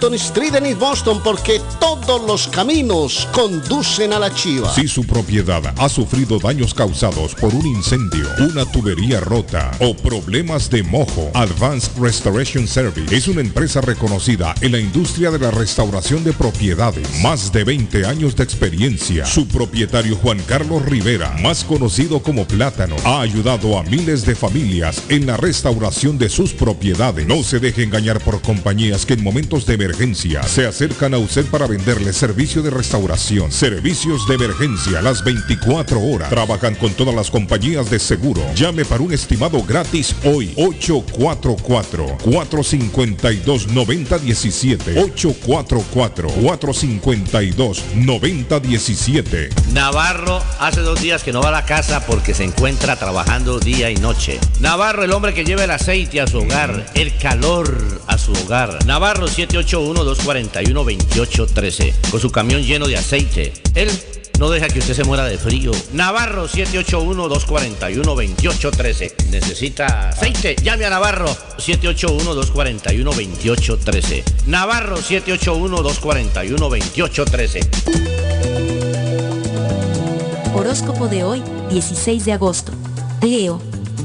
Street en Boston porque todos los caminos conducen a la chiva. Si su propiedad ha sufrido daños causados por un incendio, una tubería rota o problemas de mojo, Advanced Restoration Service es una empresa reconocida en la industria de la restauración de propiedades. Más de 20 años de experiencia. Su propietario Juan Carlos Rivera, más conocido como Plátano, ha ayudado a miles de familias en la restauración de sus propiedades. No se deje engañar por compañías que en momentos de emergencia se acercan a usted para venderle servicio de restauración, servicios de emergencia las 24 horas. Trabajan con todas las compañías de seguro. Llame para un estimado gratis hoy. 844-452-9017. 844-452-9017. Navarro hace dos días que no va a la casa porque se encuentra trabajando día y noche. Navarro, el hombre que lleva el aceite a su hogar, el calor a su hogar. Navarro 781-241-2813, con su camión lleno de aceite. Él no deja que usted se muera de frío. Navarro 781-241-2813. ¿Necesita aceite? Llame a Navarro 781-241-2813. Navarro 781-241-2813. Horóscopo de hoy, 16 de agosto. Leo.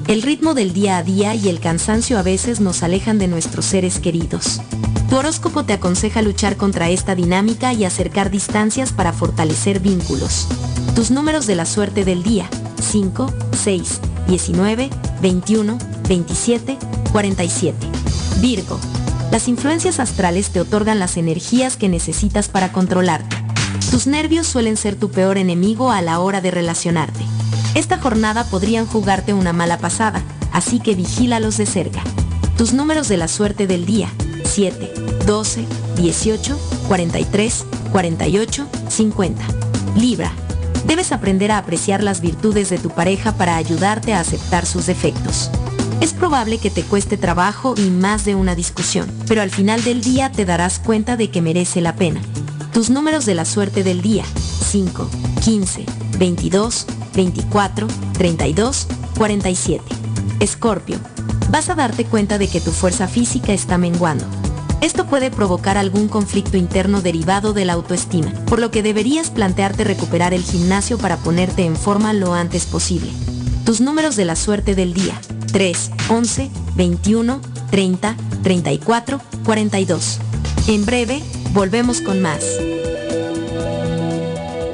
El ritmo del día a día y el cansancio a veces nos alejan de nuestros seres queridos. Tu horóscopo te aconseja luchar contra esta dinámica y acercar distancias para fortalecer vínculos. Tus números de la suerte del día. 5, 6, 19, 21, 27, 47. Virgo. Las influencias astrales te otorgan las energías que necesitas para controlarte. Tus nervios suelen ser tu peor enemigo a la hora de relacionarte. Esta jornada podrían jugarte una mala pasada, así que vigílalos de cerca. Tus números de la suerte del día. 7, 12, 18, 43, 48, 50. Libra. Debes aprender a apreciar las virtudes de tu pareja para ayudarte a aceptar sus defectos. Es probable que te cueste trabajo y más de una discusión, pero al final del día te darás cuenta de que merece la pena. Tus números de la suerte del día. 5, 15, 22, 24, 32, 47. Escorpio. Vas a darte cuenta de que tu fuerza física está menguando. Esto puede provocar algún conflicto interno derivado de la autoestima, por lo que deberías plantearte recuperar el gimnasio para ponerte en forma lo antes posible. Tus números de la suerte del día. 3, 11, 21, 30, 34, 42. En breve, volvemos con más.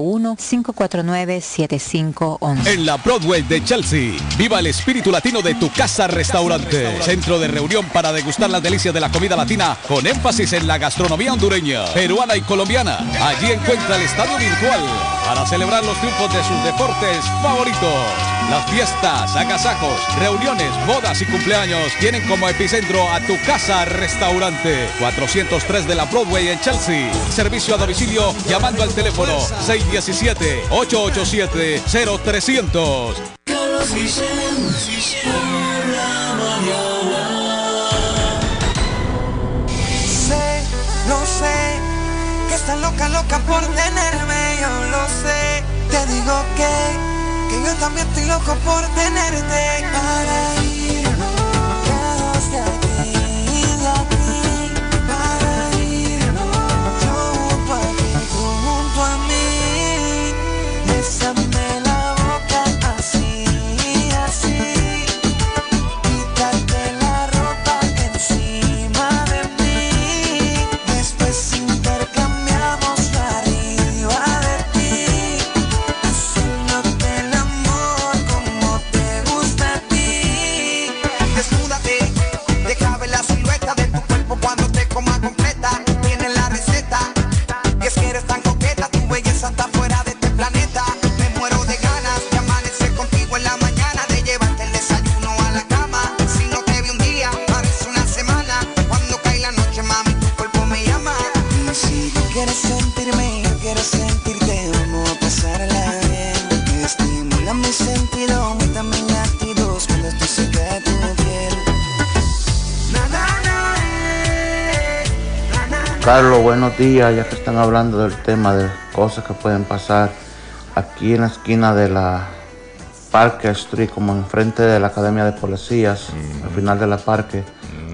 781-549-7511. En la Broadway de Chelsea, viva el espíritu latino de tu casa restaurante. Centro de reunión para degustar las delicias de la comida latina con énfasis en la gastronomía hondureña, peruana y colombiana. Allí encuentra el estadio virtual para celebrar los triunfos de sus deportes favoritos. Las fiestas, agasajos, reuniones, bodas y cumpleaños tienen como epicentro a tu casa restaurante. 403 de la Broadway en Chelsea. Servicio a domicilio llamando al teléfono 617-887-0300. Carlos Guillén, por la mañana. Sé, lo sé, que estás loca, loca por tenerme, yo lo sé. Te digo que, que yo también estoy loco por tenerte. Para Carlos, buenos días. Ya que están hablando del tema de cosas que pueden pasar aquí en la esquina de la Parque Street, como enfrente de la Academia de Policías, al final de la Parque,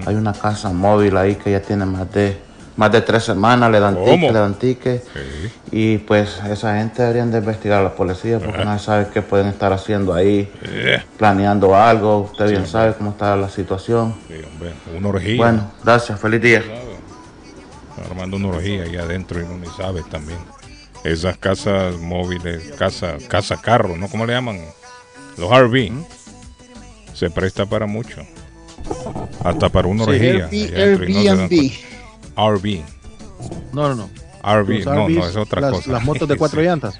hay una casa móvil ahí que ya tiene más de más de tres semanas, le dan ¿Cómo? le dan ticket. Y pues esa gente deberían de investigar a la policía porque nadie sabe qué pueden estar haciendo ahí, Eh. planeando algo. Usted bien sabe cómo está la situación. Sí, hombre, una orgía. Bueno, gracias, feliz día. Armando una orgía ahí adentro y uno ni sabe también. Esas casas móviles, casa, casa carro, ¿no? ¿Cómo le llaman? Los RV. Se presta para mucho. Hasta para una Sí, orgía. Airbnb, allá no. RV. No, no, no. RV, Los no, no, es otra las- cosa. Las motos de cuatro Sí. llantas.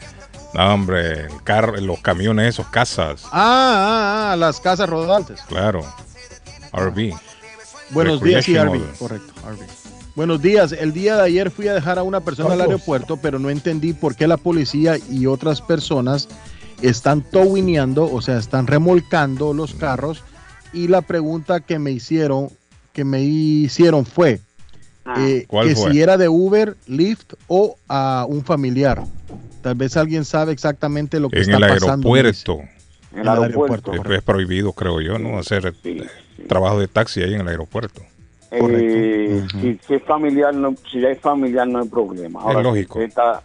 No, hombre, el carro, los camiones esos, casas, Ah, ah, ah, las casas rodantes. claro. RV. Buenos días, sí. RV, correcto, RV. Buenos días. El día de ayer fui a dejar a una persona al aeropuerto, pero no entendí por qué la policía y otras personas están towineando, o sea, están remolcando los carros. Y la pregunta que me hicieron, que me hicieron fue eh, ¿Cuál que fue? si era de Uber, Lyft o a un familiar. Tal vez alguien sabe exactamente lo que En está el pasando. me dice. aeropuerto. En el aeropuerto. Es, es prohibido, creo yo, ¿no? Hacer trabajo de taxi ahí en el aeropuerto. Eh, si, si es familiar, no, si ya es familiar no hay problema. Es lógico. usted está-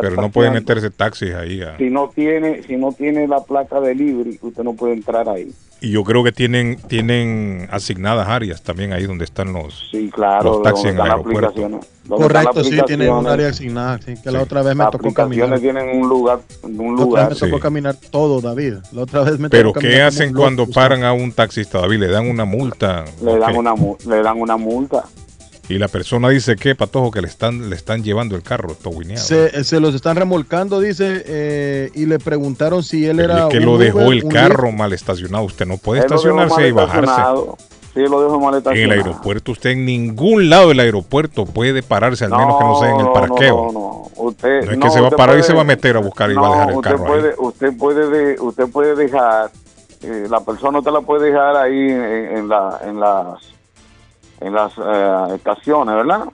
Pero no puede meterse taxis ahí. a- Si no tiene, si no tiene la placa de libre, usted no puede entrar ahí. Y yo creo que tienen tienen asignadas áreas también ahí donde están los, Sí, claro. los taxis en el aeropuerto. Correcto, sí, tienen un área asignada. Sí, que la otra vez me Las tocó caminar. tienen un lugar, un La otra lugar. vez me tocó caminar todo, David. La otra vez me Pero tocó ¿qué hacen cuando paran a un taxista, David? ¿Le dan una multa? Le ¿O dan qué? una mu- le dan una multa. Y la persona dice que, Patojo, que le están, le están llevando el carro towineado. Se, se los están remolcando, dice, eh, y le preguntaron si él Pero era. es que un lo dejó Uber, el carro mal estacionado. Usted no puede Él estacionarse y bajarse. estacionado. Sí, lo dejo mal En el estacionado. aeropuerto, usted en ningún lado del aeropuerto puede pararse, al menos que no sea en el parqueo. No, no, no. Usted, No es no, que se va a parar y se va a meter a buscar y va a dejar el usted carro ahí. Usted puede, de- usted puede dejar, eh, la persona te la puede dejar ahí en, en la, en las, en las eh, estaciones, ¿verdad?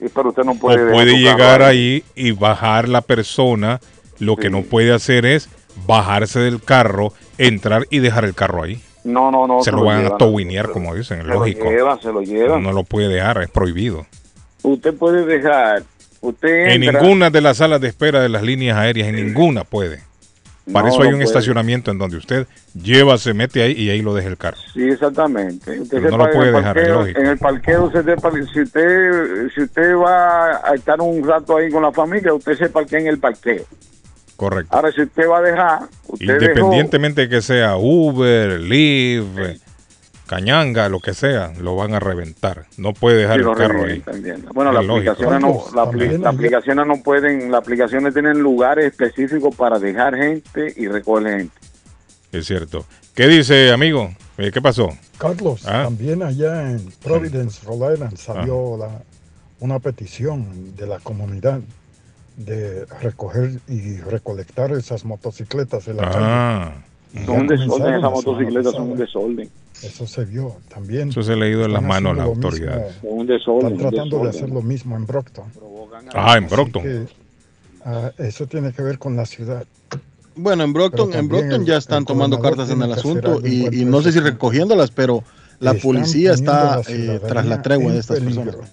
Y, pero usted no puede. o puede llegar ahí y bajar la persona. Lo que no puede hacer es bajarse del carro, entrar y dejar el carro ahí. No, no, no. se lo van a towinear, como dicen, es Se lo lógico. llevan, se lo llevan. No lo puede dejar, es prohibido. Usted puede dejar, usted En entra- ninguna de las salas de espera de las líneas aéreas, en ninguna puede. Para No, eso hay no un puede. estacionamiento en donde usted lleva, se mete ahí y ahí lo deja el carro. Sí, exactamente. Usted Pero no lo puede dejar, parqueo- lógico. En el parqueo, usted si usted, si usted va a estar un rato ahí con la familia, usted se parquea en el parqueo. Correcto. Ahora, si usted va a dejar, usted dejó- Independientemente de que sea Uber, Lyft, Cañanga, lo que sea, lo van a reventar. No puede dejar Sí, el carro ahí. entiendo. Bueno, Es las aplicaciones, no, la apli- las aplicaciones no pueden, las aplicaciones tienen lugares específicos para dejar gente y recoger gente. Es cierto. ¿Qué dice, amigo? Eh, ¿Qué pasó? Carlos, Ah. también allá en Providence, Rhode Island, salió la- una petición de la comunidad de recoger y recolectar esas motocicletas en la Ah. calle. Y Son ya un desorden, comenzaron esas motocicletas son un desorden. Eso se vio también. Eso se le ha ido en las manos a las autoridades. Un desorden, Están un tratando de hacer lo mismo en Brockton. Ah, en Brockton. que, ah, eso tiene que ver con la ciudad. Bueno, en Brockton, en Brockton ya están tomando cartas en el asunto y, y no sé si recogiéndolas, pero la policía está la eh, tras la tregua de en estas peligro. personas.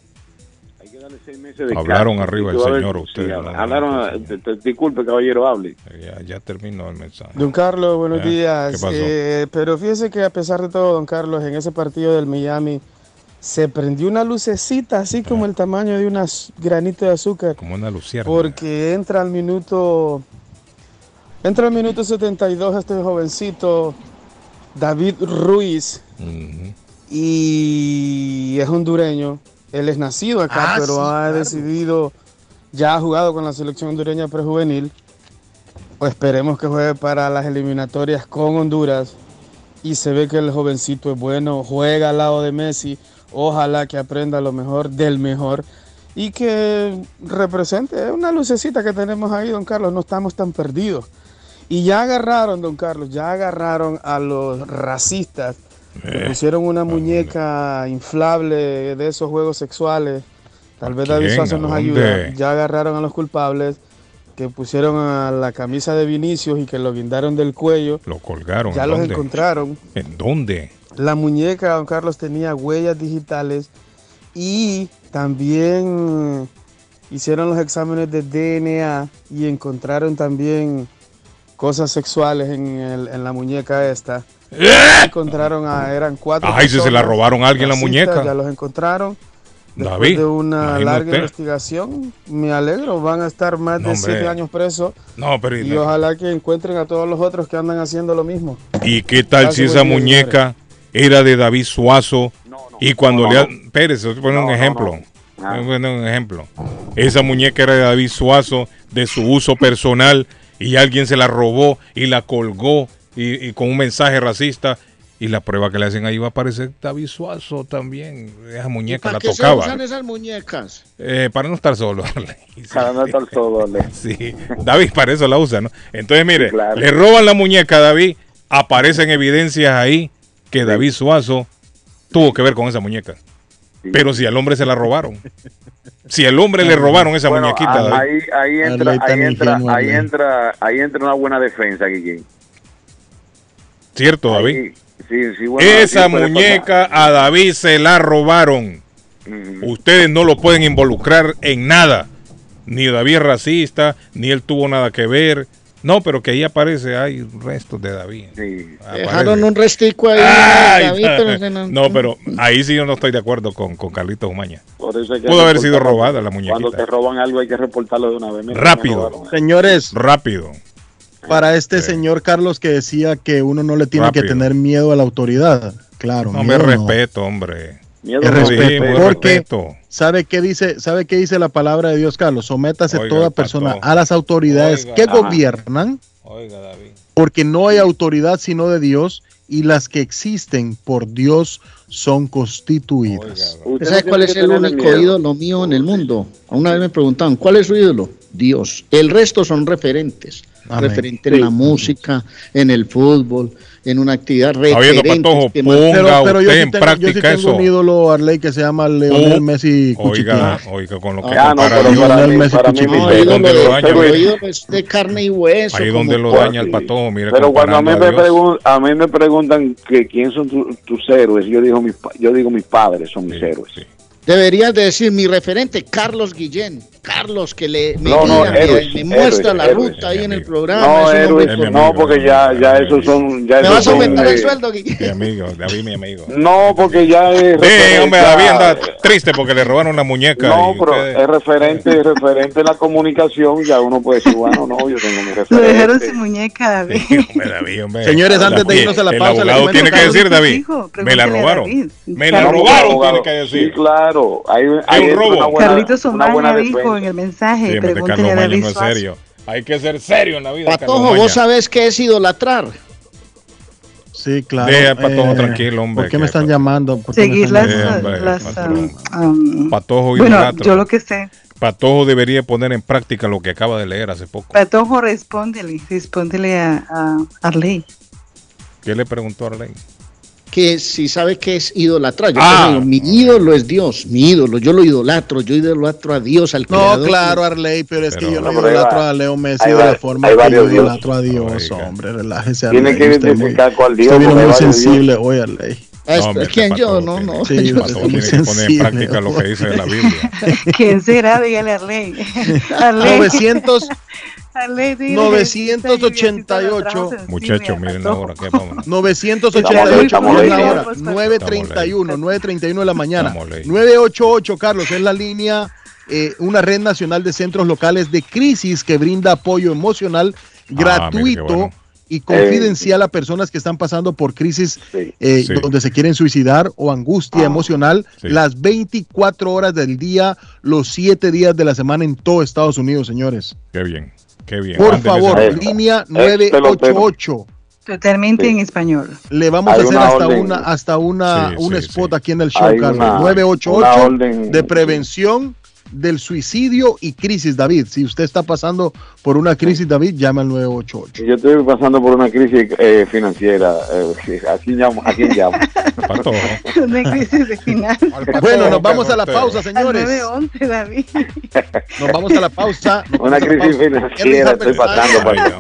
De Hablaron cárcel. arriba el Sí, señor, sí, usted. hablaron, te- te- disculpe, caballero, hable. Ya, ya terminó el mensaje. Don Carlos, buenos Ah, ¿qué días. pasó? Eh, pero fíjese que a pesar de todo, don Carlos, en ese partido del Miami se prendió una lucecita así como el tamaño de un granito de azúcar. Como una luciérnaga. Porque entra al minuto entra al minuto 72 este jovencito David Ruiz y es hondureño. Él es nacido acá, Ah, pero sí, ha claro. decidido ya ha jugado con la selección hondureña prejuvenil. O esperemos que juegue para las eliminatorias con Honduras. Y se ve que el jovencito es bueno, juega al lado de Messi. Ojalá que aprenda lo mejor del mejor y que represente una lucecita que tenemos ahí, don Carlos. No estamos tan perdidos. Y ya agarraron, don Carlos, ya agarraron a los racistas. Eh, pusieron una muñeca inflable de esos juegos sexuales Tal vez David? Suazo ¿A nos ayuda. Ya agarraron a los culpables que pusieron a la camisa de Vinicius y que lo guindaron del cuello. Lo colgaron. Ya ¿en los dónde? encontraron. ¿En dónde? La muñeca, don Carlos, tenía huellas digitales y también hicieron los exámenes de DNA y encontraron también cosas sexuales en, el- en la muñeca esta. Encontraron a, eran cuatro. ¡Eh! Ay, si se la personas robaron a alguien la muñeca. Ya los encontraron. Después David, de una larga investigación, me alegro, van a estar más No, de hombre. siete años presos No, pero y ojalá que encuentren a todos los otros que andan haciendo lo mismo. ¿Y qué tal si esa muñeca era de David Suazo? y cuando no, le... a poner un ejemplo. no. Voy a poner un ejemplo. Esa muñeca era de David Suazo, de su uso personal, y alguien se la robó y la colgó y, y con un mensaje racista. Y la prueba que le hacen ahí va a aparecer David Suazo también. Esa muñeca ¿Para la qué se tocaba. usan esas muñecas? Eh, para no estar solo. Para no estar solo. Sí, David para eso la usa, ¿no? Entonces, mire, claro. le roban la muñeca a David, aparecen evidencias ahí que David Suazo tuvo que ver con esa muñeca. Pero si al hombre se la robaron. Si al hombre le robaron esa Bueno, muñequita, ahí, ahí entra, ahí entra, ahí entra, ahí entra una buena defensa, Guillén. ¿Cierto, David? Sí, sí, bueno, esa sí muñeca a David se la robaron. Ustedes no lo pueden involucrar en nada. Ni David es racista, ni él tuvo nada que ver. No, pero que ahí aparece, hay restos de David. Aparece. Dejaron un restico ahí, Ay, David, pero no- no, pero ahí sí yo no estoy de acuerdo con, con Carlitos Umaña. Por eso hay que Pudo haber sido robada la Cuando muñequita. te roban algo hay que reportarlo de una vez. Mira, Rápido. Señores, rápido. Para este señor Carlos que decía que uno no le tiene que tener miedo a la autoridad. Claro, No me no. respeto, hombre. Miedo no. respeto. Sí, porque respeto. ¿sabe qué dice? ¿Sabe qué dice la palabra de Dios, Carlos? Sométase Oiga, toda el persona pato. a las autoridades Oiga. que gobiernan, Oiga, David. porque no hay autoridad sino de Dios y las que existen por Dios son constituidas. ¿Usted sabe cuál es el único ídolo mío en el mundo? Una vez me preguntaban, ¿cuál es su ídolo? Dios. El resto son referentes. Amén. Referente en la música, en el fútbol, en una actividad referente. Patojo, que ponga marcan- Pero yo sí en tengo, yo sí práctica tengo eso. un ídolo, Arley, que se llama Leonel Oh, Messi Cuchitín. Oiga, oiga, con lo que Ah, no, compara pero Lionel mí- Messi para mí Cuchitín. no, Ahí donde lo daña, pero ídolo es de carne y hueso. Ahí donde lo daña el patojo, mire, Pero cuando a mí, me pregun- a mí me preguntan que quién son tu- tus héroes, yo digo mis, yo digo mis padres son mis héroes. Deberías de decir mi referente, Carlos Guillén. Carlos, que le me, No, no, guía, me- héroes, me muestra héroes, la héroes, ruta ahí en el programa. No, héroes, con- no, porque ya, ya esos son, ya ¿Me esos vas a aumentar el sueldo, Guillén? Mi amigo, David, mi amigo. No, porque ya es. Sí, hombre, David anda triste porque le robaron la muñeca. No, y pero ustedes- es referente, es referente en la comunicación, ya uno puede decir, bueno, no, yo tengo mi Lo dejaron referente. sin muñeca, David. Hombre, David, hombre. Señores, antes de irnos a la el pausa, le abogado tiene que decir, David, me la a robaron. Me la robaron, tiene que decir. Sí, claro. Hay, hay un robo. Carlitos una buena Umaña dijo en el mensaje, Sí, Carlos a David no es serio. Hay que ser serio en la vida. Patojo, vos sabés qué es idolatrar. Sí, claro. Patojo Eh, tranquilo, hombre, ¿Por qué me están llamando? ¿Por qué me Seguir las, um, Patojo bueno, yo lo que sé. Patojo debería poner en práctica lo que acaba de leer hace poco. Patojo, respóndele, respóndele a, a Arley. ¿Qué le preguntó a Arley? Que si sabe qué es idolatrar. Yo Ah. te digo, mi ídolo es Dios, mi ídolo. Yo lo idolatro, yo idolatro a Dios, al No, creador. claro, Arley, pero es que yo no No, idolatro va- a Leo Messi de la forma que yo idolatro a Dios, hombre, relájese. Tiene Arley, que usted muy- identificar cuál Dios, Usted muy sensible hoy, Arley. Ah, No, ¿Quién este yo? No, tiene- no. Sí, yo- muy tiene que poner en práctica lo que dice de la Biblia. ¿Quién será? Dígale a Arley. Arley. 900, Arley, dile, 988. Muchachos, miren ahora, ¿qué vamos? 988 Estamos es la hora. 931, 931 de la mañana. Estamos leyendo. 988, Carlos, es la línea, eh, una red nacional de centros locales de crisis que brinda apoyo emocional gratuito Ah, mire qué bueno. Y confidencial a personas que están pasando por crisis eh, Sí. Ah, donde se quieren suicidar o angustia emocional Sí. las 24 horas del día, los 7 días de la semana en todo Estados Unidos, señores. Qué bien, qué bien. Por Mándenle favor, línea Ex pelotero. 988. Totalmente en español. Le vamos Hay a hacer una hasta orden. una hasta una Sí, un sí, spot sí. aquí en el show, Hay Carlos. una- 988 una orden. de prevención del suicidio y crisis, David. Si usted está pasando por una crisis, David, llama al 988. Yo estoy pasando por una crisis eh, financiera. Eh, ¿A quién llamo? ¿A quién llamo? Una crisis de final. Bueno, nos vamos a la pausa, señores. Al 911, David. Nos vamos a la pausa. Una crisis financiera estoy pasando por a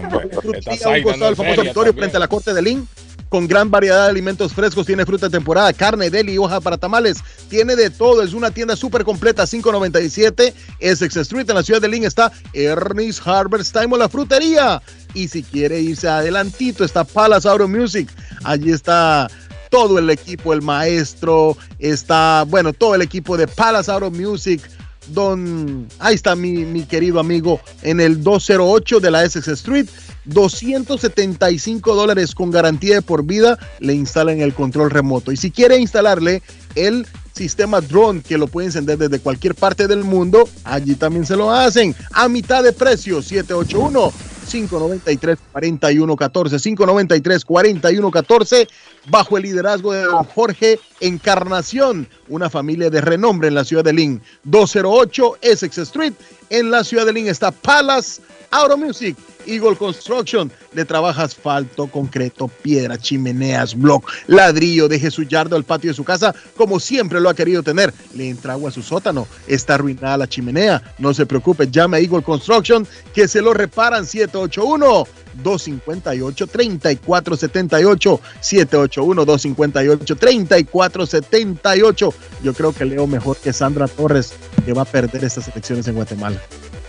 un costado del famoso auditorio frente a la corte de Lin con gran variedad de alimentos frescos, tiene fruta temporada, carne, deli y hoja para tamales, tiene de todo, es una tienda súper completa, 597 Essex Street, en la ciudad de Lynn está Ernest Harvest Time o la frutería, y si quiere irse adelantito está Palace Auto Music, allí está todo el equipo, el maestro, está, bueno, todo el equipo de Palace Auto Music, don, ahí está mi, querido amigo en el 208 de la Essex Street, 275 dólares con garantía de por vida le instalan el control remoto. Y si quiere instalarle el sistema drone que lo puede encender desde cualquier parte del mundo, allí también se lo hacen a mitad de precio, 781. 593-4114, 593-4114, bajo el liderazgo de don Jorge Encarnación, una familia de renombre en la ciudad de Lynn. 208 Essex Street, en la ciudad de Lynn está Palace Auto Music Eagle Construction le trabaja asfalto, concreto, piedra, chimeneas, block, ladrillo, deje su yardo al patio de su casa como siempre lo ha querido tener. Le entra agua a su sótano, está arruinada la chimenea. No se preocupe, llame a Eagle Construction que se lo reparan 781 258 3478 781 258 3478. Yo creo que leo mejor que Sandra Torres que va a perder estas elecciones en Guatemala.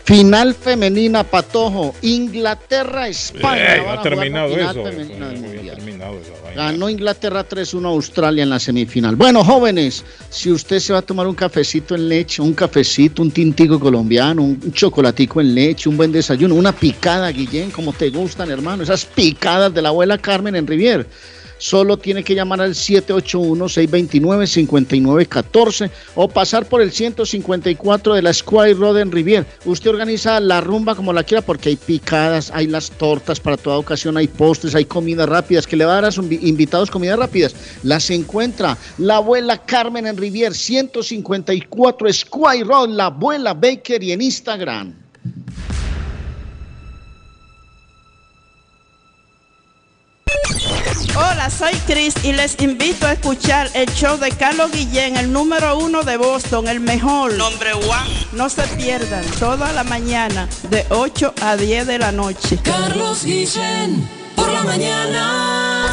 Final femenina, Patojo. Inglaterra, España. Eh, ha terminado eso. femenina del No había Mundial. terminado esa vaina. Ganó Inglaterra 3-1 a Australia en la semifinal. Bueno, jóvenes, si usted se va a tomar un cafecito en leche, un cafecito, un tintico colombiano, un, un chocolatico en leche, un buen desayuno, una picada, Guillén, como te gustan, hermano, esas picadas de la abuela Carmen en Rivier. Solo tiene que llamar al 781-629-5914 o pasar por el 154 de la Squire Road en Rivier. Usted organiza la rumba como la quiera porque hay picadas, hay las tortas para toda ocasión, hay postres, hay comidas rápidas que le va a dar a sus invi- invitados comidas rápidas. Las encuentra la abuela Carmen en Rivier, 154 Squire Road, la abuela Bakery en Instagram. Hola, soy Chris y les invito a escuchar el show de Carlos Guillén, el número uno de Boston, el mejor. Nombre one. No se pierdan, toda la mañana, de 8 a 10 de la noche. Carlos Guillén, por la mañana.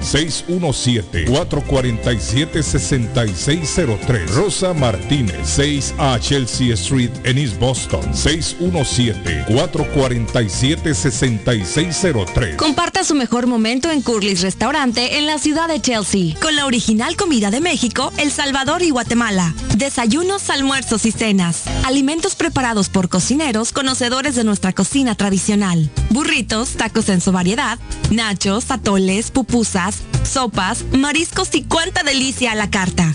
617-447-6603. Rosa Martínez, 6 a Chelsea Street en East Boston, 617-447-6603. Comparta su mejor momento en Curly's Restaurante en la ciudad de Chelsea, con la original comida de México, El Salvador y Guatemala. Desayunos, almuerzos y cenas. Alimentos preparados por cocineros conocedores de nuestra cocina tradicional. Burritos, tacos en su variedad, nachos, atoles, pupusas, sopas, mariscos y cuánta delicia a la carta.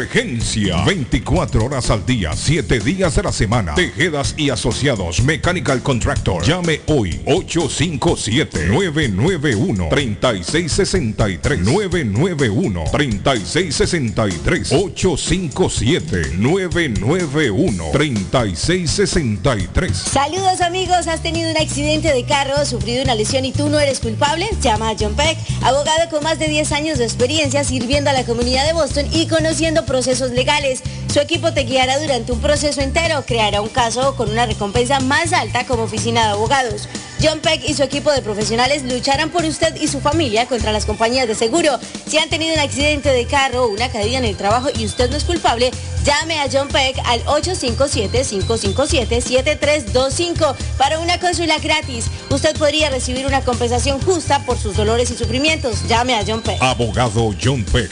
Emergencia. 24 horas al día, 7 días de la semana. Tejedas y asociados. Mechanical Contractor. Llame hoy 857-991-3663. 991-3663. 857-991-3663. Saludos amigos, ¿has tenido un accidente de carro, sufrido una lesión y tú no eres culpable? Llama a John Peck, abogado con más de 10 años de experiencia sirviendo a la comunidad de Boston y conociendo procesos legales. Su equipo te guiará durante un proceso entero, creará un caso con una recompensa más alta como oficina de abogados. John Peck y su equipo de profesionales lucharán por usted y su familia contra las compañías de seguro. Si han tenido un accidente de carro o una caída en el trabajo y usted no es culpable, llame a John Peck al 857-557-7325 para una consulta gratis. Usted podría recibir una compensación justa por sus dolores y sufrimientos. Llame a John Peck. Abogado John Peck.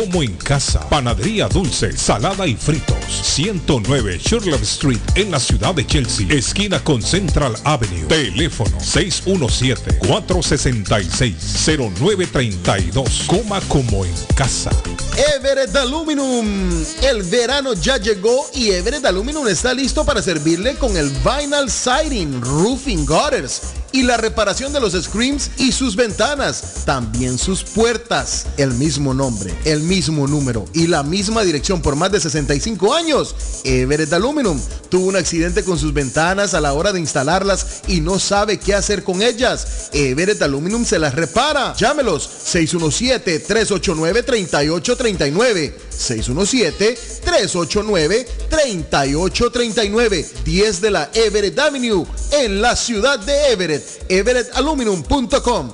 Como en casa. Panadería dulce, salada y fritos. 109 Sherlock Street en la ciudad de Chelsea. Esquina con Central Avenue. Teléfono 617-466-0932. Coma como en casa. Everett Aluminum. El verano ya llegó y Everett Aluminum está listo para servirle con el vinyl siding, roofing gutters y la reparación de los screens y sus ventanas, también sus puertas. El mismo nombre, el número y la misma dirección por más de 65 años. Everett Aluminum tuvo un accidente con sus ventanas a la hora de instalarlas y no sabe qué hacer con ellas. Everett Aluminum se las repara. Llámelos 617-389-3839. 617-389-3839. 10 de la Everett Avenue en la ciudad de Everett. EverettAluminum.com.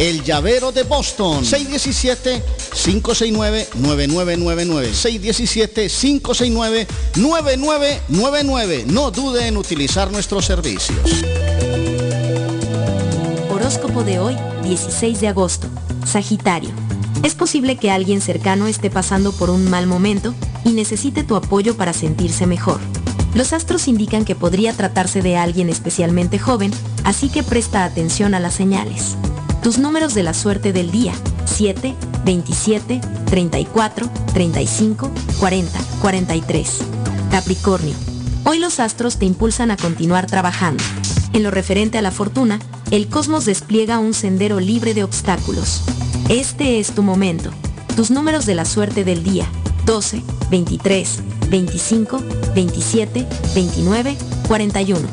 El Llavero de Boston. 617-569-9999. 617-569-9999. No dude en utilizar nuestros servicios. Horóscopo de hoy, 16 de agosto. Sagitario. Es posible que alguien cercano esté pasando por un mal momento y necesite tu apoyo para sentirse mejor. Los astros indican que podría tratarse de alguien especialmente joven, así que presta atención a las señales. Tus números de la suerte del día, 7, 27, 34, 35, 40, 43. Capricornio. Hoy los astros te impulsan a continuar trabajando. En lo referente a la fortuna, el cosmos despliega un sendero libre de obstáculos. Este es tu momento. Tus números de la suerte del día, 12, 23, 25, 27, 29, 41.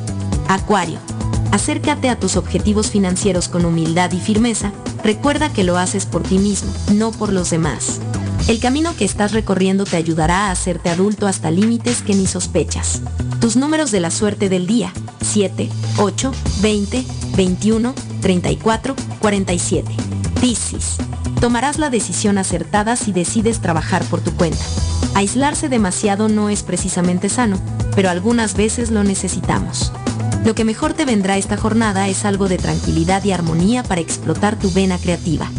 Acuario. Acércate a tus objetivos financieros con humildad y firmeza. Recuerda que lo haces por ti mismo, no por los demás. El camino que estás recorriendo te ayudará a hacerte adulto hasta límites que ni sospechas. Tus números de la suerte del día, 7, 8, 20, 21, 34, 47. Piscis. Tomarás la decisión acertada si decides trabajar por tu cuenta. Aislarse demasiado no es precisamente sano, pero algunas veces lo necesitamos. Lo que mejor te vendrá esta jornada es algo de tranquilidad y armonía para explotar tu vena creativa.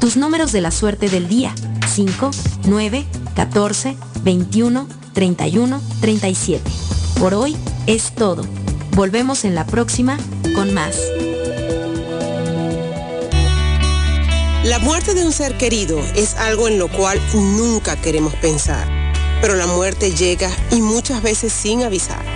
Tus números de la suerte del día, 5, 9, 14, 21, 31, 37. Por hoy es todo. Volvemos en la próxima con más. La muerte de un ser querido es algo en lo cual nunca queremos pensar, pero la muerte llega y muchas veces sin avisar.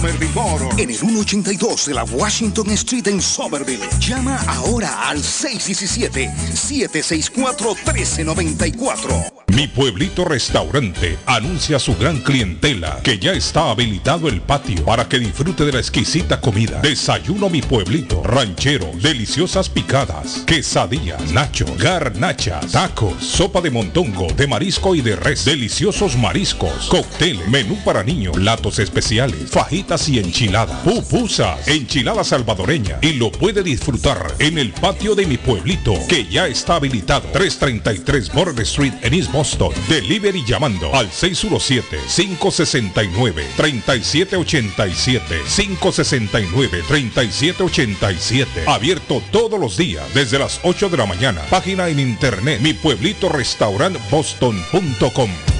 Somerville Motors. En el 182 de la Washington Street en Somerville. Llama ahora al 617-764-1394. Mi pueblito restaurante anuncia a su gran clientela que ya está habilitado el patio para que disfrute de la exquisita comida. Desayuno mi pueblito, ranchero, deliciosas picadas, quesadillas, nachos, garnachas, tacos, sopa de montongo, de marisco y de res, deliciosos mariscos, cócteles, menú para niños, platos especiales, fajitas y enchiladas, pupusas, enchilada salvadoreña y lo puede disfrutar en el patio de mi pueblito que ya está habilitado 333 Border Street en East Boston. Delivery llamando al 617-569-3787. 569-3787. Abierto todos los días desde las 8 de la mañana. Página en internet mi pueblito restaurant boston.com.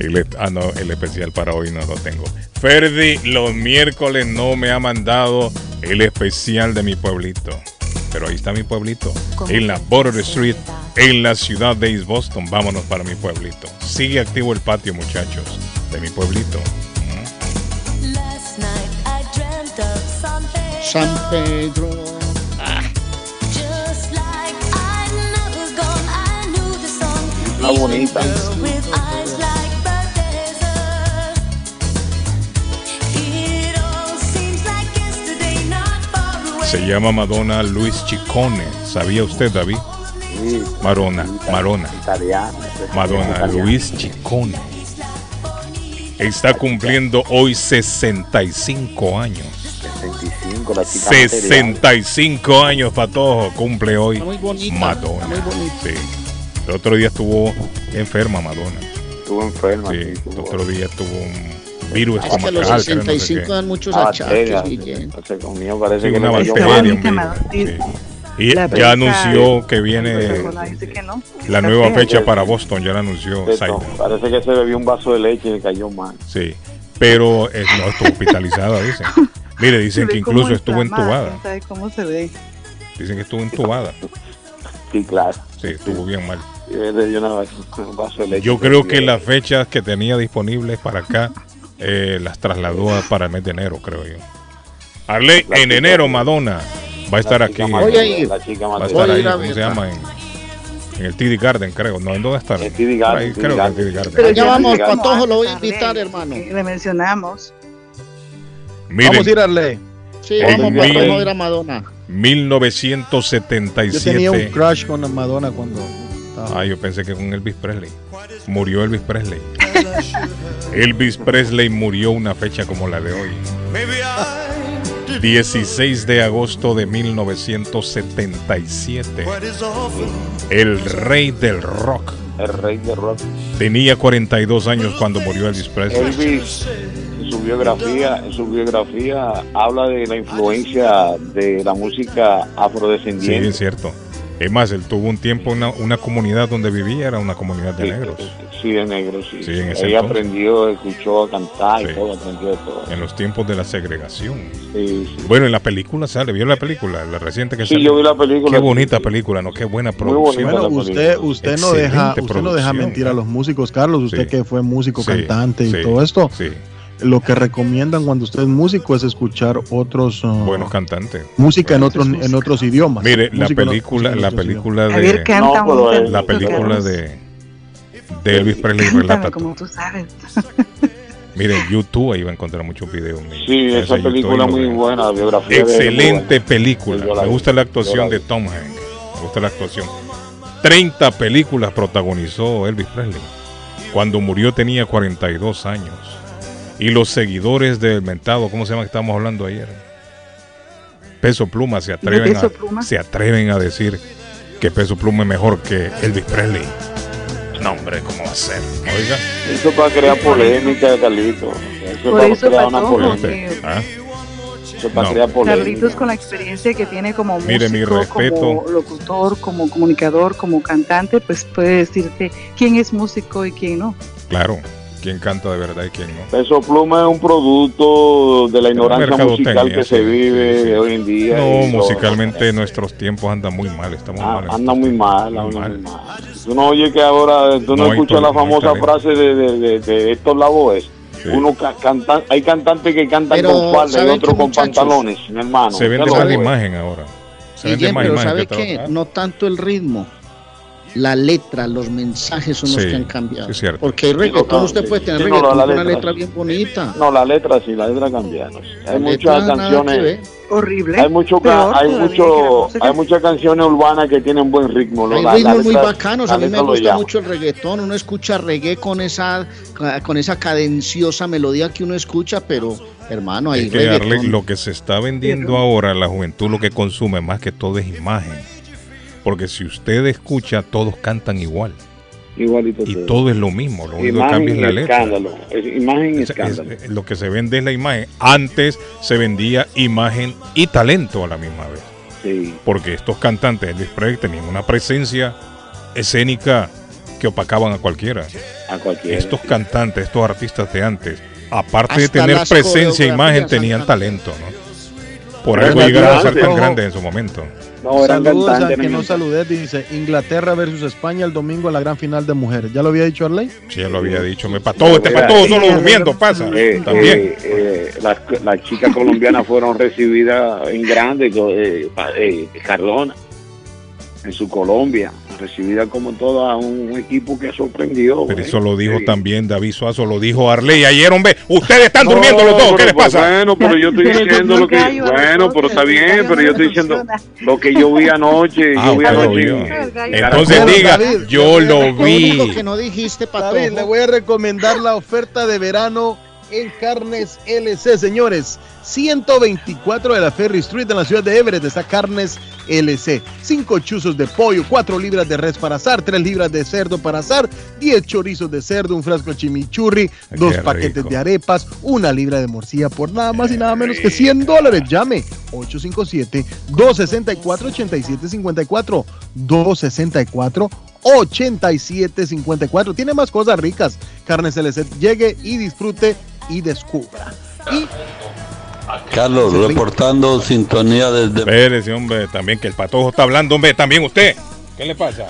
El, ah, no, el especial para hoy no lo tengo. Ferdi los miércoles no me ha mandado el especial de mi pueblito. Pero ahí está mi pueblito. En la Border Street, en la ciudad de East Boston. Vámonos para mi pueblito. Sigue activo el patio, muchachos, de mi pueblito. San Pedro. Una bonita. Se llama Madonna Luis Chicone. ¿Sabía usted, David? Sí, Marona, Marona. italiano. Madonna, Italiano. Luis Chicone. Está cumpliendo hoy 65 años. 65, la chica material. 65 años, Patojo, cumple hoy Está muy bonita, Madonna. está muy bonita. Sí. El otro día estuvo enferma Madonna. Estuvo enferma. Sí, sí, el estuvo- otro día tuvo un virus Es que los estomacal. creo, no sé 65 qué. dan muchos achaques, bacteria, Guillén. entonces conmigo parece Sí, que una bacteria. Y La ya anunció que viene que no. la nueva fecha para Boston, ya la anunció Saito. Parece que se bebió un vaso de leche y le cayó mal. Sí, pero eh, no estuvo hospitalizada, dicen. Mire, dicen que incluso estuvo entubada. ¿quién sabe cómo se ve? Dicen que estuvo entubada. Sí, claro. Sí, estuvo bien mal. Y le dio una- un vaso de leche. Yo creo que las fechas que tenía disponibles para acá eh, las trasladó a- para el mes de enero, creo yo. Arley, La en enero Madonna va a estar aquí. en- ir. La chica va a estar ahí, ir a ¿cómo se llama? En, en el TD Garden, creo. No, ¿en dónde está? El TD Garden, Ahí, TD creo que en el Garden. TD Garden. Pero ya vamos, Patojo, lo voy a invitar, hermano. Le mencionamos. Miren, Vamos a ir a Arley. Sí, En vamos, mil- Patojo, a ver a Madonna. 1977. Yo tenía un crush con Madonna cuando estaba. Ah, yo pensé que con Elvis Presley. Murió Elvis Presley. Elvis Presley murió una fecha como la de hoy. 16 de agosto de 1977. El rey del rock. El rey de rock. Tenía 42 años cuando murió Elvis Presley. Elvis, en su biografía, en su biografía habla de la influencia de la música Sí, afrodescendiente. es cierto. Es más, él tuvo un tiempo una, una comunidad donde vivía, era una comunidad de Sí, negros. Sí, de negros, sí. Sí, en ese Ella entonces. aprendió, escuchó a cantar Sí. y todo, aprendió de todo. En los tiempos de la segregación. Sí, sí. Bueno, en la película sale, ¿vio la película? La reciente que Sí, salió. yo vi la película. Qué bonita película, ¿no? Qué buena Muy producción. bonita Bueno, usted, película. usted no deja, usted no deja mentir a los músicos, Carlos. Usted Sí. que fue músico, Sí, cantante y sí, todo esto. Lo que recomiendan cuando usted es músico es escuchar otros uh, buenos cantantes. música en otros en otros idiomas. Mire, la película, la película Javier de canta No, pero un él- la película de de Elvis Presley Cántame relata como tú sabes. Mire, en YouTube ahí va a encontrar muchos videos míos. Sí, esa YouTube película muy buena, la biografía Excelente película. Me gusta la actuación la de. Tom Hanks. Me gusta la actuación. 30 películas protagonizó Elvis Presley. Cuando murió tenía 42 años. Y los seguidores del mentado, ¿cómo se llama que estábamos hablando ayer? Peso Pluma se atreven, a, Pluma? se atreven a decir que Peso Pluma es mejor que Elvis Presley. No, hombre, ¿cómo va a ser? Oiga. Eso es para crear polémica, Carlito. Eso es Por para eso, crear una polémica. ¿Ah? No. Carlitos con la experiencia que tiene como músico, Mire, mi respeto. como locutor, como comunicador, como cantante, pues puede decirte quién es músico y quién no. Claro, quién canta de verdad y quién no. Peso Pluma es un producto de la ignorancia musical que sí, se vive sí, sí. hoy en día. No, musicalmente nuestros tiempos andan muy mal, estamos Ah, mal. en anda estos muy mal, muy mal. Tú no oyes que ahora, tú no, escuchas la famosa frase de, de, de, de Héctor Lavoe. Uno ca- canta, hay cantantes que cantan Pero, con falda y ¿saben otros con pantalones, mi hermano. Se vende más la imagen ahora. Se vende más pero imagen ¿sabe que qué? otra- No tanto el ritmo, la letra, los mensajes son los Sí, que han cambiado. sí, es cierto. Porque el reggaetón, no, usted sí. puede tener Sí, no, reggaetón la con una letra, bien bonita. No, la letra sí, la letra cambiaron. La Hay muchas canciones. Horrible. hay mucho, Peor hay mucho, hay muchas canciones urbanas que tienen buen ritmo. ¿no? Hay La- la ritmos muy bacanos, a mí me gusta mucho el reggaetón, uno escucha reggae con esa con esa cadenciosa melodía que uno escucha, pero hermano, hay Es que reggaetón. lo que se está vendiendo ahora, la juventud lo que consume más que todo es imagen. Porque si usted escucha, todos cantan igual. Igualito Y todo. todo es lo mismo. Lo único que cambia es la letra. escándalo. Es imagen y Es- es- escándalo. es- lo que se vende es la imagen. Antes se vendía imagen y talento a la misma vez. Sí. Porque estos cantantes Elvis Presley tenían una presencia escénica que opacaban a cualquiera. A cualquiera. Estos cantantes, estos artistas de antes, aparte de tener presencia e imagen, tenían talento, ¿no? Por algo llegaron a ser tan grandes en su momento. No, eran Saludos a que no saludé, dice Inglaterra versus España el domingo en la gran final de mujeres. ¿Ya lo había dicho Arley? Sí, ya lo había dicho. Me pató, este Mira, pató, solo durmiendo pasa. Eh, También. eh, eh, las, las chicas colombianas fueron recibidas en grande, eh, eh, Cardona, en su Colombia, recibida como todo a un equipo que ha sorprendido. Pero eso lo dijo Sí. también David Suazo, lo dijo Arley ayer, hombre. Ustedes están No, durmiendo los dos, ¿qué les pasa? Bueno, pero yo estoy diciendo lo que. Bueno, pero está bien, pero yo estoy diciendo lo que yo vi anoche. Ah, yo vi usted lo anoche. Entonces diga, David, yo lo Lo único vi. que no dijiste. David, le voy a recomendar la oferta de verano en Carnes LC, señores. 124 de la Ferry Street en la ciudad de Everett está Carnes LC. 5 chuzos de pollo, 4 libras de res para asar, 3 libras de cerdo para asar, 10 chorizos de cerdo, un frasco de chimichurri, dos Qué paquetes rico. de arepas, una libra de morcilla por nada más y nada menos que 100 dólares. Llame 857-264-8754. 264-8754. Tiene más cosas ricas. Carnes LC. Llegue y disfrute y descubra. Y Carlos, reportando sintonía desde... Espérese, hombre, también que el patojo está hablando, hombre, también usted. ¿Qué le pasa?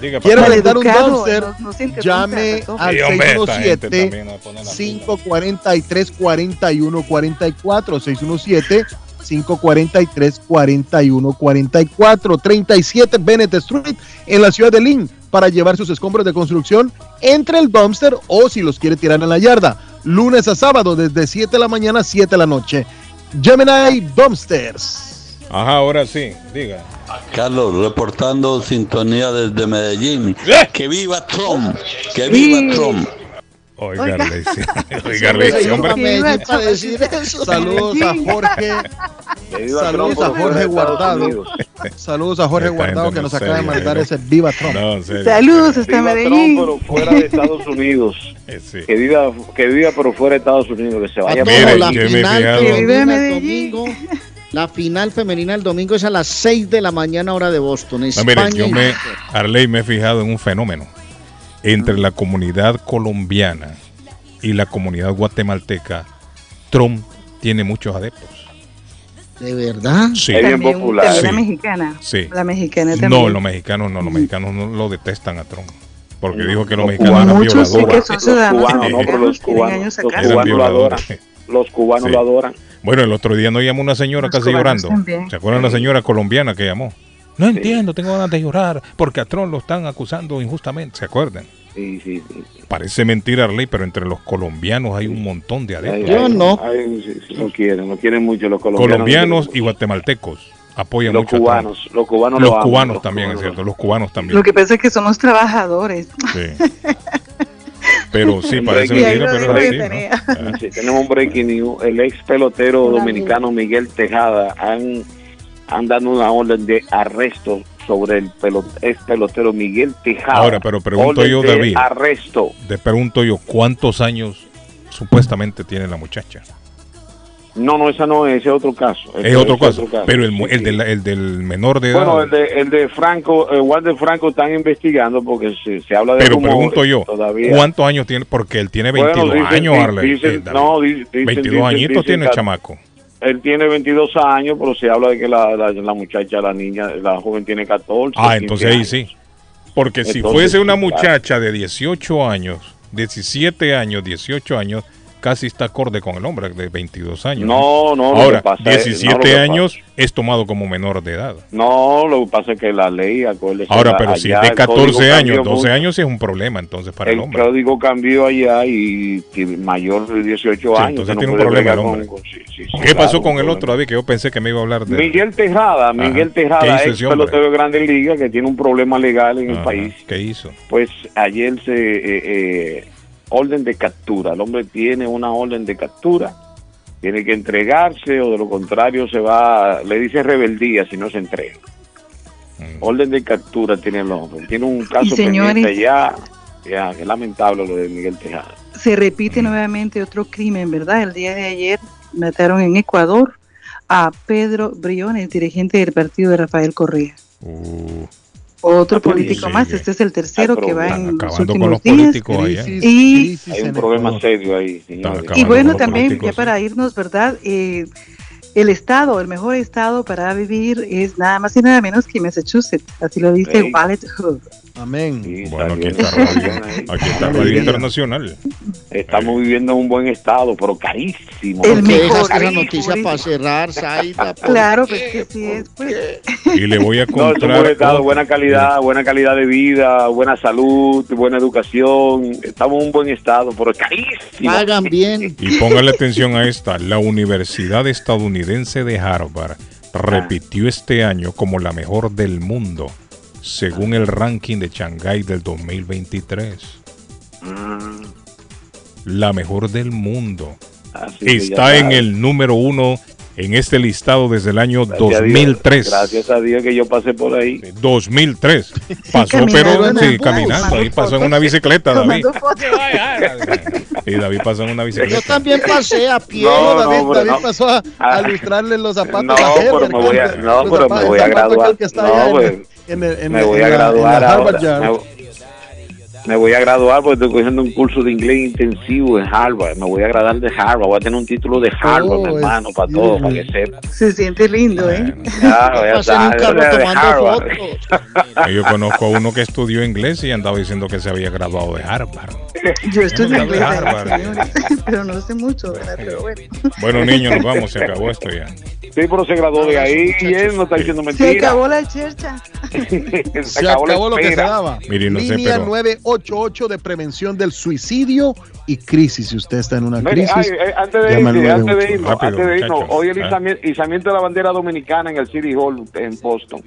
Diga, quiere patojo. rentar un dumpster, no- no llame al Sí, hombre, esta gente 617 también nos pone la 543 4144 617 543 4144 37 Bennett Street en la ciudad de Lynn para llevar sus escombros de construcción entre el dumpster o si los quiere tirar en la yarda. Lunes a sábado desde 7 de la mañana a 7 de la noche. Gemini Dumpsters. Ajá, ahora sí, diga. Carlos, reportando sintonía desde Medellín. ¿Eh? ¡Que viva Trump! ¡Que viva Trump! Oiga, Oiga. Oiga, hombre. Para decir eso. Saludos a Jorge. Saludos a Jorge Guardado. Saludos a Jorge Guardado que no nos acaba de mandar ese Viva Trump. No. Saludos hasta Viva Medellín. Trump, pero fuera de Estados Unidos. Eh, sí. Que viva, que viva, pero fuera de Estados Unidos. Que se vaya Patojo, Mire, la final. Que vive Medellín. domingo. La final femenina el domingo es a las 6 de la mañana hora de Boston, No, España. mire, yo me, Arley, me he fijado en un fenómeno. Entre la comunidad colombiana y la comunidad guatemalteca, Trump tiene muchos adeptos. ¿De verdad? Sí. Es bien popular. también la Sí. mexicana. Sí. La mexicana también. No, los mexicanos no, los mexicanos no lo detestan a Trump. Porque dijo que los Los mexicanos eran Muchos sí que violadores. son Los ciudadanos cubanos, no, pero los cubanos, los cubanos lo adoran. violadores. Los cubanos Sí. lo adoran. Bueno, el otro día nos llamó una señora Los casi llorando. también. ¿Se acuerdan la señora colombiana que llamó? No entiendo, tengo ganas de llorar porque a Trump lo están acusando injustamente. ¿Se acuerdan? Sí, sí, sí. Parece mentira, Arley, pero entre los colombianos hay un montón de adeptos. Yo no. Ay, lo quieren, lo quieren mucho los colombianos. colombianos y guatemaltecos apoyan los mucho a Trump. cubanos, los cubanos Los lo aman, cubanos los también, es cierto, los cubanos también. Lo que pasa es que somos trabajadores. Sí. Pero sí, parece mentira, pero es así, ¿no? Sí, tenemos un breaking news. El ex pelotero dominicano Miguel Tejada han, han dado una orden de arresto sobre el pelo- ex pelotero Miguel Tejada. Ahora, pero pregunto Orden yo, de David. Arresto. Te pregunto yo, ¿cuántos años supuestamente tiene la muchacha? No, no, esa no es, ese es otro caso. Es Ese otro caso, pero el, Sí, el, sí. del, el del menor de edad. Bueno, el de, el de Franco, el Walter Franco están investigando porque se, se habla de pero pregunto yo, todavía. ¿cuántos años tiene? Porque él tiene 22 Bueno, dicen- años, Arley. dicen- eh, no, di- dicen- 22 dicen- añitos tiene el chamaco. Él tiene 22 años, pero se habla de que la, la, la muchacha, la niña, la joven tiene 14. Ah, 15 entonces ahí años. sí. Porque si Entonces, fuese una muchacha de 18 años, 17 años, 18 años, casi está acorde con el hombre de 22 años. No, no, lo que Ahora, pasa es- 17 no, lo que años es tomado como menor de edad. No, lo que pasa es que la ley, acuérdese. Ahora, pero si allá de el código 14 años, cambió 12 mucho. años sí es un problema entonces para el, El hombre. código cambió allá y, y mayor de 18 Sí, años. entonces que no tiene un problema el hombre. con- con- sí, sí, ¿Qué pasó claro, con un el otro, David? Que yo pensé que me iba a hablar de... Miguel Tejada, Miguel ¿Qué Tejada, ex ese pelotero de Grandes Ligas que tiene un problema legal en el Ajá, país. ¿Qué hizo? Pues ayer se eh, eh, orden de captura. El hombre tiene una orden de captura, tiene que entregarse o de lo contrario se va, le dice rebeldía si no se entrega. Mm. Orden de captura tiene el hombre. Tiene un caso señores- pendiente ya, ya, que lamentable lo de Miguel Tejada. Se repite nuevamente otro crimen, ¿verdad? El día de ayer mataron en Ecuador a Pedro Briones, dirigente del partido de Rafael Correa. Uh, Otro político sí, más, este es el tercero que va en los últimos los días. Crisis, Y- crisis Hay un problema serio ahí, Y bueno, también, ya para irnos, ¿verdad? Eh, el estado, el mejor estado para vivir es nada más y nada menos que Massachusetts. Así lo dice. Wallet Hub. Amén. Bueno, aquí está Radio, aquí está Radio Internacional. Estamos viviendo en un buen estado, pero carísimo. ¿Por qué Carísimo. dejas esa noticia para cerrar, Saida? ¿Por Claro, qué? pues que sí es, pues. Y le voy a No, es un buen comprar. estado, buena calidad, buena calidad de vida, buena salud, buena educación. Estamos en un buen estado, pero carísimo. Pagan bien. Y póngale atención a esta. La Universidad Estadounidense de Harvard repitió este año como la mejor del mundo, según el ranking de Shanghái del 2023. Mm, La mejor del mundo. así ya Está en el número uno en este listado desde el año Gracias a Dios, 2003. Gracias a Dios que yo pasé por ahí. 2003. Pasó, pero sí, caminando. Ahí pasó en una bicicleta, David. Y David pasó en una Yo bicicleta. también pasé a pie. No, David, no, David no. pasó a, Ah. a lustrarle los zapatos No, a pero me voy a- no, pero me voy a graduar. No, pues, en en me voy en a en la graduar Harvard ahora. Yard me voy a graduar porque estoy cogiendo un curso de inglés intensivo en Harvard. Me voy a graduar de Harvard. Voy a tener un título de Harvard, oh, mi hermano, para todo, para que sepa. Se siente lindo, ¿eh? Claro, ya está. Yo, yo conozco a uno que estudió inglés y andaba diciendo que se había graduado de Harvard. Yo estudié inglés, pero no sé mucho, ¿verdad? Pero bueno. Bueno, niños, nos vamos. Se acabó esto ya. Sí, pero se graduó de ahí y él no está diciendo mentiras. Se acabó la chercha. se, acabó, se acabó lo que se daba. Mire, no Línea sé, pero... 888 de prevención del suicidio y crisis. Si usted está en una crisis, eh, antes de irnos, antes de irnos, hoy el ¿eh? izamiento de la bandera dominicana en el City Hall en Boston.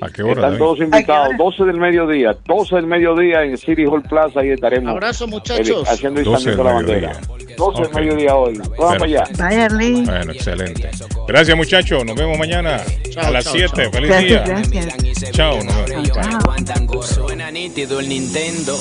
¿A qué hora? Están David? todos invitados, 12 del mediodía, 12 del mediodía en City Hall Plaza, ahí estaremos. Abrazo, el- muchachos. haciendo 12 izamiento de la del bandera. mediodía. 12 del mediodía hoy. Vamos para allá. Vaya, Arlene. Bueno, excelente. Gracias, muchachos. Nos vemos mañana Chao, a las chao, 7. chao. Feliz Gracias, día. gracias. Chao, nos vemos. Chao. Suena nítido el Nintendo.